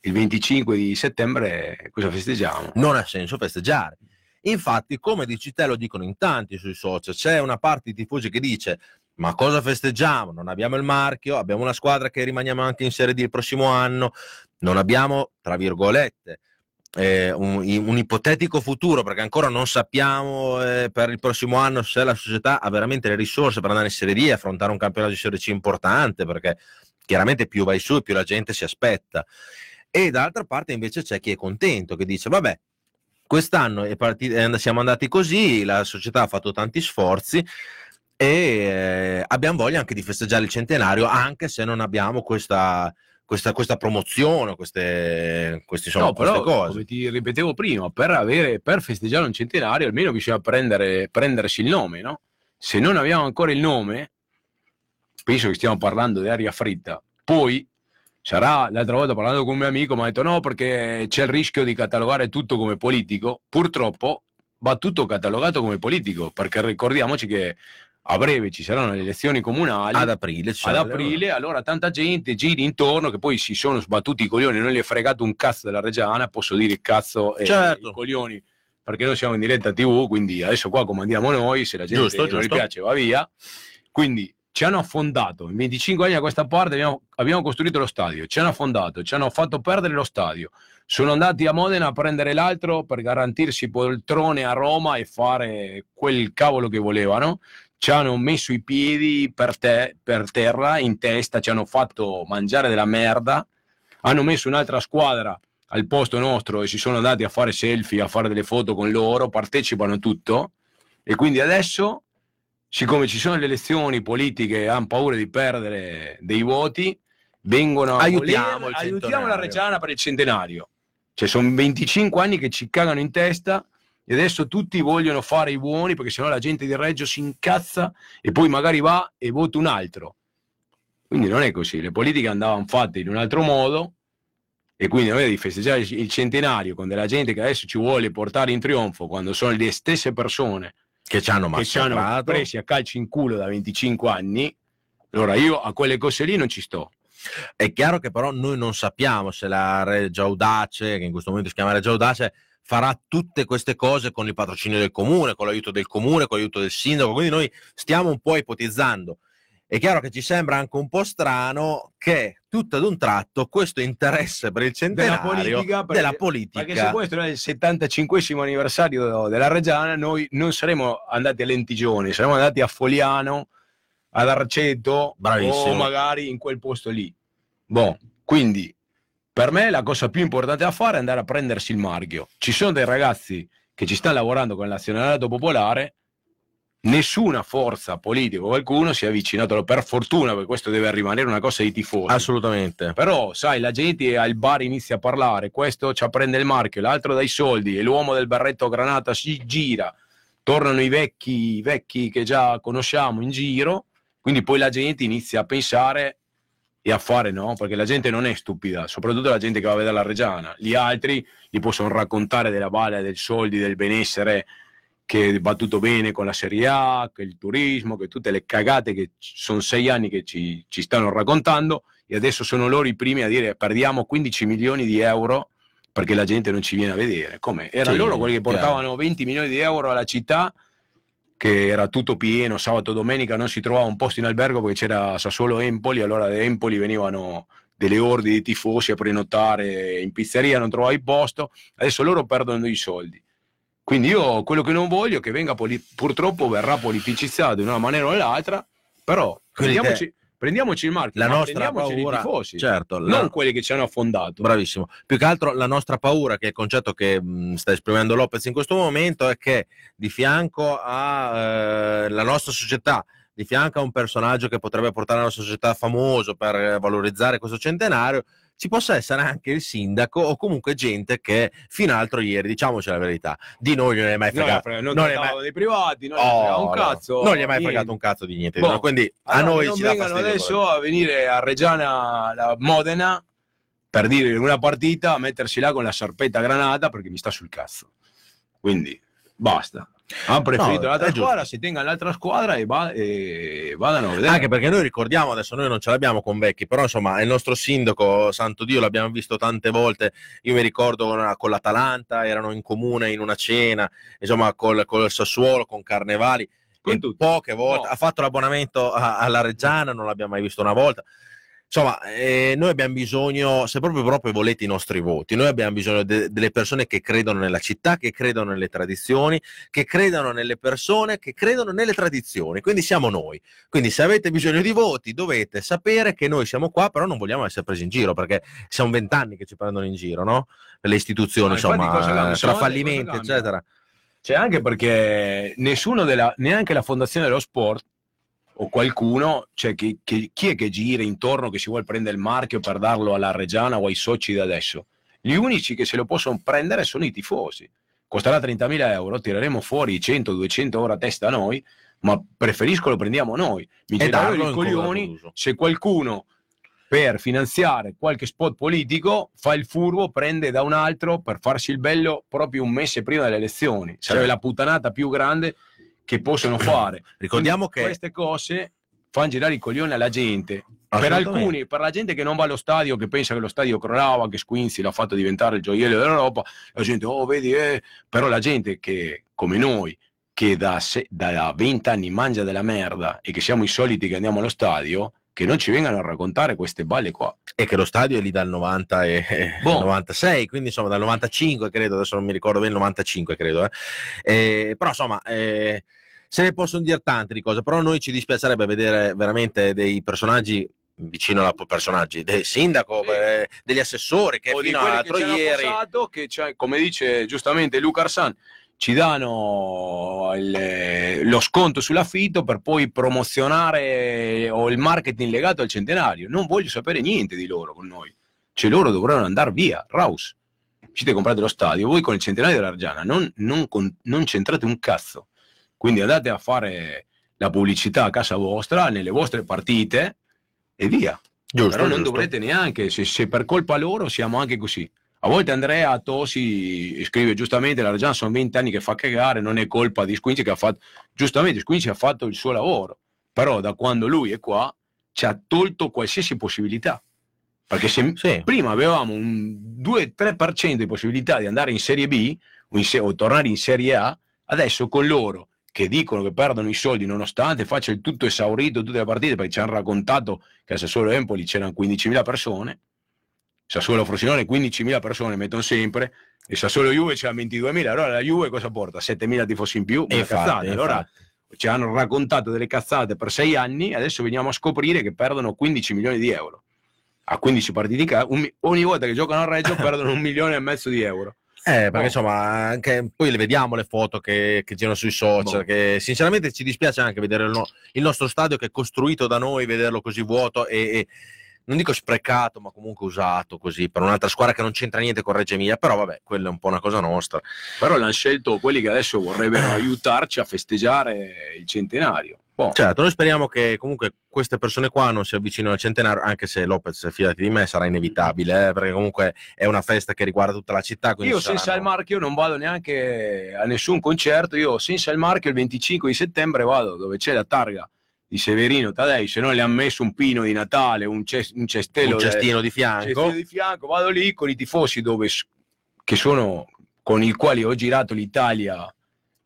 il 25 di settembre, cosa festeggiamo? non ha senso festeggiare. Infatti, come dici te, lo dicono in tanti sui social, c'è una parte di tifosi che dice ma cosa festeggiamo? Non abbiamo il marchio, abbiamo una squadra che rimaniamo anche in Serie D il prossimo anno, non abbiamo, tra virgolette, eh, un, un ipotetico futuro perché ancora non sappiamo eh, per il prossimo anno se la società ha veramente le risorse per andare in Serie D e affrontare un campionato di Serie C importante perché chiaramente più vai su più la gente si aspetta. E dall'altra parte invece c'è chi è contento, che dice vabbè, quest'anno è parti- eh, siamo andati così, la società ha fatto tanti sforzi e eh, abbiamo voglia anche di festeggiare il centenario, anche se non abbiamo questa, questa, questa promozione, queste, questi, insomma, no, però, queste cose. come ti ripetevo prima, per, avere, per festeggiare un centenario almeno bisogna prendere, prendersi il nome, no? Se non abbiamo ancora il nome, penso che stiamo parlando di aria fritta. Poi sarà, l'altra volta parlando con un mio amico, mi ha detto no perché c'è il rischio di catalogare tutto come politico. Purtroppo va tutto catalogato come politico, perché ricordiamoci che a breve ci saranno le elezioni comunali. Ad aprile, ci ad aprile, allora tanta gente giri intorno che poi si sono sbattuti i coglioni, non gli è fregato un cazzo della Reggiana, posso dire il cazzo e Certo. i coglioni, perché noi siamo in diretta TV, quindi adesso qua comandiamo noi, se la gente Giusto, non gli giusto. piace va via. Quindi ci hanno affondato, in 25 anni a questa parte abbiamo, abbiamo costruito lo stadio, ci hanno affondato, ci hanno fatto perdere lo stadio, sono andati a Modena a prendere l'altro per garantirsi poltrone a Roma e fare quel cavolo che volevano ci hanno messo i piedi per, te, per terra, in testa, ci hanno fatto mangiare della merda, hanno messo un'altra squadra al posto nostro e si sono andati a fare selfie, a fare delle foto con loro, partecipano tutto e quindi adesso, siccome ci sono le elezioni politiche e hanno paura di perdere dei voti, vengono a Aiutiamo voler- aiutiamo la Reggiana per il centenario. Cioè sono 25 anni che ci cagano in testa e adesso tutti vogliono fare i buoni perché sennò la gente di Reggio si incazza e poi magari va e vota un altro. Quindi non è così, le politiche andavano fatte in un altro modo e quindi noi di festeggiare il centenario con della gente che adesso ci vuole portare in trionfo quando sono le stesse persone che ci hanno che ci hanno massacrato. presi a calci in culo da 25 anni, allora io a quelle cose lì non ci sto. È chiaro che però noi non sappiamo se la Reggio Audace, che in questo momento si chiama Reggio Audace, farà tutte queste cose con il patrocinio del comune, con l'aiuto del comune, con l'aiuto del sindaco, quindi noi stiamo un po' ipotizzando. È chiaro che ci sembra anche un po' strano che tutto ad un tratto questo interesse per il centenario politica, perché- della politica Perché se questo è il 75 anniversario della Reggiana, noi non saremmo andati a Lentigioni, saremmo andati a Foliano, ad Arceto Bravissimo. o magari in quel posto lì. Boh, quindi per me la cosa più importante da fare è andare a prendersi il marchio. Ci sono dei ragazzi che ci stanno lavorando con l'azionariato popolare, nessuna forza politica o qualcuno si è avvicinato, per fortuna, perché questo deve rimanere una cosa di tifosi. assolutamente. Però, sai, la gente al bar inizia a parlare, questo ci prende il marchio, l'altro dai soldi e l'uomo del barretto a granata si gira, tornano i vecchi, i vecchi che già conosciamo in giro Quindi poi la gente inizia a pensare e a fare no, perché la gente non è stupida, soprattutto la gente che va a vedere la Reggiana. Gli altri gli possono raccontare della balia, del soldi, del benessere che va tutto bene con la Serie A, che il turismo, che tutte le cagate che sono sei anni che ci, ci stanno raccontando e adesso sono loro i primi a dire perdiamo 15 milioni di euro perché la gente non ci viene a vedere. Come? Erano Sì, loro quelli che chiaro. portavano 20 milioni di euro alla città che era tutto pieno, sabato e domenica non si trovava un posto in albergo perché c'era Sassuolo Empoli, allora da Empoli venivano delle orde di tifosi a prenotare in pizzeria, non trovavi posto, adesso loro perdono i soldi. Quindi io quello che non voglio è che venga poli- purtroppo verrà politicizzato in una maniera o nell'altra, però Quindi prendiamoci, il marchio, La nostra paura, i tifosi, certo, la- non quelli che ci hanno affondato. Bravissimo. Più che altro la nostra paura, che è il concetto che mh, sta esprimendo Lopez in questo momento, è che di fianco alla nostra società, di fianco a un personaggio che potrebbe portare la nostra società famoso per eh, valorizzare questo centenario, ci possa essere anche il sindaco o comunque gente che fino all'altro ieri, diciamoci la verità, di noi non è mai fregato. non, non è mai- dei privati, non Oh, un cazzo. non gli è mai niente. fregato un cazzo di niente. Boh. Quindi a noi non ci dà fastidio. adesso a venire a Reggiana, la Modena, per dire in una partita, a mettersi là con la sarpetta granata perché mi sta sul cazzo. Quindi basta. Hanno preferito No, l'altra squadra, si tenga l'altra squadra e, va- e vadano a vedere. Anche perché noi ricordiamo, adesso noi non ce l'abbiamo con Vecchi, però insomma il nostro sindaco, santo Dio, l'abbiamo visto tante volte, io mi ricordo con, con l'Atalanta, erano in comune in una cena, insomma col, col Sassuolo, con Carnevali, Con poche volte, No. ha fatto l'abbonamento alla Reggiana, non l'abbiamo mai visto una volta. Insomma, eh, noi abbiamo bisogno, se proprio, proprio volete i nostri voti, noi abbiamo bisogno de- delle persone che credono nella città, che credono nelle tradizioni, che credono nelle persone, che credono nelle tradizioni. Quindi siamo noi. Quindi se avete bisogno di voti dovete sapere che noi siamo qua, però non vogliamo essere presi in giro, perché siamo vent'anni che ci prendono in giro, no? Le istituzioni, insomma, tra fallimenti, eccetera. C'è anche perché nessuno della, neanche la fondazione dello sport o qualcuno, cioè chi, chi- chi è che gira intorno che si vuole prendere il marchio per darlo alla Reggiana o ai soci da adesso? Gli unici che se lo possono prendere sono i tifosi. Costerà 30.000 euro, tireremo fuori i 100-200 euro a testa noi, ma preferisco lo prendiamo noi. Mi girano i coglioni se qualcuno per finanziare qualche spot politico fa il furbo, prende da un altro per farsi il bello proprio un mese prima delle elezioni. Sarebbe Certo. la puttanata più grande che possono fare. Ricordiamo Quindi che queste cose fanno girare i coglioni alla gente. Per alcuni, per la gente che non va allo stadio, che pensa che lo stadio crollava, che Squinzi l'ha fatto diventare il gioiello dell'Europa, la gente, oh, vedi, eh. però la gente che, come noi, che da, se- da 20 anni mangia della merda e che siamo i soliti che andiamo allo stadio, che non ci vengano a raccontare queste balle qua. e che lo stadio è lì dal 90 e e Boh. 96, quindi insomma dal 95 credo, adesso non mi ricordo bene, 95 credo. eh. Eh, però insomma eh, se ne possono dire tante di cose, però a noi ci dispiacerebbe vedere veramente dei personaggi vicino alla personaggi del sindaco, eh, degli assessori che o fino all'altro che ieri passato, che c'è- come dice giustamente Luca Arsan, ci danno il- lo sconto sull'affitto per poi promozionare o il marketing legato al centenario. Non voglio sapere niente di loro con noi. Cioè loro dovranno andare via, Raus. Uscite e comprate lo stadio, voi con il centenario dell'Argiana non, non non c'entrate un cazzo. Quindi andate a fare la pubblicità a casa vostra, nelle vostre partite e via. giusto, Però non giusto. dovrete neanche, se, se per colpa loro siamo anche così. A volte Andrea Tosi scrive giustamente, la Reggiana sono 20 anni che fa cagare, non è colpa di Squinci che ha fatto, giustamente Squinci ha fatto il suo lavoro, però da quando lui è qua ci ha tolto qualsiasi possibilità. Perché se Sì. prima avevamo un 2-3% di possibilità di andare in Serie B o, in se- o tornare in Serie A, adesso con loro che dicono che perdono i soldi nonostante faccia il tutto esaurito tutte le partite perché ci hanno raccontato che a Sassuolo Empoli c'erano 15.000 persone Sassuolo Frosinone 15.000 persone mettono sempre e Sassuolo Juve c'era 22.000 allora la Juve cosa porta? 7.000 tifosi in più? Una Infatti, cazzata. allora infatti. ci hanno raccontato delle cazzate per sei anni adesso veniamo a scoprire che perdono 15 milioni di euro a 15 partite di ca- un mi- ogni volta che giocano a Reggio perdono un milione e mezzo di euro Eh, perché Oh. insomma, anche poi le vediamo le foto che, che girano sui social. Boh. Che sinceramente ci dispiace anche vedere il, no- il nostro stadio che è costruito da noi, vederlo così vuoto e, e non dico sprecato, ma comunque usato così per un'altra squadra che non c'entra niente con Reggio Emilia. Però vabbè, quella è un po' una cosa nostra. però l'hanno scelto quelli che adesso vorrebbero aiutarci a festeggiare il centenario Boh. Certo, noi speriamo che comunque queste persone qua non si avvicinino al centenario, anche se Lopez, fidati di me, sarà inevitabile, eh, perché comunque è una festa che riguarda tutta la città. Io senza saranno- il marchio non vado neanche a nessun concerto. Io senza il marchio il 25 di settembre vado dove c'è la targa di Severino Tadei. Se no le hanno messo un pino di Natale, un, ces- un cestello, un cestino di fianco. cestino di fianco. Vado lì con i tifosi dove, che sono con i quali ho girato l'Italia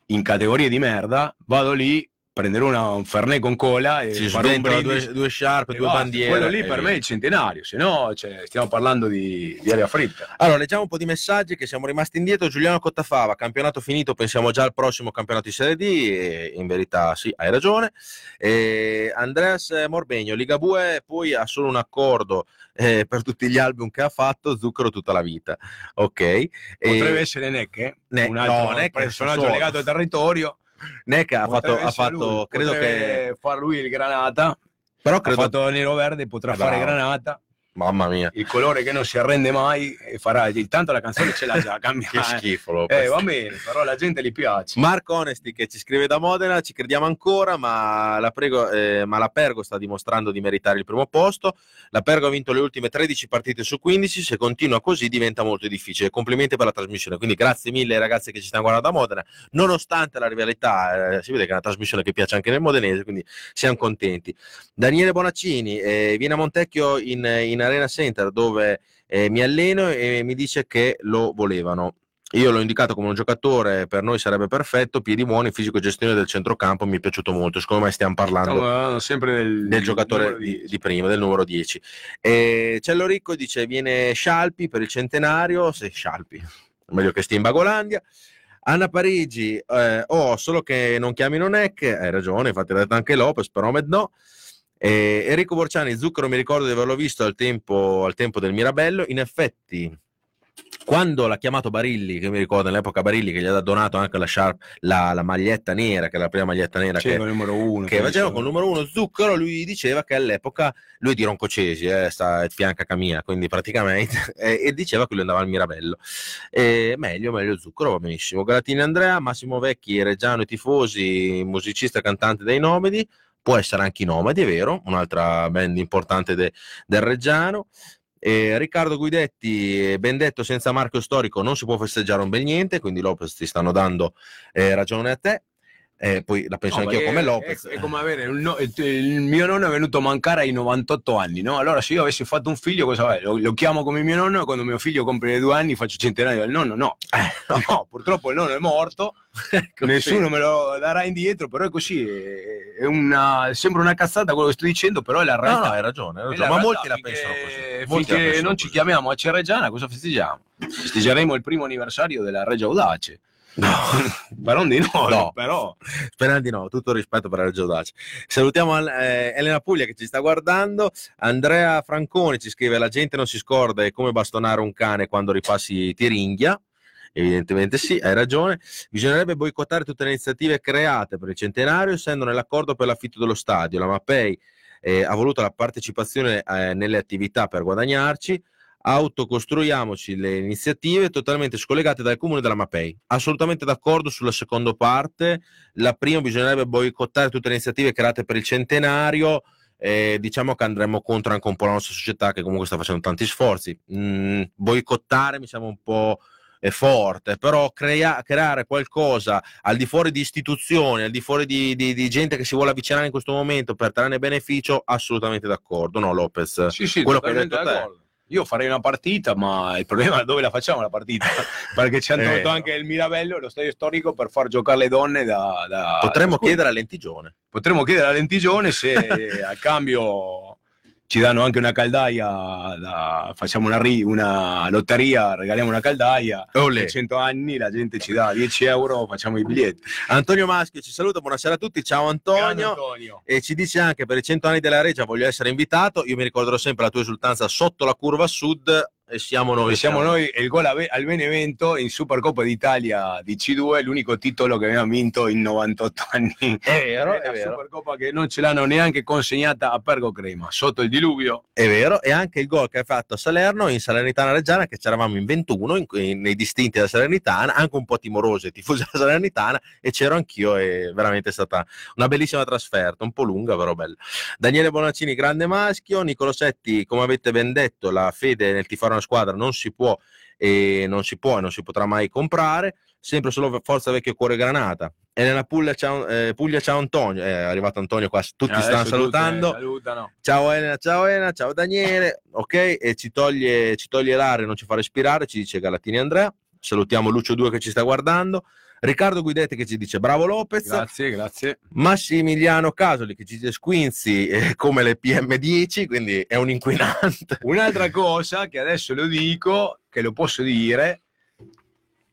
in categorie di merda. Vado lì, prenderò una, un Fernet con cola e si farò un brindisi. due, due sciarpe, e due basta. bandiere. Quello lì e per via. me è il centenario, se no cioè, stiamo parlando di, di aria fritta. Allora, leggiamo un po' di messaggi che siamo rimasti indietro. Giuliano Cottafava, campionato finito, pensiamo già al prossimo campionato di Serie D. E in verità, sì, hai ragione. E Andreas Morbegno, Ligabue poi ha solo un accordo eh, per tutti gli album che ha fatto, zucchero tutta la vita. Ok. E- Potrebbe essere Neck, eh? Ne- un altro no, Neck personaggio legato al territorio. Neck ha fatto, ha fatto lui, credo che. far lui il granata. Però Ha credo. fatto nero verde, potrà Bravo. fare granata. Mamma mia, Il colore che non si arrende mai e farà. Tanto la canzone ce l'ha già che cambiata. schifo. Lopez. Eh, va bene, però alla gente gli piace. Marco Onesti che ci scrive da Modena, ci crediamo ancora, ma la, prego, eh, ma la Pergo sta dimostrando di meritare il primo posto. La Pergo ha vinto le ultime 13 partite su 15, se continua così diventa molto difficile. Complimenti per la trasmissione, quindi grazie mille ai ragazzi che ci stanno guardando da Modena, nonostante la rivalità, eh, si vede che è una trasmissione che piace anche nel modenese, quindi siamo contenti. Daniele Bonaccini eh, viene a Montecchio in, in Arena Center dove eh, mi alleno e mi dice che lo volevano. Io l'ho indicato come un giocatore, per noi sarebbe perfetto, piedi buoni, fisico e gestione del centrocampo, mi è piaciuto molto, secondo me stiamo parlando eh, sempre del, del giocatore di, di prima, del numero 10. E Cello Ricco dice viene Scialpi per il centenario, se Scialpi, meglio che stia in Bagolandia. Anna Parigi, eh, oh, solo che non chiamino Neck, hai ragione, infatti ha detto anche Lopez, però Med no. E Enrico Borciani, Zucchero mi ricordo di averlo visto al tempo, al tempo del Mirabello, in effetti quando l'ha chiamato Barilli, che mi ricordo all'epoca Barilli che gli ha donato anche la, sharp, la, la maglietta nera, che è la prima maglietta nera che, uno. che faceva con il numero uno zucchero, lui diceva che all'epoca lui è di Roncocesi, eh, sta a fianca Camia, quindi praticamente, e, e diceva che lui andava al Mirabello. E meglio, meglio zucchero, va benissimo. Galatini Andrea, Massimo Vecchi, Reggiano e Tifosi, musicista e cantante dei Nomadi, può essere anche i Nomadi, è vero, un'altra band importante de- del Reggiano. E Riccardo Guidetti, ben detto, senza marchio storico non si può festeggiare un bel niente, quindi Lopez ti stanno dando eh, ragione a te. Eh, poi la penso No, anch'io come Lopez. È, è come avere no- il, mio nonno è venuto a mancare ai 98 anni, no? Allora, se io avessi fatto un figlio, cosa? Lo, lo chiamo come mio nonno e quando mio figlio compie due anni faccio centenario del nonno? No, Eh, no, purtroppo il nonno è morto, ecco, nessuno me lo darà indietro, però è così. È, è una, sembra una cazzata quello che sto dicendo, però è la No, realtà. no, hai ragione, hai ragione. ma realtà, molti la pensano così. Molti Finché non ci chiamiamo a Cerreggiana, cosa festeggiamo? Festeggeremo il primo anniversario della Regia Audace. No, Baron di no, No. però. speriamo di no, tutto il rispetto per Reggio Daci. Salutiamo eh, Elena Puglia che ci sta guardando, Andrea Franconi ci scrive la gente non si scorda è come bastonare un cane quando ripassi Tiringhia. Evidentemente sì, hai ragione. Bisognerebbe boicottare tutte le iniziative create per il centenario, essendo nell'accordo per l'affitto dello stadio. La Mapei eh, ha voluto la partecipazione eh, nelle attività per guadagnarci. Autocostruiamoci le iniziative totalmente scollegate dal comune della Mapei. Assolutamente d'accordo sulla seconda parte. La prima bisognerebbe boicottare tutte le iniziative create per il centenario. Eh, diciamo che andremo contro anche un po' la nostra società che comunque sta facendo tanti sforzi. Mm, boicottare mi sembra un po' è forte, però crea- creare qualcosa al di fuori di istituzioni, al di fuori di, di- di gente che si vuole avvicinare in questo momento per trarne beneficio, assolutamente d'accordo, no Lopez? Sì, sì, Quello che hai detto te. d'accordo. Io farei una partita, ma il problema è dove la facciamo la partita? Perché ci hanno Eh, tolto anche il Mirabello, lo stadio storico, per far giocare le donne da... da- Potremmo da- chiedere a Lentigione. Potremmo chiedere a Lentigione se a cambio ci danno anche una caldaia, da- facciamo una, ri- una lotteria, regaliamo una caldaia. Olè. A 100 anni la gente ci dà 10 euro, facciamo i biglietti. Antonio Maschio ci saluta, buonasera a tutti, ciao Antonio. Antonio. E ci dice anche per i 100 anni della Regia voglio essere invitato. Io mi ricorderò sempre la tua esultanza sotto la curva sud e siamo noi. E siamo noi il gol al Benevento in Supercoppa d'Italia di C2, l'unico titolo che abbiamo vinto in 98 anni. È vero, è la vero. Supercoppa che non ce l'hanno neanche consegnata a Pergo Crema, sotto il diluvio. È vero, e anche il gol che hai fatto a Salerno in Salernitana Reggiana, che c'eravamo in 21 in- in- nei distinti della Salernitana, anche un po' timorosi, tifosi della Salernitana, e c'ero anch'io. E veramente è stata una bellissima trasferta, un po' lunga, però bella. Daniele Bonaccini, grande maschio. Nicolosetti, come avete ben detto, la fede nel tifare una squadra non si può e non si può e non si potrà mai comprare. Sempre solo Forza Vecchio Cuore Granata. Elena Puglia, ciao, eh, Puglia, ciao Antonio. È arrivato Antonio qua, tutti stanno Adesso salutando. tutte salutano. Ciao Elena, ciao Elena, ciao Daniele, ok? E ci toglie, ci toglie l'aria, non ci fa respirare, ci dice Galatini Andrea. Salutiamo Lucio 2 che ci sta guardando. Riccardo Guidetti che ci dice bravo Lopez. Grazie, grazie. Massimiliano Casoli che ci dice Squinzi eh, come le PM10, quindi è un inquinante. Un'altra cosa che adesso lo dico, che lo posso dire,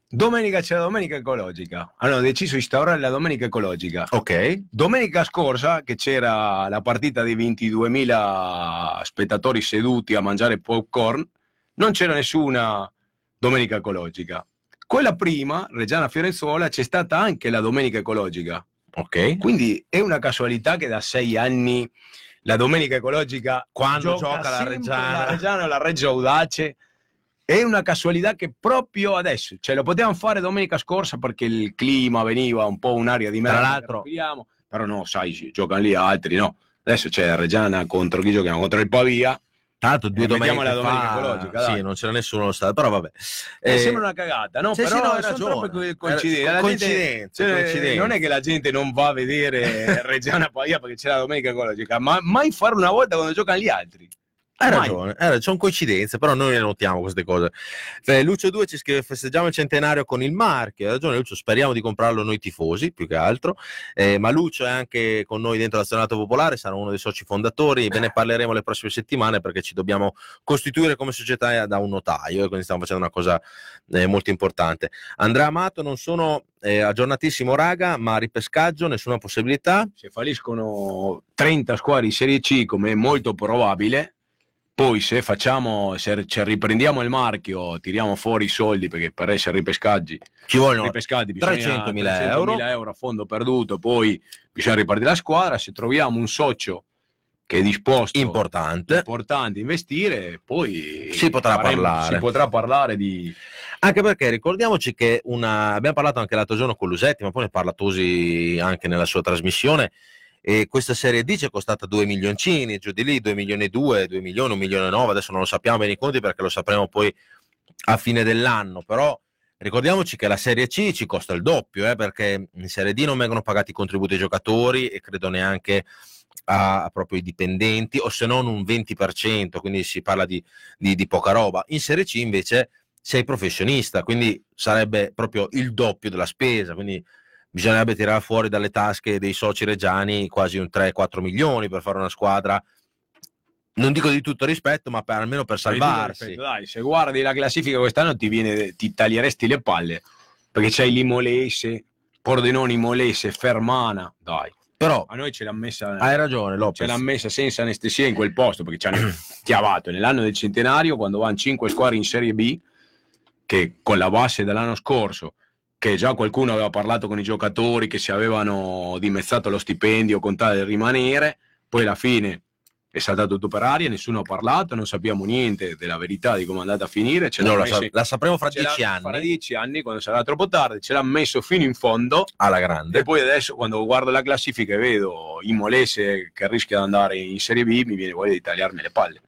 domenica c'è la domenica ecologica. Hanno deciso di instaurare la domenica ecologica. Ok, Domenica scorsa, che c'era la partita di 22.000 spettatori seduti a mangiare popcorn, non c'era nessuna domenica ecologica. Quella prima, Reggiana Fiorenzuola, c'è stata anche la domenica ecologica. ok. Quindi è una casualità che da sei anni la domenica ecologica, Quando gioca la sempre Reggiana. la Reggiana la Reggio Audace, è una casualità che proprio adesso, cioè lo potevamo fare domenica scorsa perché il clima veniva un po' un'aria di merda. Tra l'altro- però no, sai, giocano lì altri, no. Adesso c'è Reggiana contro chi giochiamo? Contro il Pavia. L'altro due Eh, domeniche la domenica fa, ecologica, sì, dai. non c'era nessuno allo stadio, però vabbè. Eh, Eh, sembra una cagata, no? sì, sì, però no, sono troppe co- coincidenze. Eh, La gente- coincidenze, cioè, coincidenze. Non è che la gente non va a vedere Reggiana Pavia perché c'è la domenica ecologica, ma mai fare una volta quando giocano gli altri. Hai ragione, ragione, sono coincidenze, però noi le notiamo queste cose. Eh, Lucio 2 ci scrive: Festeggiamo il centenario con il marchio. Hai ragione, Lucio. Speriamo di comprarlo noi tifosi più che altro. Eh, ma Lucio è anche con noi dentro l'azionato popolare, sarà uno dei soci fondatori. Ve ne parleremo le prossime settimane perché ci dobbiamo costituire come società da un notaio e quindi stiamo facendo una cosa eh, molto importante. Andrea Amato, non sono eh, aggiornatissimo, raga, ma ripescaggio, nessuna possibilità. Se falliscono 30 squadre in Serie C, come è molto probabile, poi se facciamo, se riprendiamo il marchio, tiriamo fuori i soldi perché per essere ripescaggi, Ci vogliono ripescati bisogna 300.000 euro. 300.000 euro a fondo perduto, poi bisogna ripartire la squadra, se troviamo un socio che è disposto importante. importante investire, poi Si potrà faremo- parlare. si potrà parlare di Anche perché ricordiamoci che una, abbiamo parlato anche l'altro giorno con Lusetti, ma poi ne parla Tosi anche nella sua trasmissione. E questa serie D ci è costata 2 milioncini, giù di lì 2 milioni e 2, 2 milioni, 1 milione e 9, adesso non lo sappiamo bene i conti perché lo sapremo poi a fine dell'anno, però ricordiamoci che la Serie C ci costa il doppio, eh, perché in Serie D non vengono pagati i contributi ai giocatori e credo neanche a, a proprio i dipendenti, o se non un 20%, quindi si parla di, di- di poca roba. In Serie C invece sei professionista, quindi sarebbe proprio il doppio della spesa, quindi bisognerebbe tirare fuori dalle tasche dei soci reggiani quasi un 3-4 milioni per fare una squadra, non dico di tutto rispetto, ma per- almeno per salvarsi. Rispetto, dai, se guardi la classifica quest'anno ti, viene, ti taglieresti le palle perché c'hai l'Imolese, Pordenone, Imolese, Fermana. Dai, Però a noi ce l'ha messa, hai ragione, ce Lopez. l'ha messa senza anestesia in quel posto perché ci hanno chiavato nell'anno del centenario quando vanno 5 squadre in Serie B che con la base dell'anno scorso che già qualcuno aveva parlato con i giocatori che si avevano dimezzato lo stipendio con tale di rimanere. Poi alla fine è saltato tutto per aria nessuno ha parlato non sappiamo niente della verità di come è andata a finire ce No, la, sa- la sapremo fra dieci anni. fra dieci anni quando sarà troppo tardi ce l'ha messo fino in fondo. Alla e grande. poi adesso quando guardo la classifica e vedo Imolese che rischia di andare in Serie B mi viene voglia di tagliarmi le palle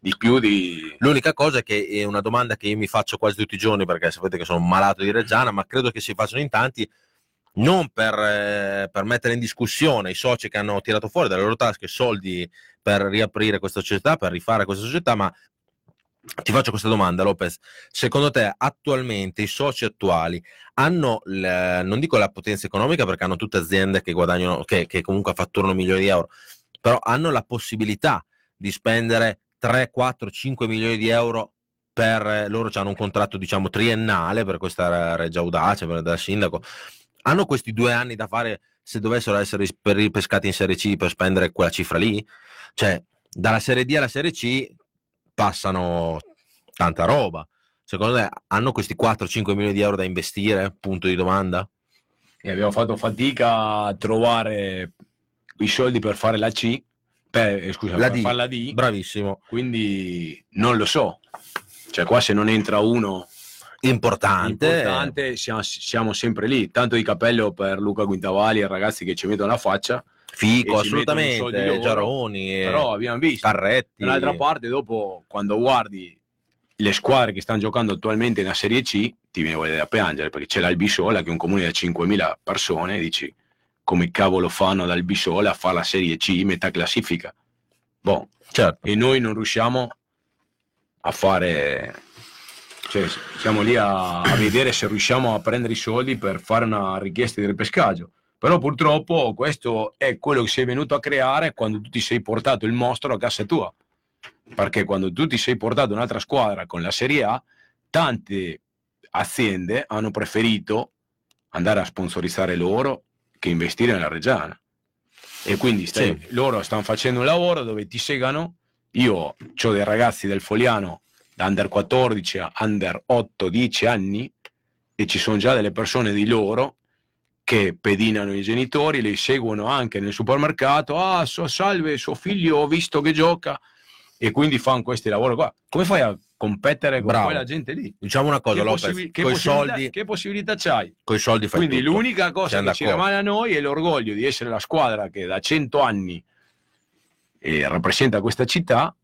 di più di L'unica cosa che è una domanda che io mi faccio quasi tutti i giorni perché sapete che sono malato di Reggiana, ma credo che si facciano in tanti non per, eh, per mettere in discussione i soci che hanno tirato fuori dalle loro tasche soldi per riaprire questa società, per rifare questa società, ma ti faccio questa domanda, Lopez. Secondo te, attualmente i soci attuali hanno, l- non dico la potenza economica perché hanno tutte aziende che guadagnano, che, che comunque fatturano milioni di euro, però hanno la possibilità di spendere 3, 4, 5 milioni di euro per eh, loro hanno un contratto diciamo triennale per questa Regia Audace, per da sindaco. Hanno questi due anni da fare se dovessero essere ripescati in Serie C per spendere quella cifra lì? Cioè, dalla Serie D alla Serie C passano tanta roba. Secondo te hanno questi 4-5 milioni di euro da investire? Punto di domanda. E abbiamo fatto fatica a trovare i soldi per fare la C, per, eh, scusa, La per D. la D, Bravissimo. quindi non lo so. Cioè qua se non entra uno Importante. importante siamo, siamo sempre lì. Tanto di cappello per Luca Quintavali e ragazzi che ci mettono la faccia, Fico, assolutamente. loro, Giaroni, eh, però abbiamo visto. Carretti. Dall'altra parte, dopo, quando guardi le squadre che stanno giocando attualmente nella Serie C, ti viene voglia da piangere, perché c'è l'Albisola, che è un comune da 5.000 persone, e dici come cavolo fanno ad Albisola a fare la Serie C, metà classifica. Boh, Certo. e noi non riusciamo a fare... Cioè, siamo lì a, a vedere se riusciamo a prendere i soldi per fare una richiesta di ripescaggio. Però purtroppo questo è quello che sei venuto a creare quando tu ti sei portato il mostro a casa tua. Perché quando tu ti sei portato un'altra squadra con la Serie A, tante aziende hanno preferito andare a sponsorizzare loro che investire nella Reggiana. E quindi stai- Sì. loro stanno facendo un lavoro dove ti segano. Io ho dei ragazzi del Foliano da under 14 a under 8-10 anni e ci sono già delle persone di loro che pedinano i genitori, li seguono anche nel supermercato. Ah, so, salve, suo figlio ho visto che gioca e quindi fanno questi lavori qua. Come fai a competere con Bravo. quella gente lì? Diciamo una cosa, che, Lopez, possibi- che soldi, che possibilità c'hai? coi soldi fai Quindi tutto. l'unica cosa Siamo che ci rimane a noi è l'orgoglio di essere la squadra che da 100 anni eh, rappresenta questa città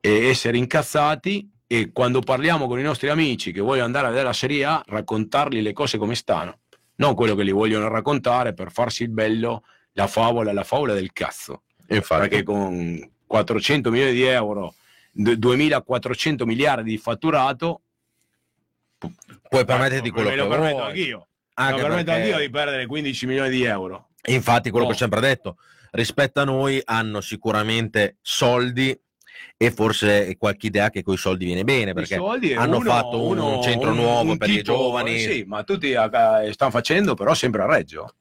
e essere incazzati e quando parliamo con i nostri amici che vogliono andare a vedere la Serie A raccontargli le cose come stanno, non quello che li vogliono raccontare per farsi il bello, la favola, la favola del cazzo Infatti, perché con 400 milioni di euro, 2400 miliardi di fatturato, puoi permetterti ecco, quello me che lo permetto vuoi. anch'io. Anche me lo permetto perché- anch'io di perdere 15 milioni di euro. Infatti, quello No. che ho sempre detto, rispetto a noi hanno sicuramente soldi e forse qualche idea che con i soldi viene bene, perché I hanno uno- fatto un uno- centro un- nuovo un per i tipo- giovani. Sì, ma tutti stanno facendo però sempre a Reggio.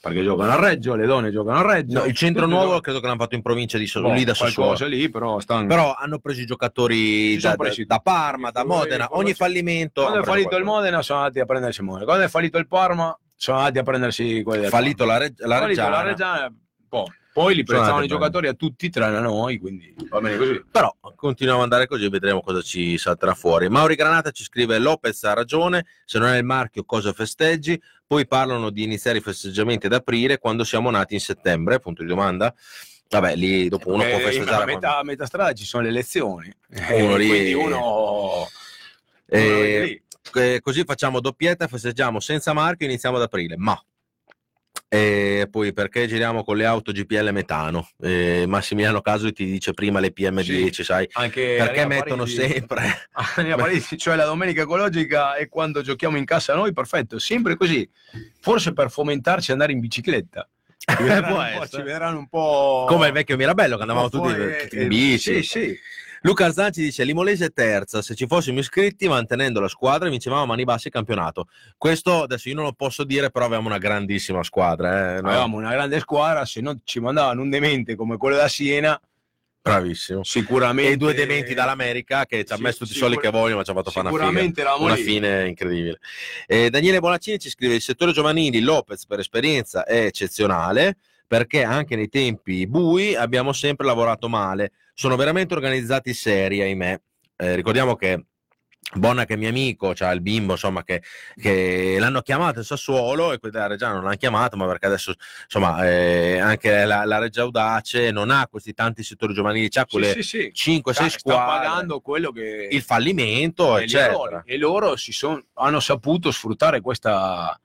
Perché giocano a Reggio, le donne giocano a Reggio. No, il centro nuovo credo che l'hanno fatto in provincia di Boh, Sassuolo, lì da Sassuolo. lì, però stanno... Però hanno preso i giocatori da, presi da. Parma, da Modena, ogni fallimento. Quando è fallito il qualcosa. Modena sono andati a prendersi il Modena. Quando è fallito il Parma sono andati a prendersi quelli Fallito la, Reg- la Fallito Reggiana. la Reggiana, boh. Poi li prezzavano i a giocatori a tutti tranne a noi, quindi va bene così. Però continuiamo ad andare così e vedremo cosa ci salterà fuori. Mauri Granata ci scrive: Lopez ha ragione, se non è il marchio, cosa festeggi? Poi parlano di iniziare i festeggiamenti ad aprile quando siamo nati in settembre? Punto di domanda. Vabbè, lì dopo uno Eh, può a festeggiare. metà, a metà strada ci sono le elezioni. Uno lì- Quindi uno... Eh, uno lì. eh, così facciamo doppietta, festeggiamo senza marchio, iniziamo ad aprile. Ma e poi perché giriamo con le auto GPL metano? Eh, Massimiliano Caso ti dice prima le PM10, sai? Anche Perché mettono Parisi- sempre Parisi, cioè la domenica ecologica e quando giochiamo in casa noi, perfetto, sempre così. Forse per fomentarci andare in bicicletta. Ci vedranno, un po', ci vedranno un po'... come il vecchio Mirabello che andavamo tutti, tutti eh, in bici. Sì, sì. Luca Zanci dice Limolese è terza, se ci fossimo iscritti mantenendo la squadra vincevamo a mani basse il campionato. Questo adesso io non lo posso dire, però avevamo una grandissima squadra. Eh? no? Avevamo una grande squadra, se non ci mandavano un demente come quello da Siena, Bravissimo. sicuramente... E due dementi dall'America che ci ha Sì, messo tutti i soldi che vogliono, ma ci ha fatto fare una eravamo Una fine incredibile. Eh, Daniele Bonaccini ci scrive: il settore giovanili Lopez per esperienza è eccezionale perché anche nei tempi bui abbiamo sempre lavorato male. Sono veramente organizzati seri, ahimè. Eh, ricordiamo che Bonna che è mio amico, c'ha il bimbo, insomma, che, che l'hanno chiamato il Sassuolo e quelli della Reggiana non l'hanno chiamato, ma perché adesso, insomma, eh, anche la, la Reggia Audace non ha questi tanti settori giovanili, c'ha quelle Sì, sì, sì. 5-6 Sta, sta squadre, pagando quello che... il fallimento, e eccetera. E loro si son- hanno saputo sfruttare questa,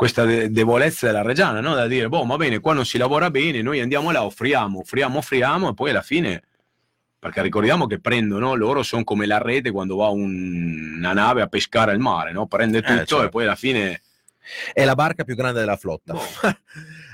questa de- debolezza della Reggiana, no? da dire, boh, va bene, qua non si lavora bene, noi andiamo là, offriamo, offriamo, offriamo, e poi alla fine, perché ricordiamo che prendono, loro sono come la rete quando va un- una nave a pescare al mare, no? prende tutto certo. e poi alla fine... È la barca più grande della flotta. boh,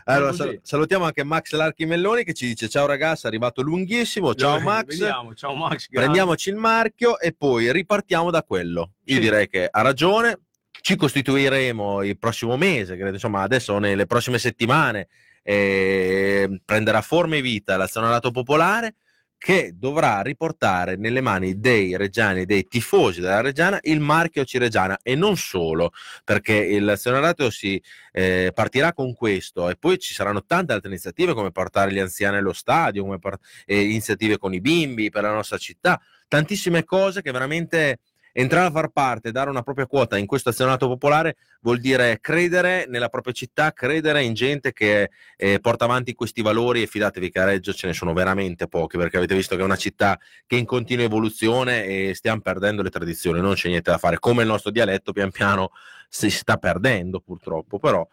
allora, sal- salutiamo anche Max Larchi Melloni che ci dice: Ciao ragazzi, è arrivato lunghissimo. Ciao Max. Vediamo, ciao Max. Prendiamoci il marchio e poi ripartiamo da quello. Io Sì. direi che ha ragione. Ci costituiremo il prossimo mese, credo, insomma, adesso nelle prossime settimane eh, prenderà forma e vita l'azionariato popolare. che dovrà riportare nelle mani dei reggiani, dei tifosi della Reggiana, il marchio Cireggiana e non solo, perché il Senato si eh, partirà con questo. E poi ci saranno tante altre iniziative come portare gli anziani allo stadio, come port- eh, iniziative con i bimbi per la nostra città, tantissime cose che veramente entrare a far parte, dare una propria quota in questo azionato popolare vuol dire credere nella propria città, credere in gente che eh, porta avanti questi valori e fidatevi che a Reggio ce ne sono veramente pochi perché avete visto che è una città che è in continua evoluzione e stiamo perdendo le tradizioni, non c'è niente da fare, come il nostro dialetto pian piano si sta perdendo purtroppo, però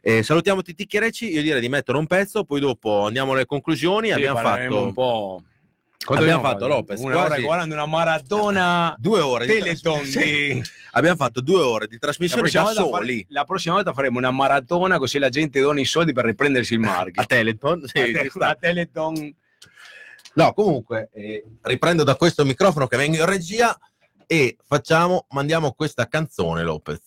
eh, salutiamo Titti Chiarecci, io direi di mettere un pezzo, poi dopo andiamo alle conclusioni, Sì, abbiamo fatto un po'. Abbiamo abbiamo fatto, Lopez? Una ora Quasi- e 40, una maratona due ore Teleton di... abbiamo fatto due ore di trasmissione da soli la prossima volta faremo una maratona così la gente dona i soldi per riprendersi il marchio. a Teleton sì, A te- a Teleton no comunque eh, riprendo da questo microfono che vengo in regia e facciamo mandiamo questa canzone Lopez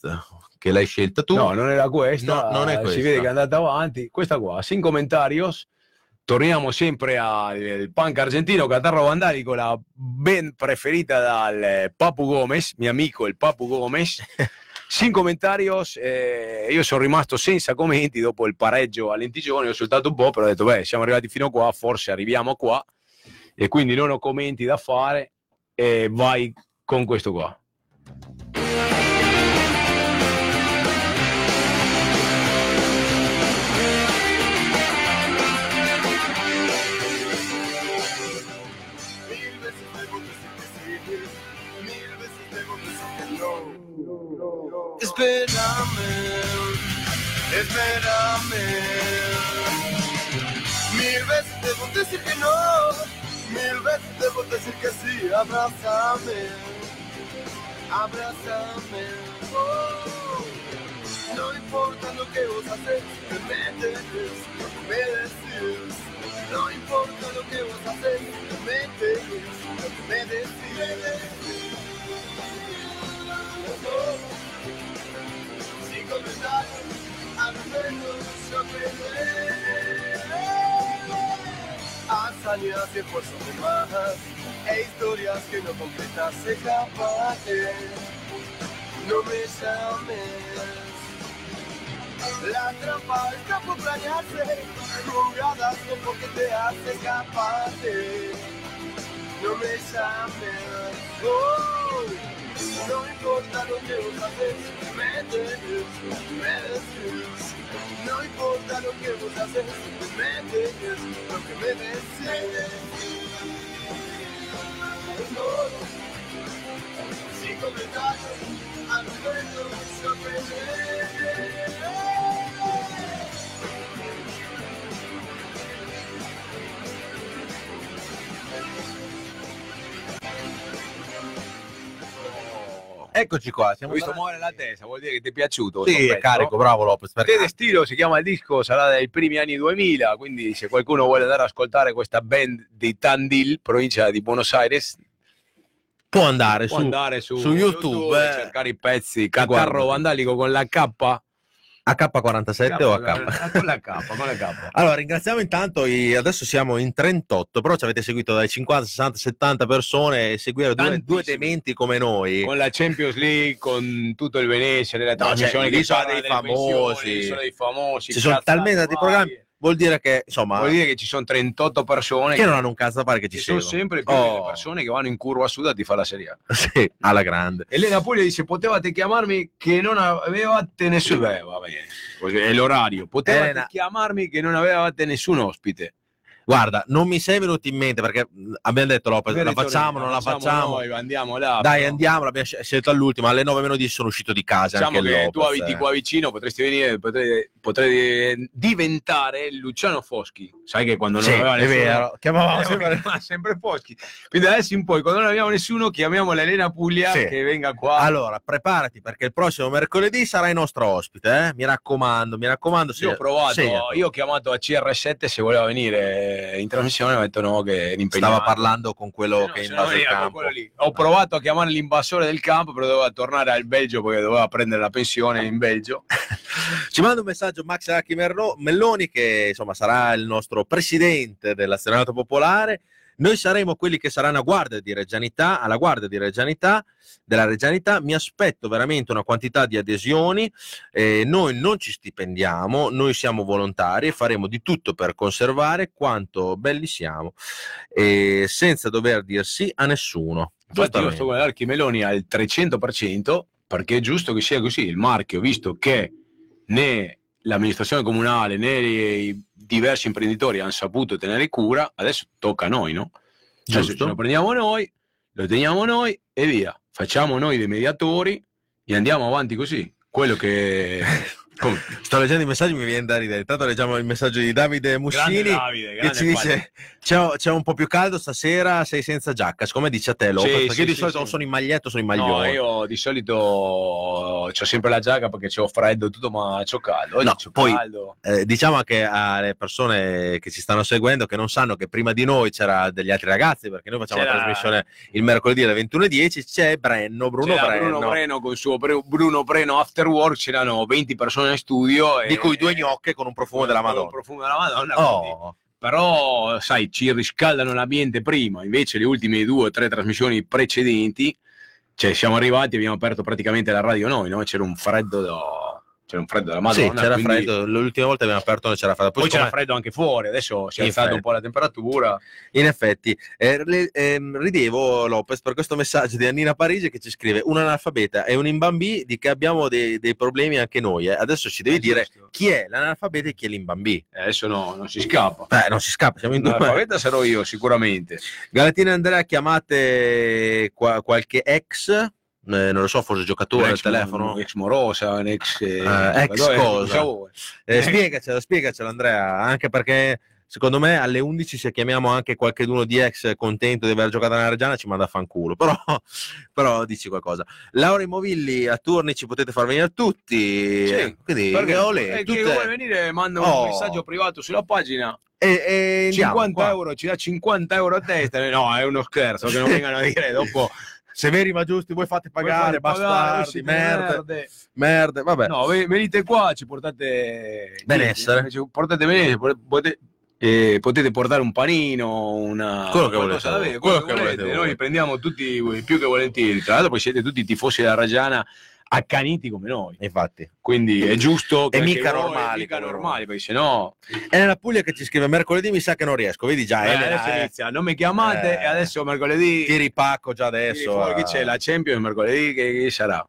che l'hai scelta tu No, non era questa. No, non è Si questa. vede che è andata avanti. Questa qua, sin comentarios. Torniamo sempre al punk argentino, Catarro Vandalico, la ben preferita dal eh, Papu Gomez, mio amico il Papu Gomez. Sin comentarios, eh, io sono rimasto senza commenti dopo il pareggio a Lentigioni, ho soltato un po', però ho detto, beh, siamo arrivati fino qua, forse arriviamo qua, e quindi non ho commenti da fare, e vai con questo qua. Espérame. Mil veces debo decir que no, mil veces debo decir que sí. Abrázame, abrázame. Oh. No importa lo que vos haces, que me tenés, lo me decís. No importa lo que vos haces, que me que me decís. Comentarios, Hazañas y esfuerzos de más, e historias que no completas escapaste. No me llames. La trampa está por planearse, jugadas no porque te hace escaparte. No me llames, oh, no importa lo que vos haces, me tenés, me decís. No importa lo que vos haces, me tenés, lo que me. Oh, sin comentarios, al menos yo eccoci qua Ho siamo visto tornati- muovere la testa, vuol dire che ti è piaciuto. sì è carico bravo Lopez perché Fede Stilo si chiama il disco, sarà dai primi anni 2000, quindi se qualcuno vuole andare ad ascoltare questa band di Tandil, provincia di Buenos Aires, può andare può su andare su, su YouTube, e eh, cercare i pezzi. Catarro Vandalico con la K. AK47 o AK Con la K, con la K. Allora, ringraziamo intanto, i- adesso siamo in 38, però ci avete seguito dai 50, 60, 70 persone e seguire due, due dementi come noi. Con la Champions League, con tutto il Venezia, nella No, trasmissione cioè, che parla dei famosi. l'isola dei famosi. Ci sono talmente tanti programmi, vuol dire che, insomma, Vuol dire che ci sono 38 persone che non hanno un cazzo da fare che ci che sono sempre più Oh. persone che vanno in curva sud a ti fa la Serie A. Sì, alla grande. Elena Puglia dice potevate chiamarmi che non avevate nessun Beh, va bene. È l'orario potevate Elena. chiamarmi che non avevate nessun ospite Guarda, non mi sei venuto in mente perché abbiamo detto Lopez, la facciamo, non la facciamo. noi, andiamo là Dai, però andiamo, l'abbiamo scel- scelto all'ultimo. Alle 9 meno 10 sono uscito di casa. diciamo anche che Lopez, tu abiti eh. qua vicino potresti venire potrei, potrei diventare Luciano Foschi sai che quando non Sì, aveva è nessuno vero. Chiamavamo Eh, sempre- sempre Foschi quindi adesso in poi quando non abbiamo nessuno chiamiamo l'Elena Puglia Sì. che venga qua Allora, preparati perché il prossimo mercoledì sarai nostro ospite. Eh? Mi raccomando, mi raccomando. Io ho provato, segnatelo. io ho chiamato a CR7 se voleva venire in trasmissione, mi ha detto no, che. Stava parlando con quello Eh no, che se no invase il veniva con campo. Ho provato a chiamare l'invasore del campo, però doveva tornare al Belgio perché doveva prendere la pensione in Belgio. Ci manda un messaggio Max Merlo- Melloni, che insomma sarà il nostro presidente della Senato Popolare. Noi saremo quelli che saranno a guardia di Reggianità, alla guardia di Reggianità, della Reggianità. Mi aspetto veramente una quantità di adesioni. Eh, noi non ci stipendiamo, noi siamo volontari e faremo di tutto per conservare quanto belli siamo, eh, senza dover dir sì a nessuno. Infatti io sto guardando Archimeloni al 300% perché è giusto che sia così. Il marchio, visto che né l'amministrazione comunale né i diversi imprenditori hanno saputo tenere cura, adesso tocca a noi, no? Adesso ce lo prendiamo noi, lo teniamo noi e via. Facciamo noi dei mediatori e andiamo avanti così. Quello che... Come? Sto leggendo i messaggi, mi viene da ridere. Intanto leggiamo il messaggio di Davide. Grande Davide, che ci dice c'è, c'è un po' più caldo stasera, sei senza giacca, come dice a te Lopez, Sì, perché sì, io di sì, solito sono in maglietto, sono in No, maglione. io di solito ho sempre la giacca perché c'ho freddo e tutto, ma c'ho caldo. Oggi No, c'ho poi- caldo. Eh, diciamo anche alle persone che ci stanno seguendo che non sanno che prima di noi c'era degli altri ragazzi, perché noi facciamo la C'era- trasmissione il mercoledì alle 21.10, c'è Brenno, Bruno C'era Brenno, Bruno Breno con il suo Bruno Breno After Work, c'erano 20 persone in studio. di e- cui due gnocche con un profumo della Madonna. profumo della Madonna. Oh, Però, sai, ci riscaldano l'ambiente prima, invece le ultime due o tre trasmissioni precedenti, cioè siamo arrivati abbiamo aperto praticamente la radio noi, no? C'era un freddo da- c'era un freddo della sì, Madonna. c'era quindi- freddo, l'ultima volta abbiamo aperto non c'era freddo. Poi, Poi c'era freddo anche fuori, adesso si è alzata un po' la temperatura. In effetti, eh, ehm, ridevo Lopez per questo messaggio di Annina Parigi che ci scrive un analfabeta e un imbambì di che abbiamo dei, dei problemi anche noi. eh. Adesso ci devi Eh, dire giusto. chi è l'analfabeta e chi è l'imbambì. Eh, Adesso no, non si scappa. Eh, non si scappa, siamo in due. L'alfabeta sarò io sicuramente. Galatina Andrea, chiamate qua- qualche ex, eh, non lo so, forse giocatore al telefono. un ex morosa, un ex, eh, Eh, ex giocatore, cosa? Eh, spiegacela, spiegacela Andrea, anche perché secondo me alle 11 se chiamiamo anche qualcuno di ex contento di aver giocato nella Reggiana ci manda a fanculo, però, però dici qualcosa. Laura Immovilli a turni ci potete far venire tutti, Sì, eh, quindi Perché olè, eh, tutte- chi vuole venire manda un Oh. messaggio privato sulla pagina e, e andiamo, 50 qua. euro ci dà 50 euro a testa no è uno scherzo che non vengano a dire dopo Severi ma giusti, voi fate pagare, Voi fate pagare, bastardi, siete merde, merde. merde, vabbè. no ve- venite qua ci portate Benessere. ci portate benessere potete, eh, potete portare un panino una Quello che volete quello quello che volete. noi prendiamo tutti più che volentieri tra l'altro poi siete tutti tifosi della Reggiana accaniti come noi Infatti. quindi è giusto che anche mica voi- normali mica come normali perché sennò È nella Puglia che ci scrive mercoledì mi sa che non riesco, vedi già, Eh, Elena, adesso eh, inizia, non mi chiamate Eh. e adesso mercoledì ti ripacco già adesso. fuori eh. che c'è la Champions mercoledì che, che sarà.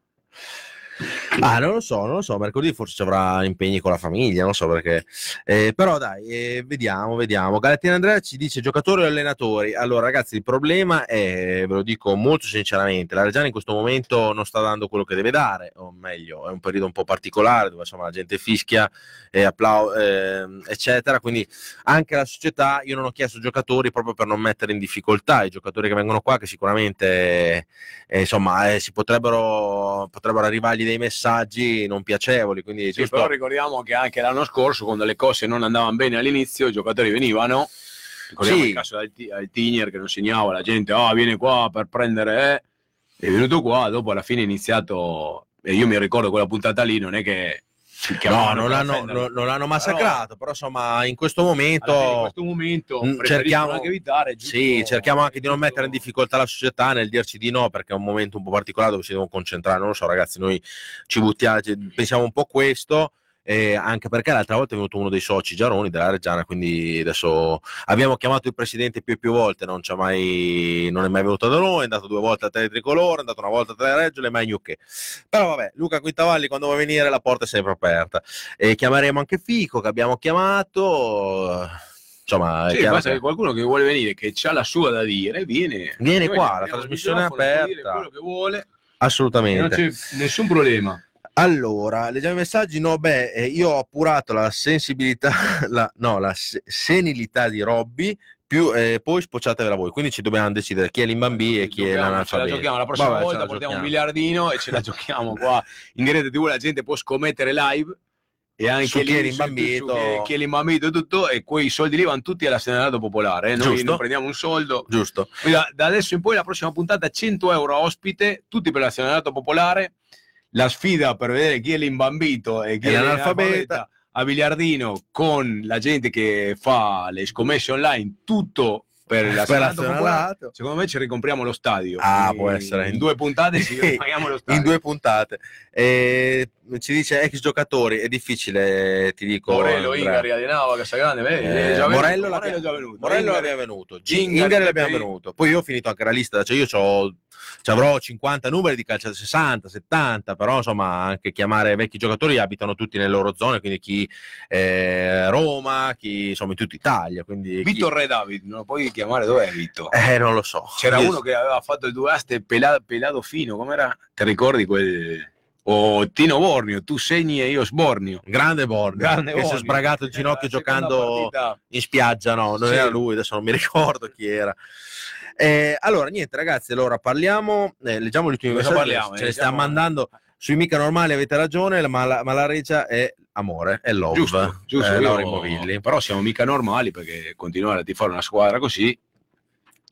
Ah, non lo so, non lo so, mercoledì forse ci avrà impegni con la famiglia, non so perché. Eh, però dai, eh, vediamo, vediamo. Galattina Andrea ci dice giocatori e allenatori. Allora ragazzi, il problema è, ve lo dico molto sinceramente, la Reggiana in questo momento non sta dando quello che deve dare, o meglio, è un periodo un po' particolare dove insomma la gente fischia, e ehm, eccetera, quindi anche la società, io non ho chiesto giocatori proprio per non mettere in difficoltà i giocatori che vengono qua, che sicuramente eh, insomma eh, si potrebbero, potrebbero arrivargli dei messaggi non piacevoli, quindi Sì, però ricordiamo che anche l'anno scorso, quando le cose non andavano bene all'inizio, i giocatori venivano. Ricordiamo Sì. il caso del Ti- del Tigner che non segnava, la gente ah, viene qua per prendere. eh. È venuto qua, dopo alla fine è iniziato. E io mi ricordo quella puntata lì, non è che. No, non l'hanno, non- non l'hanno massacrato, però, insomma in questo fine, in momento... questo momento Mm, cerchiamo- anche evitare. giusto- Sì, cerchiamo anche di non mettere in difficoltà la società nel dirci di no, perché è un momento un po' particolare dove ci devono concentrare. Non lo so, ragazzi, noi ci buttiamo, pensiamo un po' questo. Eh, anche perché l'altra volta è venuto uno dei soci Giaroni della Reggiana, quindi adesso abbiamo chiamato il presidente più e più volte, non, c'è mai, non è mai venuto da noi, è andato due volte a Tele Tricolore, è andato una volta a Tele Reggio, le mai Gnucche. Però vabbè, Luca Quintavalli quando vuoi venire la porta è sempre aperta. E chiameremo anche Fico che abbiamo chiamato. Insomma, Sì, basta che- qualcuno che vuole venire, che ha la sua da dire, viene. Viene qua, la trasmissione è aperta. quello che vuole, e non Assolutamente. c'è nessun problema. Allora, leggiamo i messaggi. No, beh, eh, io ho appurato la sensibilità, la, no, la se- senilità di Robby, più, eh, poi spocciatevela voi. Quindi ci dobbiamo decidere chi è l'imbambì e chi è Giochiamo, Ce la l'analfabeto. giochiamo la prossima Vabbè, volta, la portiamo un giochiamo. miliardino e ce la giochiamo qua in diretta TV. La gente può scommettere live e anche Su chi lì è l'imbambito. su chi- è l'imbambito e tutto. E quei soldi lì vanno tutti all'assegnato popolare. eh. Noi Giusto. non prendiamo un soldo. Giusto. Da, da adesso in poi la prossima puntata 100 euro a ospite, tutti per l'assegnato popolare. La sfida per vedere chi è l'imbambito e chi è l'analfabeta. a biliardino con la gente che fa le scommesse online, tutto per la. Senato. Secondo me ci ricompriamo lo stadio. Ah, In- può essere. In due puntate ci lo stadio. in due puntate. E ci dice ex giocatori, è difficile, ti dico. Morello, Andrea. Ingari, Adenava, Casagrande, Eh, è già. Morello, l'abbiamo- già venuto. Morello l'abbiamo venuto, Ingari, Ingari l'abbiamo venuto. Poi io ho finito anche la lista, cioè io c'ho- ci avrò 50 numeri di calcio 60, 70, però insomma anche chiamare vecchi giocatori abitano tutti nelle loro zone, quindi chi eh, Roma, chi insomma in tutta Italia. Quindi chi- Vittor Re David, non lo puoi chiamare, dov'è Vittor? Eh, non lo so. C'era Io- uno che aveva fatto il due aste pela- pelato fino, com'era? Ti ricordi quel... O Tino Bornio, tu segni e io sbornio. Grande Borneo, Grande che si è sbragato il ginocchio la seconda giocando partita. in spiaggia, no, non Sì. era lui, adesso non mi ricordo chi era. Eh, allora, niente ragazzi, allora parliamo, eh, leggiamo gli ultimi messaggi, ce ne Eh, stiamo mandando sui mica normali, avete ragione, ma la, ma la regia è amore, è love, Giusto, giusto. eh, Laura. Però siamo mica normali perché continuare a tifare una squadra così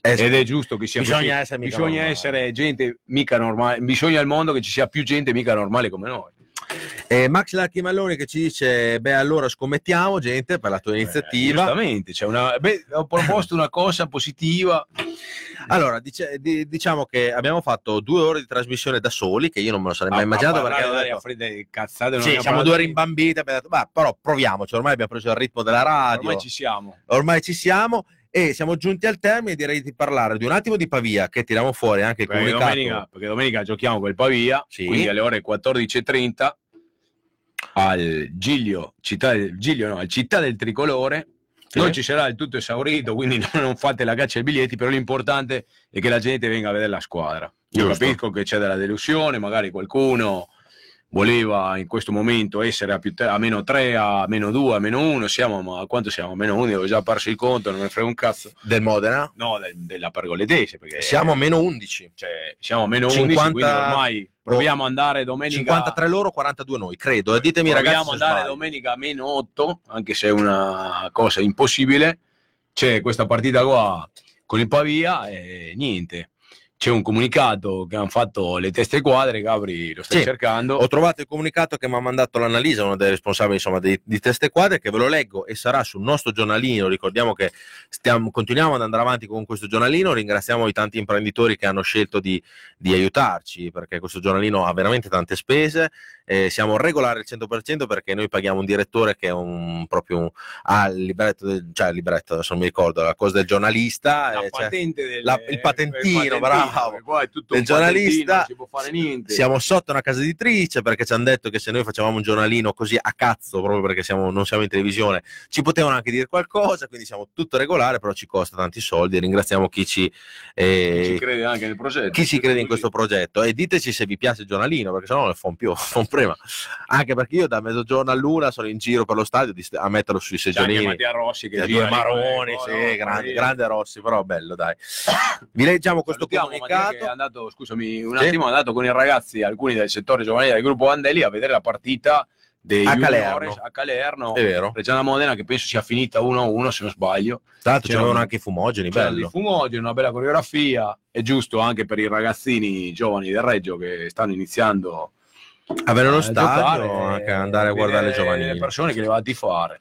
Eh, ed è giusto che sia bisogna così. essere bisogna essere gente mica normale, bisogna al mondo che ci sia più gente mica normale come noi. Eh, Max Lacchi Malloni che ci dice, beh allora scommettiamo gente per la tua Eh, iniziativa. giustamente, c'è una, beh, ho proposto una cosa positiva. Allora, dice- di- diciamo che abbiamo fatto due ore di trasmissione da soli, che io non me lo sarei mai A- a immaginato parlare perché detto, fredda e cazzate, Sì, siamo due abbiamo detto, "Bah, però proviamoci, ormai abbiamo preso il ritmo della radio, Ormai ci siamo. ormai ci siamo e siamo giunti al termine, direi di parlare di un attimo di Pavia, che tiriamo fuori anche il Perché comunicato. domenica, perché domenica giochiamo col Pavia, Sì. quindi alle ore 14.30 al Giglio, città del, Giglio no, al Città del Tricolore. Sì. Non ci sarà il tutto esaurito, quindi non, non fate la caccia ai biglietti, però l'importante è che la gente venga a vedere la squadra. Io Giusto. capisco che c'è della delusione, magari qualcuno voleva in questo momento essere a, più tre- a meno 3, a meno 2, a meno 1, siamo, ma a quanto siamo? A meno 1, ho già perso il conto, non ne frega un cazzo. del Modena. No, de- della pergoletese, perché Siamo a meno 11. cioè, siamo a meno 50 11, quindi ormai proviamo ad andare domenica 53 loro, 42 noi, credo. E ditemi proviamo ragazzi ad se andare domenica a meno 8, anche se è una cosa impossibile. C'è questa partita qua con il Pavia e niente. C'è un comunicato che hanno fatto le teste quadre, Gabri lo stai Sì. cercando. Ho trovato il comunicato che mi ha mandato l'Analisa, uno dei responsabili insomma, di, di Teste Quadre, che ve lo leggo e sarà sul nostro giornalino. Ricordiamo che stiamo, continuiamo ad andare avanti con questo giornalino. Ringraziamo i tanti imprenditori che hanno scelto di, di aiutarci, perché questo giornalino ha veramente tante spese. Eh, siamo regolari al 100% perché noi paghiamo un direttore che è un, proprio un, ha il libretto, del, cioè il libretto, adesso non mi ricordo, la cosa del giornalista. La eh, cioè, patente del, la- il patentino, bravo. Perché Qua è tutto patentino, giornalista. non si può fare niente. Siamo sotto una casa editrice perché ci hanno detto che se noi facevamo un giornalino così a cazzo, proprio perché siamo- non siamo in televisione, ci potevano anche dire qualcosa, quindi siamo tutto regolare, però ci costa tanti soldi e ringraziamo chi ci, eh, Chi ci crede anche nel progetto. chi ci crede in questo progetto e diteci se vi piace il giornalino perché sennò ne fa un più, fa prima. Anche perché io da mezzogiorno a luna sono in giro per lo stadio di- a metterlo sui seggiolini. Mattia Rossi che Due gira le- maroni, oh, sì, no, grande, grande Rossi, però bello, dai. Vi leggiamo questo Salutiamo Che è andato, scusami, un Sì. attimo, è andato con i ragazzi, alcuni del settore giovanile del gruppo Andelli, a vedere la partita dei A Calerno. a Calerno, È vero. Reggiana Modena, che penso sia finita 1-1 se non sbaglio. C'era c'erano anche i fumogeni, bello. fumogeni, una bella coreografia, è giusto anche per i ragazzini giovani del Reggio che stanno iniziando Avere uno a stadio, giocare, anche andare a guardare le giovanili. le persone che le va a tifare.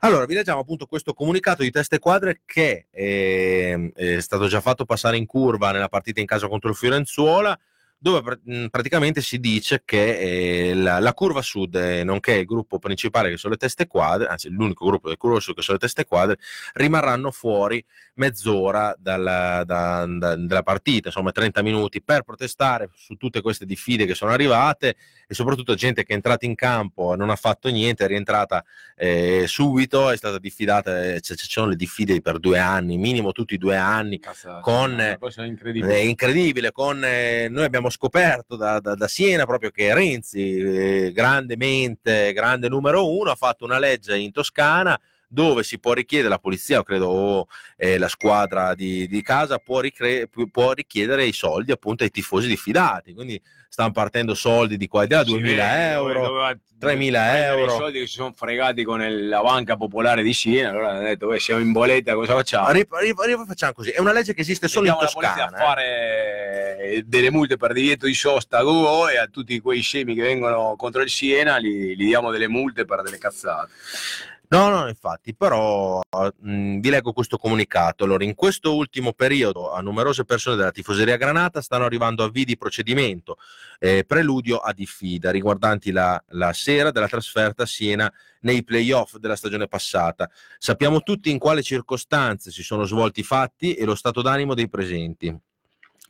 Allora, vi leggiamo appunto questo comunicato di teste quadre che ehm, è stato già fatto passare in curva nella partita in casa contro il Fiorenzuola, dove pr- praticamente si dice che eh, la, la curva sud, eh, nonché il gruppo principale che sono le teste quadre, anzi l'unico gruppo del curva sud che sono le teste quadre, rimarranno fuori mezz'ora dalla, da- da- dalla partita, insomma 30 minuti, per protestare su tutte queste diffide che sono arrivate e soprattutto gente che è entrata in campo e non ha fatto niente, è rientrata eh, subito, è stata diffidata, eh, ci sono le diffide per due anni, minimo tutti i due anni, Cazzo, Con, cosa incredibile. è incredibile, con, eh, noi abbiamo scoperto da, da- da Siena proprio che Renzi, eh, grande mente, grande numero uno, ha fatto una legge in Toscana dove si può richiedere la polizia, credo o eh, la squadra di, di casa può, ricre- pu- può richiedere i soldi appunto ai tifosi diffidati, quindi stanno partendo soldi di qua e di là, Si 2000 vede, euro, doveva 3.000 prendere euro. I soldi che si sono fregati con il- la banca popolare di Siena, allora hanno detto, "Beh, siamo in boletta, cosa facciamo? Ri- ri- ri- facciamo così, è una legge che esiste solo in Mettiamo la polizia Toscana. a eh. delle multe per divieto di sosta a Go e a tutti quei scemi che vengono contro il Siena li, li diamo delle multe per delle cazzate. No, no, infatti, però mh, vi leggo questo comunicato. Allora, in questo ultimo periodo a numerose persone della tifoseria Granata stanno arrivando avvii di procedimento, eh, preludio a diffida, riguardanti la, la sera della trasferta a Siena nei playoff della stagione passata. Sappiamo tutti in quale circostanze si sono svolti i fatti e lo stato d'animo dei presenti.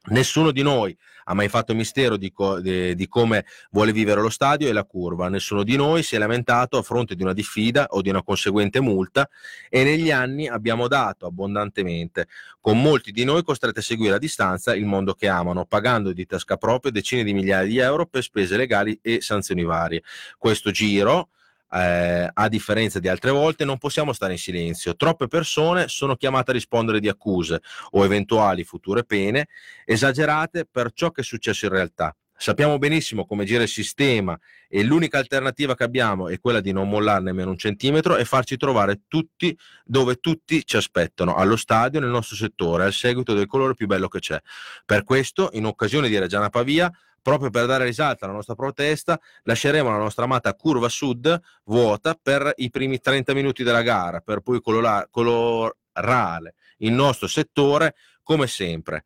Nessuno di noi ha mai fatto mistero di, co- di, di, come vuole vivere lo stadio e la curva. Nessuno di noi si è lamentato a fronte di una diffida o di una conseguente multa e negli anni abbiamo dato abbondantemente, con molti di noi costretti a seguire a distanza il mondo che amano, pagando di tasca propria decine di migliaia di euro per spese legali e sanzioni varie. Questo giro eh, a differenza di altre volte, non possiamo stare in silenzio. Troppe persone sono chiamate a rispondere di accuse o eventuali future pene esagerate per ciò che è successo in realtà. Sappiamo benissimo come gira il sistema e l'unica alternativa che abbiamo è quella di non mollare nemmeno un centimetro e farci trovare tutti dove tutti ci aspettano, allo stadio, nel nostro settore, al seguito del colore più bello che c'è. Per questo, in occasione di Reggiana Pavia, proprio per dare risalto alla nostra protesta, lasceremo la nostra amata curva sud vuota per i primi 30 minuti della gara, per poi colorare il nostro settore come sempre.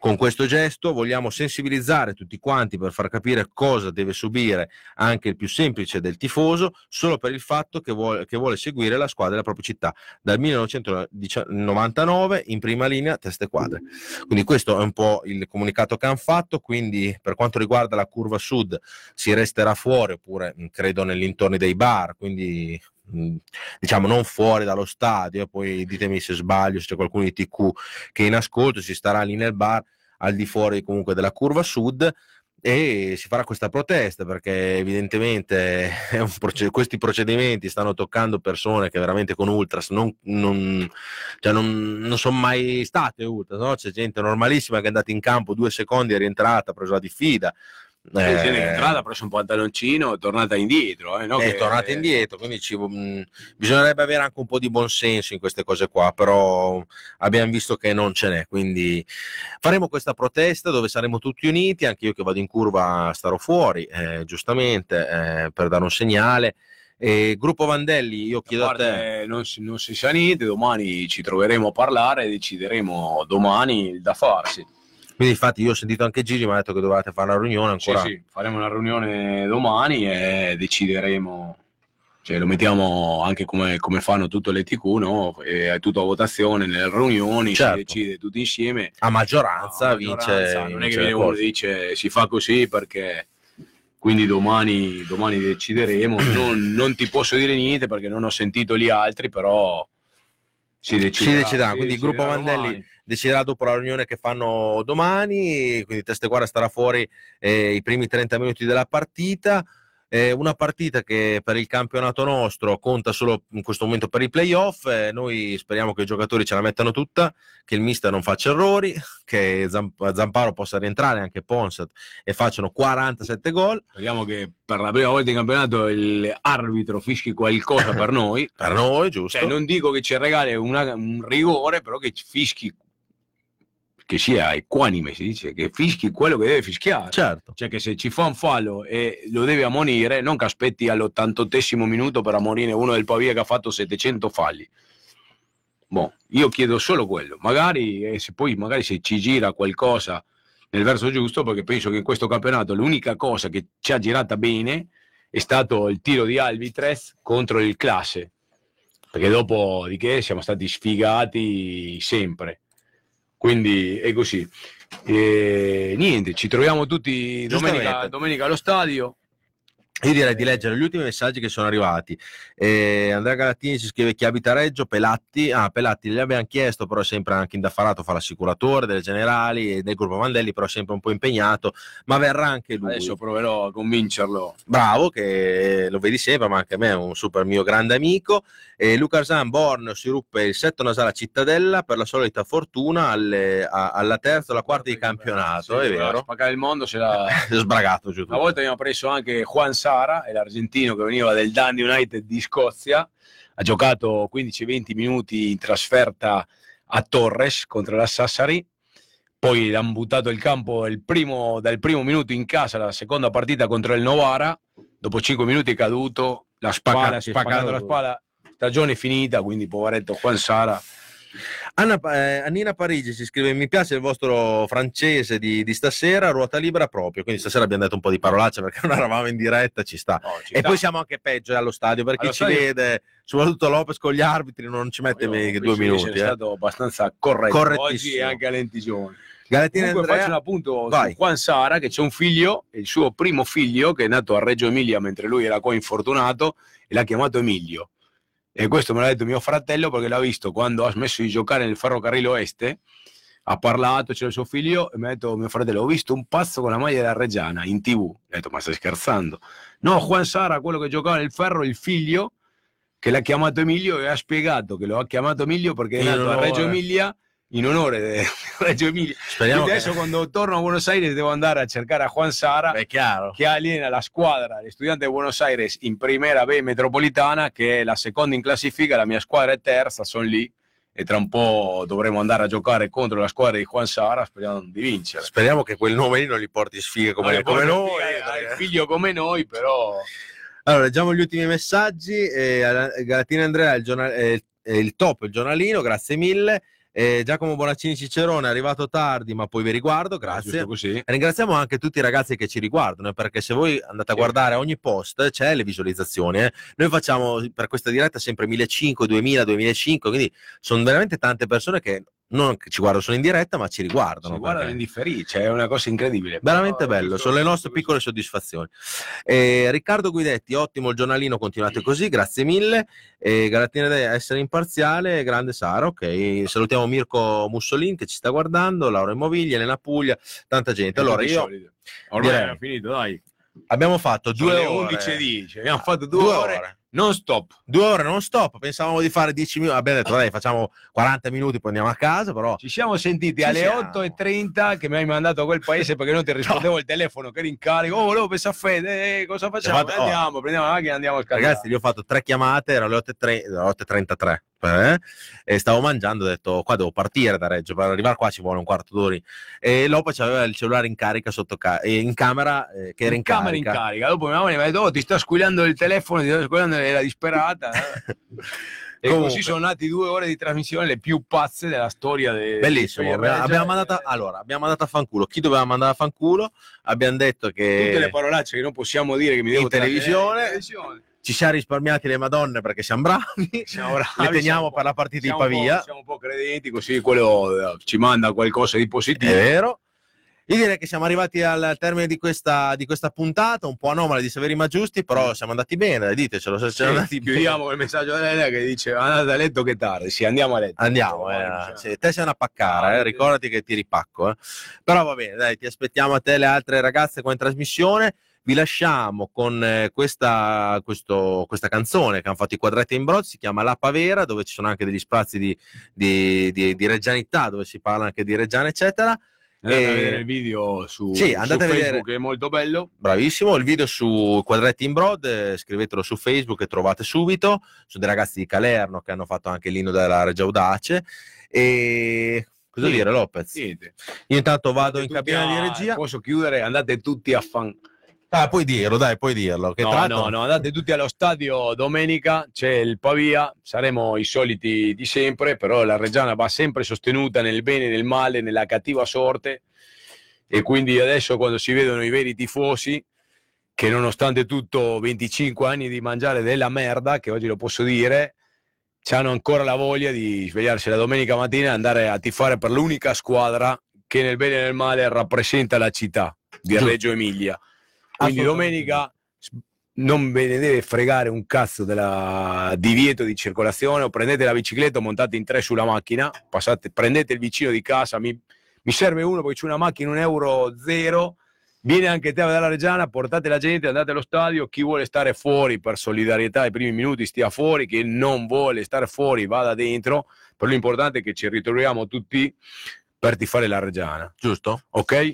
Con questo gesto vogliamo sensibilizzare tutti quanti per far capire cosa deve subire anche il più semplice del tifoso solo per il fatto che vuole, che vuole seguire la squadra della propria città dal 1999 in prima linea teste quadre. Quindi questo è un po' il comunicato che hanno fatto, quindi per quanto riguarda la curva sud si resterà fuori oppure credo nell'intorno dei bar, quindi diciamo non fuori dallo stadio, poi ditemi se sbaglio, se c'è qualcuno di TQ che in ascolto si starà lì nel bar al di fuori comunque della curva sud e si farà questa protesta perché evidentemente proced- questi procedimenti stanno toccando persone che veramente con Ultras non, non, cioè non, non sono mai state Ultras, no? c'è gente normalissima che è andata in campo due secondi, è rientrata, ha preso la diffida eh, è entrata, preso un pantaloncino, è tornata indietro. Eh, no? È che... tornata indietro, quindi ci, mh, mm, bisognerebbe avere anche un po' di buonsenso in queste cose qua, però abbiamo visto che non ce n'è, quindi faremo questa protesta dove saremo tutti uniti, anche io che vado in curva starò fuori, eh, giustamente, eh, per dare un segnale. E gruppo Vandelli, io chiedo a, a te. Non si, non si sa niente, domani ci troveremo a parlare e decideremo domani il da farsi. Quindi infatti io ho sentito anche Gigi, mi ha detto che dovete fare una riunione ancora. Sì, sì, faremo una riunione domani e decideremo, cioè lo mettiamo anche come, come fanno tutte le TQ, no? È tutto a votazione nelle riunioni, certo. si decide tutti insieme. A maggioranza, a maggioranza vince. Non è che viene uno dice si fa così perché quindi domani, domani decideremo. Non, non, ti posso dire niente perché non ho sentito gli altri, però si deciderà. Si deciderà. Quindi il gruppo Mandelli domani deciderà dopo la riunione che fanno domani, quindi Testeguara starà fuori eh, i primi 30 minuti della partita. Eh, una partita che per il campionato nostro conta solo in questo momento per i playoff. Eh, noi speriamo che i giocatori ce la mettano tutta, che il mister non faccia errori, che Zamp- Zamparo possa rientrare anche Ponsat e facciano 47 gol. Speriamo che per la prima volta in campionato l'arbitro fischi qualcosa per noi. per noi, giusto. Cioè, non dico che ci regali una, un rigore, però che fischi che sia equanime, si dice, che fischi quello che deve fischiare. Certo. Cioè che se ci fa un fallo e lo deve ammonire, non che aspetti all'88 minuto per ammonire uno del Pavia che ha fatto 700 falli. Boh, io chiedo solo quello. Magari, eh, se poi magari se ci gira qualcosa nel verso giusto, perché penso che in questo campionato l'unica cosa che ci ha girata bene è stato il tiro di Alvitrez contro il classe. Perché dopo di che siamo stati sfigati sempre quindi è così. E, niente, ci troviamo tutti domenica, domenica allo stadio. Io direi di leggere gli ultimi messaggi che sono arrivati. Eh, Andrea Galattini ci scrive chi abita a Reggio, Pelatti, ah, Pelatti gli abbiamo chiesto, però sempre anche indaffarato, fa l'assicuratore delle generali e del gruppo Mandelli, però sempre un po' impegnato, ma verrà anche lui. Adesso proverò a convincerlo. Bravo, che lo vedi sempre, ma anche a me è un super mio grande amico. E Luca Borneo si ruppe il setto nasale a Cittadella per la solita fortuna alle, a, alla terza o alla quarta di campionato, sì, è vero? Spaccare il mondo se l'ha sbragato giù. Una volta abbiamo preso anche Juan Sara, l'argentino che veniva del Dundee United di Scozia, ha giocato 15-20 minuti in trasferta a Torres contro la Sassari, poi hanno buttato il campo il primo, dal primo minuto in casa la seconda partita contro il Novara, dopo 5 minuti è caduto, la spalla, spacca, spaccato la spalla stagione finita, quindi poveretto Juan Sara. Anna, eh, Annina Parigi si scrive: Mi piace il vostro francese di, di stasera, ruota libera proprio. Quindi stasera abbiamo detto un po' di parolacce perché non eravamo in diretta, ci sta. No, ci E sta. poi siamo anche peggio eh, allo stadio perché Allo ci stadio- vede, soprattutto Lopez con gli arbitri, non ci mette Io me- penso due minuti. essere eh. stato abbastanza corretto oggi e anche a Lentigione. Galettina Comunque Andrea, faccio un appunto Vai. su Juan Sara che c'è un figlio, il suo primo figlio che è nato a Reggio Emilia mentre lui era qua infortunato e l'ha chiamato Emilio. E questo me l'ha detto mio fratello perché l'ha visto quando ha smesso di giocare nel ferrocarrile oeste. Ha parlato, c'era il suo figlio e mi ha detto mio fratello, ho visto un pazzo con la maglia della Reggiana in tv. Ho detto, ma stai scherzando? No, Juan Sara, quello che giocava nel ferro, il figlio, che l'ha chiamato Emilio e ha spiegato che lo ha chiamato Emilio perché è nato a. Reggio Emilia in onore di Reggio Emilia. speriamo Quindi che adesso quando torno a Buenos Aires devo andare a cercare a Juan Sara Beh, che allena la squadra, studianti di Buenos Aires in Primera B metropolitana che è la seconda in classifica, la mia squadra è terza, sono lì e tra un po' dovremo andare a giocare contro la squadra di Juan Sara sperando di vincere. Speriamo che quel nome lì non gli porti sfighe come, Vabbè, come noi. il figlio come noi, però Allora, leggiamo gli ultimi messaggi. Eh, Galattina Andrea, il, giornal- eh, il- il top, il giornalino, grazie mille. Eh, Giacomo Bonaccini Cicerone è arrivato tardi, ma poi vi riguardo, grazie. giusto così. Ringraziamo anche tutti i ragazzi che ci riguardano, perché se voi andate a Sì. guardare ogni post c'è le visualizzazioni. eh. Noi facciamo per questa diretta sempre 1500, 2000, 2005, quindi sono veramente tante persone che non che ci guardano solo in diretta, ma ci riguardano. Si guardano perché- in differita, cioè è una cosa incredibile. Veramente Però, bello, sono le nostre piccole soddisfazioni. Eh, Riccardo Guidetti, ottimo il giornalino, continuate così, grazie mille. Eh, Galattina Andrea, essere imparziale, grande Sara, ok. Salutiamo Mirko Mussolini che ci sta guardando, Laura Immoviglia, Elena Puglia, tanta gente. Allora, io ormai era finito, dai. abbiamo fatto Sono due ore. 11.10, abbiamo fatto due, Due ore, ore. Non stop. Due ore non stop, pensavamo di fare 10 minuti, abbiamo detto dai facciamo 40 minuti poi andiamo a casa, però Ci siamo sentiti Ci alle siamo. 8.30 che mi hai mandato a quel paese perché non ti rispondevo il telefono che eri in carico. Oh, volevo pensare a Fede, eh, cosa facciamo? Fatto- oh. Andiamo, prendiamo la macchina e andiamo al canale. Ragazzi, gli ho fatto tre chiamate, erano le 8.30 le 8.33 eh, e stavo mangiando, ho detto qua devo partire da Reggio, per arrivare qua ci vuole un quarto d'ora e Lopez aveva il cellulare in carica sotto ca- in camera eh, che era in, camera in carica. carica. Dopo mia mamma mi ha detto, oh, ti sta squillando il telefono, ti sta squillando, era disperata. E Comunque. così sono nati due ore di trasmissione le più pazze della storia de- Bellissimo, abbiamo, abbiamo mandato, allora, abbiamo mandato a fanculo chi doveva mandare a fanculo, abbiamo detto che tutte le parolacce che non possiamo dire che mi devo In televisione. in televisione. Ci siamo risparmiati le madonne perché siamo bravi, Siamo bravi, le teniamo per la partita di Pavia, Siamo un po' credenti, così quello eh, ci manda qualcosa di è positivo. vero. Io direi che siamo arrivati al termine di questa, di questa puntata, un po' anomala di Severi ma giusti, però siamo andati bene, ditecelo se Sì, siamo andati bene. chiudiamo con il messaggio della Elena che dice andate a letto che tardi, sì andiamo a letto. Andiamo, eh. Sì, te sei una paccare, eh, ricordati che ti ripacco. eh. Però va bene, dai, ti aspettiamo a te e le altre ragazze qua in trasmissione. Vi lasciamo con eh, questa, questo- questa canzone che hanno fatto i quadretti in broad, si chiama La Pavera, dove ci sono anche degli spazi di, di, di- di reggianità, dove si parla anche di Reggiana, eccetera. Andate a vedere il video su, sì, su. Facebook è molto bello. Bravissimo, il video su Quadretti in Broad, eh, scrivetelo su Facebook e trovate subito. Sono dei ragazzi di Calerno che hanno fatto anche l'inno della Regia Audace. E cosa Sì. dire, Lopez? Niente. Io intanto vado Andate in cabina a- di regia. Posso chiudere? Andate tutti a fan. Ah, puoi dirlo, dai, puoi dirlo. Che No, tra no, no, andate tutti allo stadio domenica, c'è il Pavia, saremo i soliti di sempre, però la Reggiana va sempre sostenuta nel bene e nel male, nella cattiva sorte e quindi adesso quando si vedono i veri tifosi che nonostante tutto 25 anni di mangiare della merda, che oggi lo posso dire, hanno ancora la voglia di svegliarsi la domenica mattina e andare a tifare per l'unica squadra che nel bene e nel male rappresenta la città di. Reggio Emilia. Quindi domenica non ve ne deve fregare un cazzo del divieto di circolazione o prendete la bicicletta o montate in tre sulla macchina, passate, prendete il vicino di casa, mi, mi serve uno perché c'è una macchina un euro zero, viene anche te dalla Reggiana, portate la gente, andate allo stadio, chi vuole stare fuori per solidarietà ai primi minuti stia fuori, chi non vuole stare fuori vada dentro, però l'importante è che ci ritroviamo tutti per tifare la Reggiana, Giusto? ok?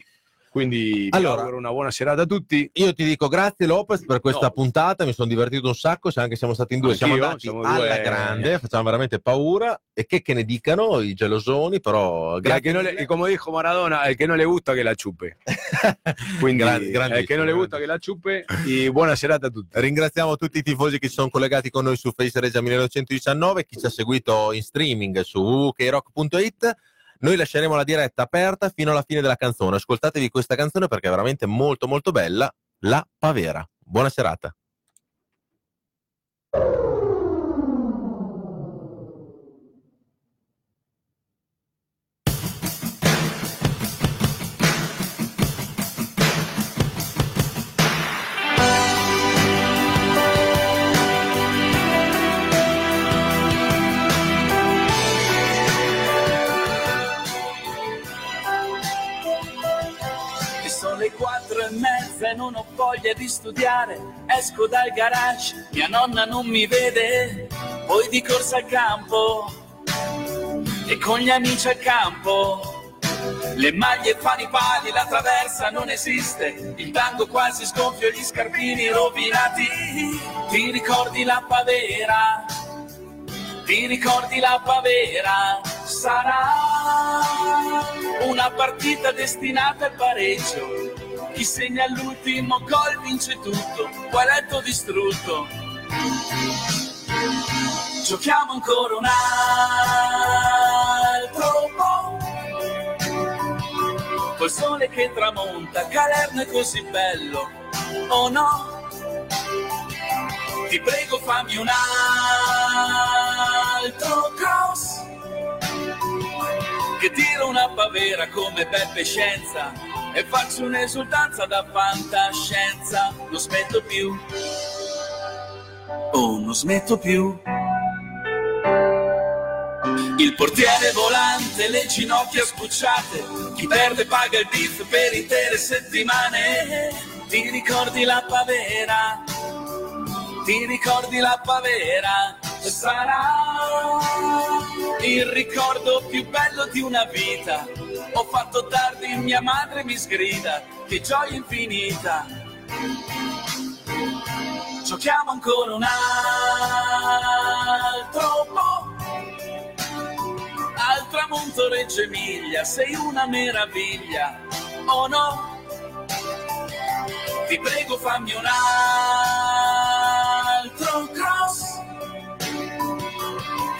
Quindi Allora. auguro una buona serata a tutti. Io ti dico grazie Lopez per questa No. puntata, mi sono divertito un sacco, se anche siamo stati in due, siamo Anch'io, andati siamo alla due- grande, facciamo veramente paura e che, che ne dicano i gelosoni, però grazie no le- como dijo Maradona, el que no le gusta que la chupe. Quindi, Grande- grandissimo, el que no le gusta que la chupe. Y buona serata a tutti. Ringraziamo tutti i tifosi che si sono collegati con noi su Face Regia 1919, chi ci ha seguito in streaming su www.krock.it. Noi lasceremo la diretta aperta fino alla fine della canzone. Ascoltatevi questa canzone perché è veramente molto molto bella, La Pavera. Buona serata. Non ho voglia di studiare. Esco dal garage, mia nonna non mi vede. Poi di corsa al campo e con gli amici al campo. Le maglie fanno i pali, la traversa non esiste. Il tango quasi sgonfio, gli scarpini rovinati. Ti ricordi la pavera? Ti ricordi la pavera? Sarà una partita destinata al pareggio. Chi segna l'ultimo gol vince tutto. Qualetto distrutto. Giochiamo ancora un altro po'. Col sole che tramonta, Calerno è così bello. Oh no? Ti prego fammi un altro cross Che tiro una pavera come Beppe Scienza E faccio un'esultanza da fantascienza Non smetto più Oh, non smetto più il portiere volante, le ginocchia sbucciate, chi perde paga il beef per intere settimane. Ti ricordi la pavera? Ti ricordi la pavera? Sarà il ricordo più bello di una vita. Ho fatto tardi, mia madre mi sgrida, che gioia infinita. Giochiamo ancora un altro po'. Al tramonto Reggio Emilia, sei una meraviglia. Oh no? Ti prego fammi un altro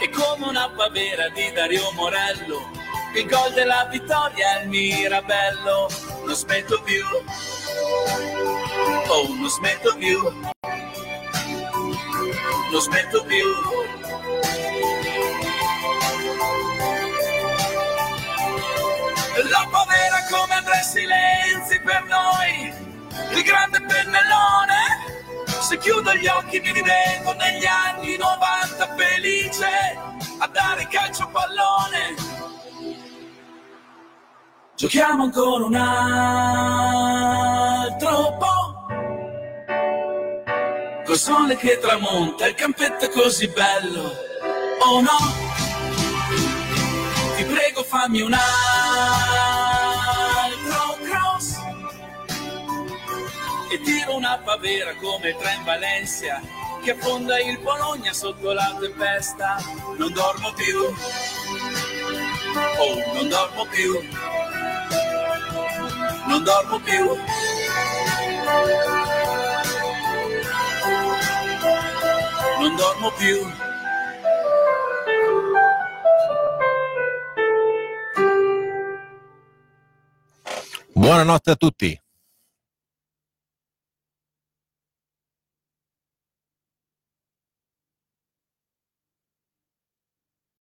E come una pavera di Dario Morello. Il gol della vittoria è il Mirabello. Non smetto più. Oh, non smetto più. Non smetto più. La povera come Andrea Silenzi per noi. Il grande pennellone. Se chiudo gli occhi mi rivedo negli anni 90 felice a dare calcio a pallone. Giochiamo ancora un altro po'. Col sole che tramonta, il campetto è così bello. Oh no? Ti prego fammi un altro e tiro una pavera come il tren Valencia che affonda il Bologna sotto la tempesta. Non dormo più, oh, non dormo più, non dormo più. Non dormo più. Buonanotte a tutti.